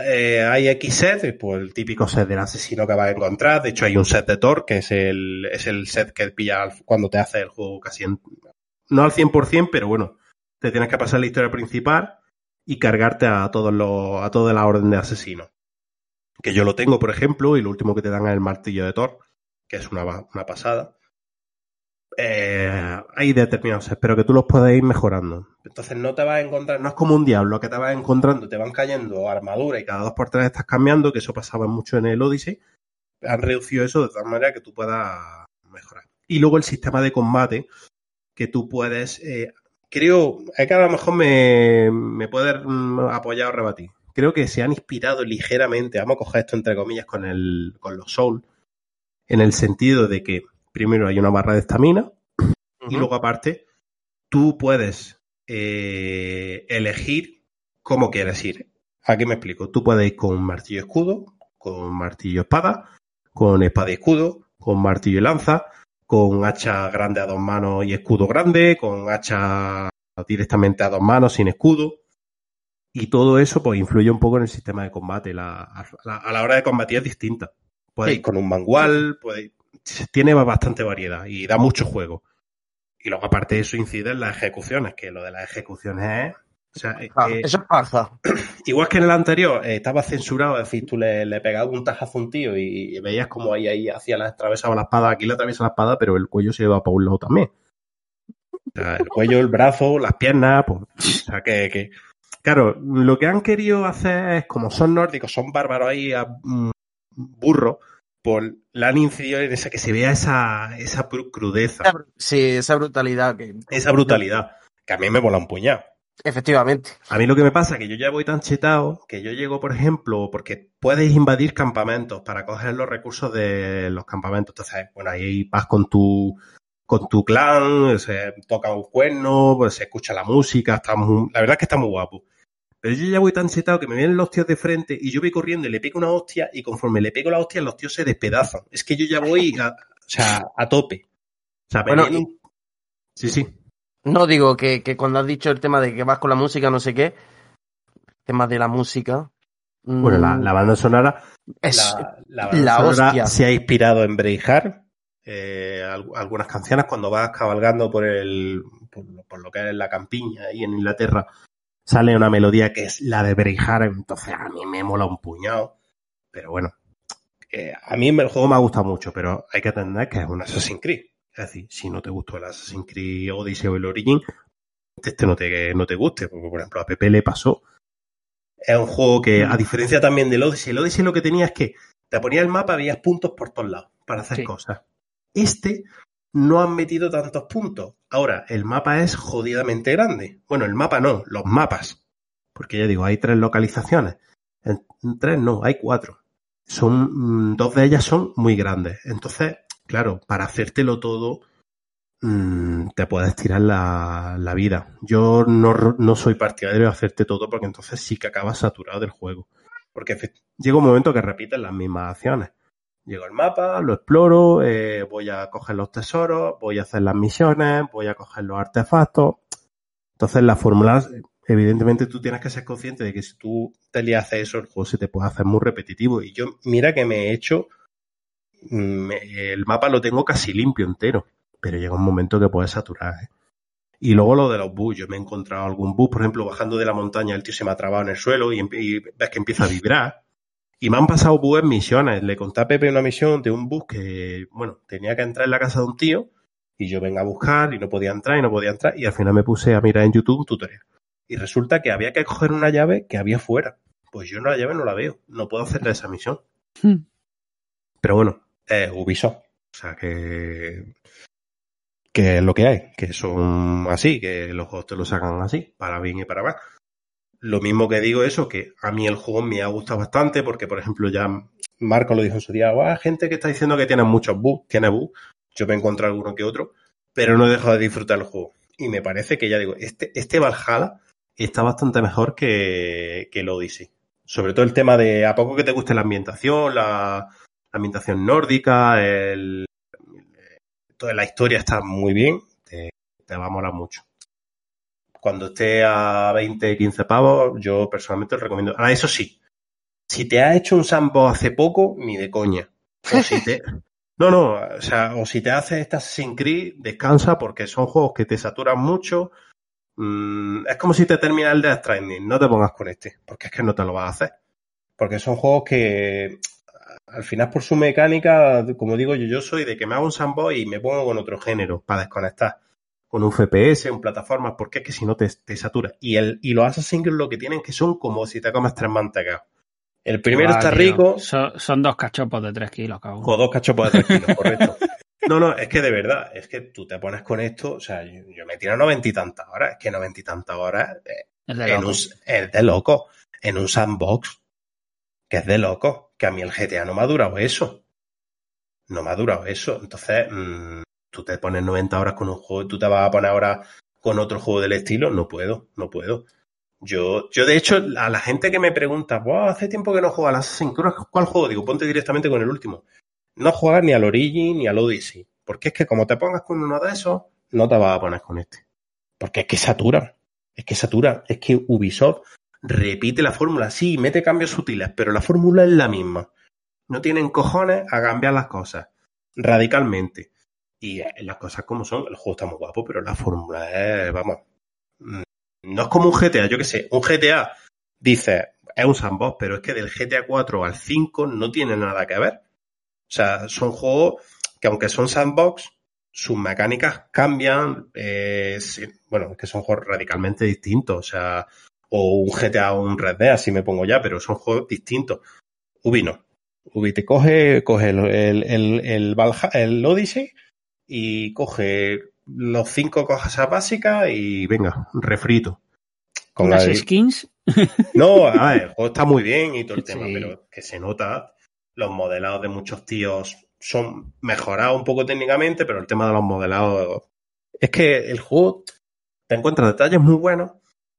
Eh, hay X set, pues el típico set del asesino que vas a encontrar. De hecho, hay un set de Thor, que es el, es el set que pilla cuando te hace el juego casi en- no al 100%, pero bueno, te tienes que pasar la historia principal y cargarte a todos los, a toda la orden de asesinos. Que yo lo tengo, por ejemplo, y lo último que te dan es el martillo de Thor, que es una, una pasada. Eh, hay determinados sets, pero que tú los puedes ir mejorando. Entonces no te vas a encontrar, no es como un diablo que te vas encontrando, te van cayendo armadura y cada dos por tres estás cambiando, que eso pasaba mucho en el Odyssey, han reducido eso de tal manera que tú puedas mejorar. Y luego el sistema de combate, que tú puedes, eh, creo, es que a lo mejor me, me apoyar o rebatir. Creo que se han inspirado ligeramente, vamos a coger esto entre comillas con, el, con los Souls, en el sentido de que primero hay una barra de estamina y luego aparte tú puedes eh, elegir cómo quieres ir. Aquí me explico. Tú puedes ir con martillo escudo, con martillo espada, con espada y escudo, con martillo y lanza, con hacha grande a dos manos y escudo grande, con hacha directamente a dos manos sin escudo. Y todo eso pues influye un poco en el sistema de combate. La, a, la, a, la, hora de combatir es distinta. Puedes Sí. ir con un manual, puedes, tiene bastante variedad y da mucho juego. Y luego aparte de eso incide en las ejecuciones, que lo de las ejecuciones es... O sea, Ah, eh, eso igual que en el anterior, eh, estaba censurado, es decir, tú le, le pegabas un tajazo a un tío y, y veías como ahí, ahí hacía la atravesaba la espada, aquí le atraviesa la espada, pero el cuello se lleva para un lado también. O sea, el cuello, el brazo, las piernas, pues, o sea, que, que, claro, lo que han querido hacer es, como son nórdicos, son bárbaros ahí, a, mm, burros, pues le han incidido en esa, que se vea esa, esa crudeza, Sí, esa brutalidad que. esa brutalidad, que a mí me mola un puñado. Efectivamente. A mí lo que me pasa es que yo ya voy tan chetado que yo llego, por ejemplo, porque puedes invadir campamentos para coger los recursos de los campamentos. Entonces, bueno, ahí vas con tu con tu clan, se toca un cuerno, pues se escucha la música, está muy- la verdad es que está muy guapo. Pero yo ya voy tan chetado que me vienen los tíos de frente y yo voy corriendo y le pego una hostia y conforme le pego la hostia los tíos se despedazan. Es que yo ya voy a, o sea, a tope. O sea, Bueno, sí, sí. No digo que, que cuando has dicho el tema de que vas con la música, no sé qué, el tema de la música. mm, Bueno, la, la banda sonora es, la, la, la banda sonora hostia. se ha inspirado en Braveheart. eh, al- algunas canciones cuando vas cabalgando por el por, lo- por lo que es la campiña ahí en Inglaterra sale una melodía que es la de Braveheart entonces a mí me mola un puñado pero bueno eh, a mí el juego me ha gustado mucho pero hay que entender que es un Assassin's Creed es decir si no te gustó el Assassin's Creed Odyssey o el Origin este no te, no te guste porque por ejemplo a Pepe le pasó es un juego que, a diferencia también del Odyssey, el Odyssey lo que tenía es que te ponía el mapa, veías puntos por todos lados para hacer Sí. cosas. Este no han metido tantos puntos. Ahora, el mapa es jodidamente grande. Bueno, el mapa no, los mapas. Porque ya digo, hay tres localizaciones. En, tres no, hay cuatro. Son, mm, dos de ellas son muy grandes. Entonces, claro, para hacértelo todo, mm, te puedes tirar la, vida. Yo no, soy partidario de hacerte todo porque entonces sí que acabas saturado del juego. Porque llega un momento que repites las mismas acciones. Llego al mapa, lo exploro, eh, voy a coger los tesoros, voy a hacer las misiones, voy a coger los artefactos. Entonces las fórmulas, evidentemente tú tienes que ser consciente de que si tú te le haces eso, el juego se te puede hacer muy repetitivo. Y yo, mira que me he hecho, mm, el mapa lo tengo casi limpio entero, pero llega un momento que puedes saturar. ¿eh? Y luego lo de los bugs, yo me he encontrado algún bug, por ejemplo, bajando de la montaña, el tío se me ha trabado en el suelo y, y ves que empieza a vibrar. Y me han pasado en misiones. Le conté a Pepe una misión de un bug que, bueno, tenía que entrar en la casa de un tío y yo venga a buscar y no podía entrar y no podía entrar y al final me puse a mirar en YouTube un tutorial. Y resulta que había que coger una llave que había fuera. Pues yo la llave no la veo, no puedo hacerle esa misión. Hmm. Pero bueno, es Ubisoft. O sea que que es lo que hay, que son así, que los juegos te lo sacan así, para bien y para mal. Lo mismo que digo eso, que a mí el juego me ha gustado bastante, porque por ejemplo ya Marco lo dijo en su día, "Guau, gente que está diciendo que tiene muchos bugs, tiene bugs, yo me encontré alguno que otro, pero no he dejado de disfrutar el juego. Y me parece que ya digo, este, este Valhalla está bastante mejor que, que el Odyssey. Sobre todo el tema de a poco que te guste la ambientación, la, ambientación nórdica, el, toda la historia está muy bien, te, te va a molar mucho. Cuando esté a 20, 15 pavos, yo personalmente lo recomiendo. Ahora, eso sí, si te has hecho un sandbox hace poco, ni de coña. O si te... No, no, o sea, o si te haces esta Assassin's Creed, descansa porque son juegos que te saturan mucho. Mm, es como si te terminas el de Stranding, no te pongas con este, porque es que no te lo vas a hacer. Porque son juegos que al final por su mecánica, como digo yo, yo soy de que me hago un sandbox y me pongo con otro género para desconectar. Con un FPS, un plataforma, porque es que si no te, te satura. Y, el, y los Assassin's Creed lo que tienen que son como si te comes tres mantecados. El primero Ah, está tío, rico, Son, son dos cachopos de 3 kilos, cabrón. con dos cachopos de 3 kilos, correcto. No, no, es que de verdad, es que tú te pones con esto, o sea, yo, yo me tiro noventa y tantas horas, es que noventa y tantas horas eh, Es de en un, es de loco, en un sandbox, que es de loco, que a mí el GTA no me ha durado eso. No me ha durado eso. Entonces, mm, tú te pones 90 horas con un juego tú te vas a poner ahora con otro juego del estilo, no puedo, no puedo. Yo, yo de hecho, a la gente que me pregunta, "Buah, hace tiempo que no juego al Assassin's Creed, ¿cuál juego? Digo, ponte directamente con el último. No juegas ni al Origin ni al Odyssey. Porque es que como te pongas con uno de esos, no te vas a poner con este. Porque es que satura. Es que satura. Es que Ubisoft repite la fórmula. Sí, mete cambios sutiles, pero la fórmula es la misma. No tienen cojones a cambiar las cosas radicalmente. Y las cosas como son, el juego está muy guapo, pero la fórmula es, vamos, mm, no es como un GTA, yo qué sé, un GTA dice, es un sandbox, pero es que del GTA 4 al 5 no tiene nada que ver. O sea, son juegos que aunque son sandbox, sus mecánicas cambian, eh, bueno, es que son juegos radicalmente distintos, o sea, o un GTA o un Red Dead, así me pongo ya, pero son juegos distintos. Ubi no. Ubi te coge, coge el, el, el, el Odyssey y coge los cinco cosas básicas y venga, refrito. Con Unas la- skins. no, a ver, el juego está muy bien y todo el tema, Sí. pero que se nota, los modelados de muchos tíos son mejorados un poco técnicamente, pero el tema de los modelados es que el juego te encuentras detalles muy buenos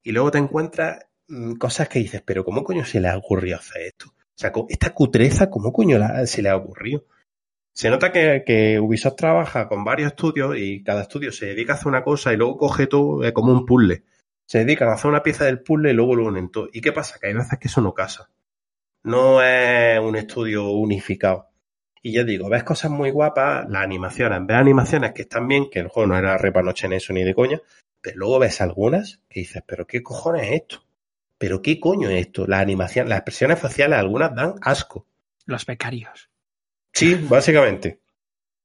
y luego te encuentras mm, cosas que dices, pero ¿cómo coño se le ha ocurrido hacer esto? O sea, esta cutreza, ¿cómo coño se le ha ocurrido? Se nota que, Ubisoft trabaja con varios estudios y cada estudio se dedica a hacer una cosa y luego coge todo eh, como un puzzle. Se dedican a hacer una pieza del puzzle y luego lo unen todo. ¿Y qué pasa? Que hay veces que eso no casa. No es un estudio unificado. Y ya digo, ves cosas muy guapas, las animaciones, ves animaciones que están bien, que el juego no era repanoche en eso ni de coña, pero luego ves algunas que dices, pero ¿qué cojones es esto? ¿Pero qué coño es esto? Las animaciones, las expresiones faciales, algunas dan asco. Los becarios. Sí, básicamente.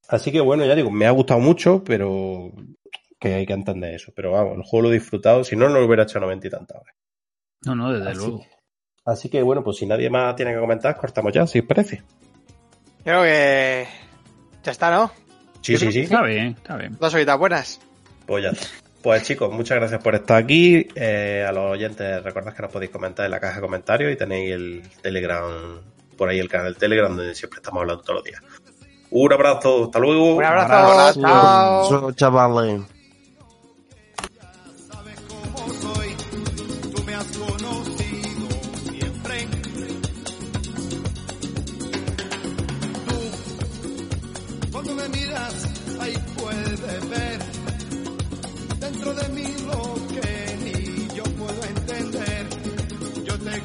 Así que bueno, ya digo, me ha gustado mucho, pero que hay que entender eso. Pero vamos, el juego lo he disfrutado, si no, no lo hubiera hecho noventa y tantas horas. No, no, desde Así, luego. así que bueno, pues si nadie más tiene que comentar, cortamos ya, si os parece. Creo que ya está, ¿no? Sí, sí, sí. Está bien, está bien. Dos horitas buenas. Pues ya está. Pues chicos, muchas gracias por estar aquí. Eh, a los oyentes, recordad que nos podéis comentar en la caja de comentarios y tenéis el Telegram, por ahí el canal del Telegram donde siempre estamos hablando todos los días. Un abrazo, hasta luego. Un abrazo. Chao. Eso, chavales. sabes cómo soy, tú me has conocido siempre. Tú, cuando me miras, ahí puedes ver dentro de mí lo que ni yo puedo entender. Yo te he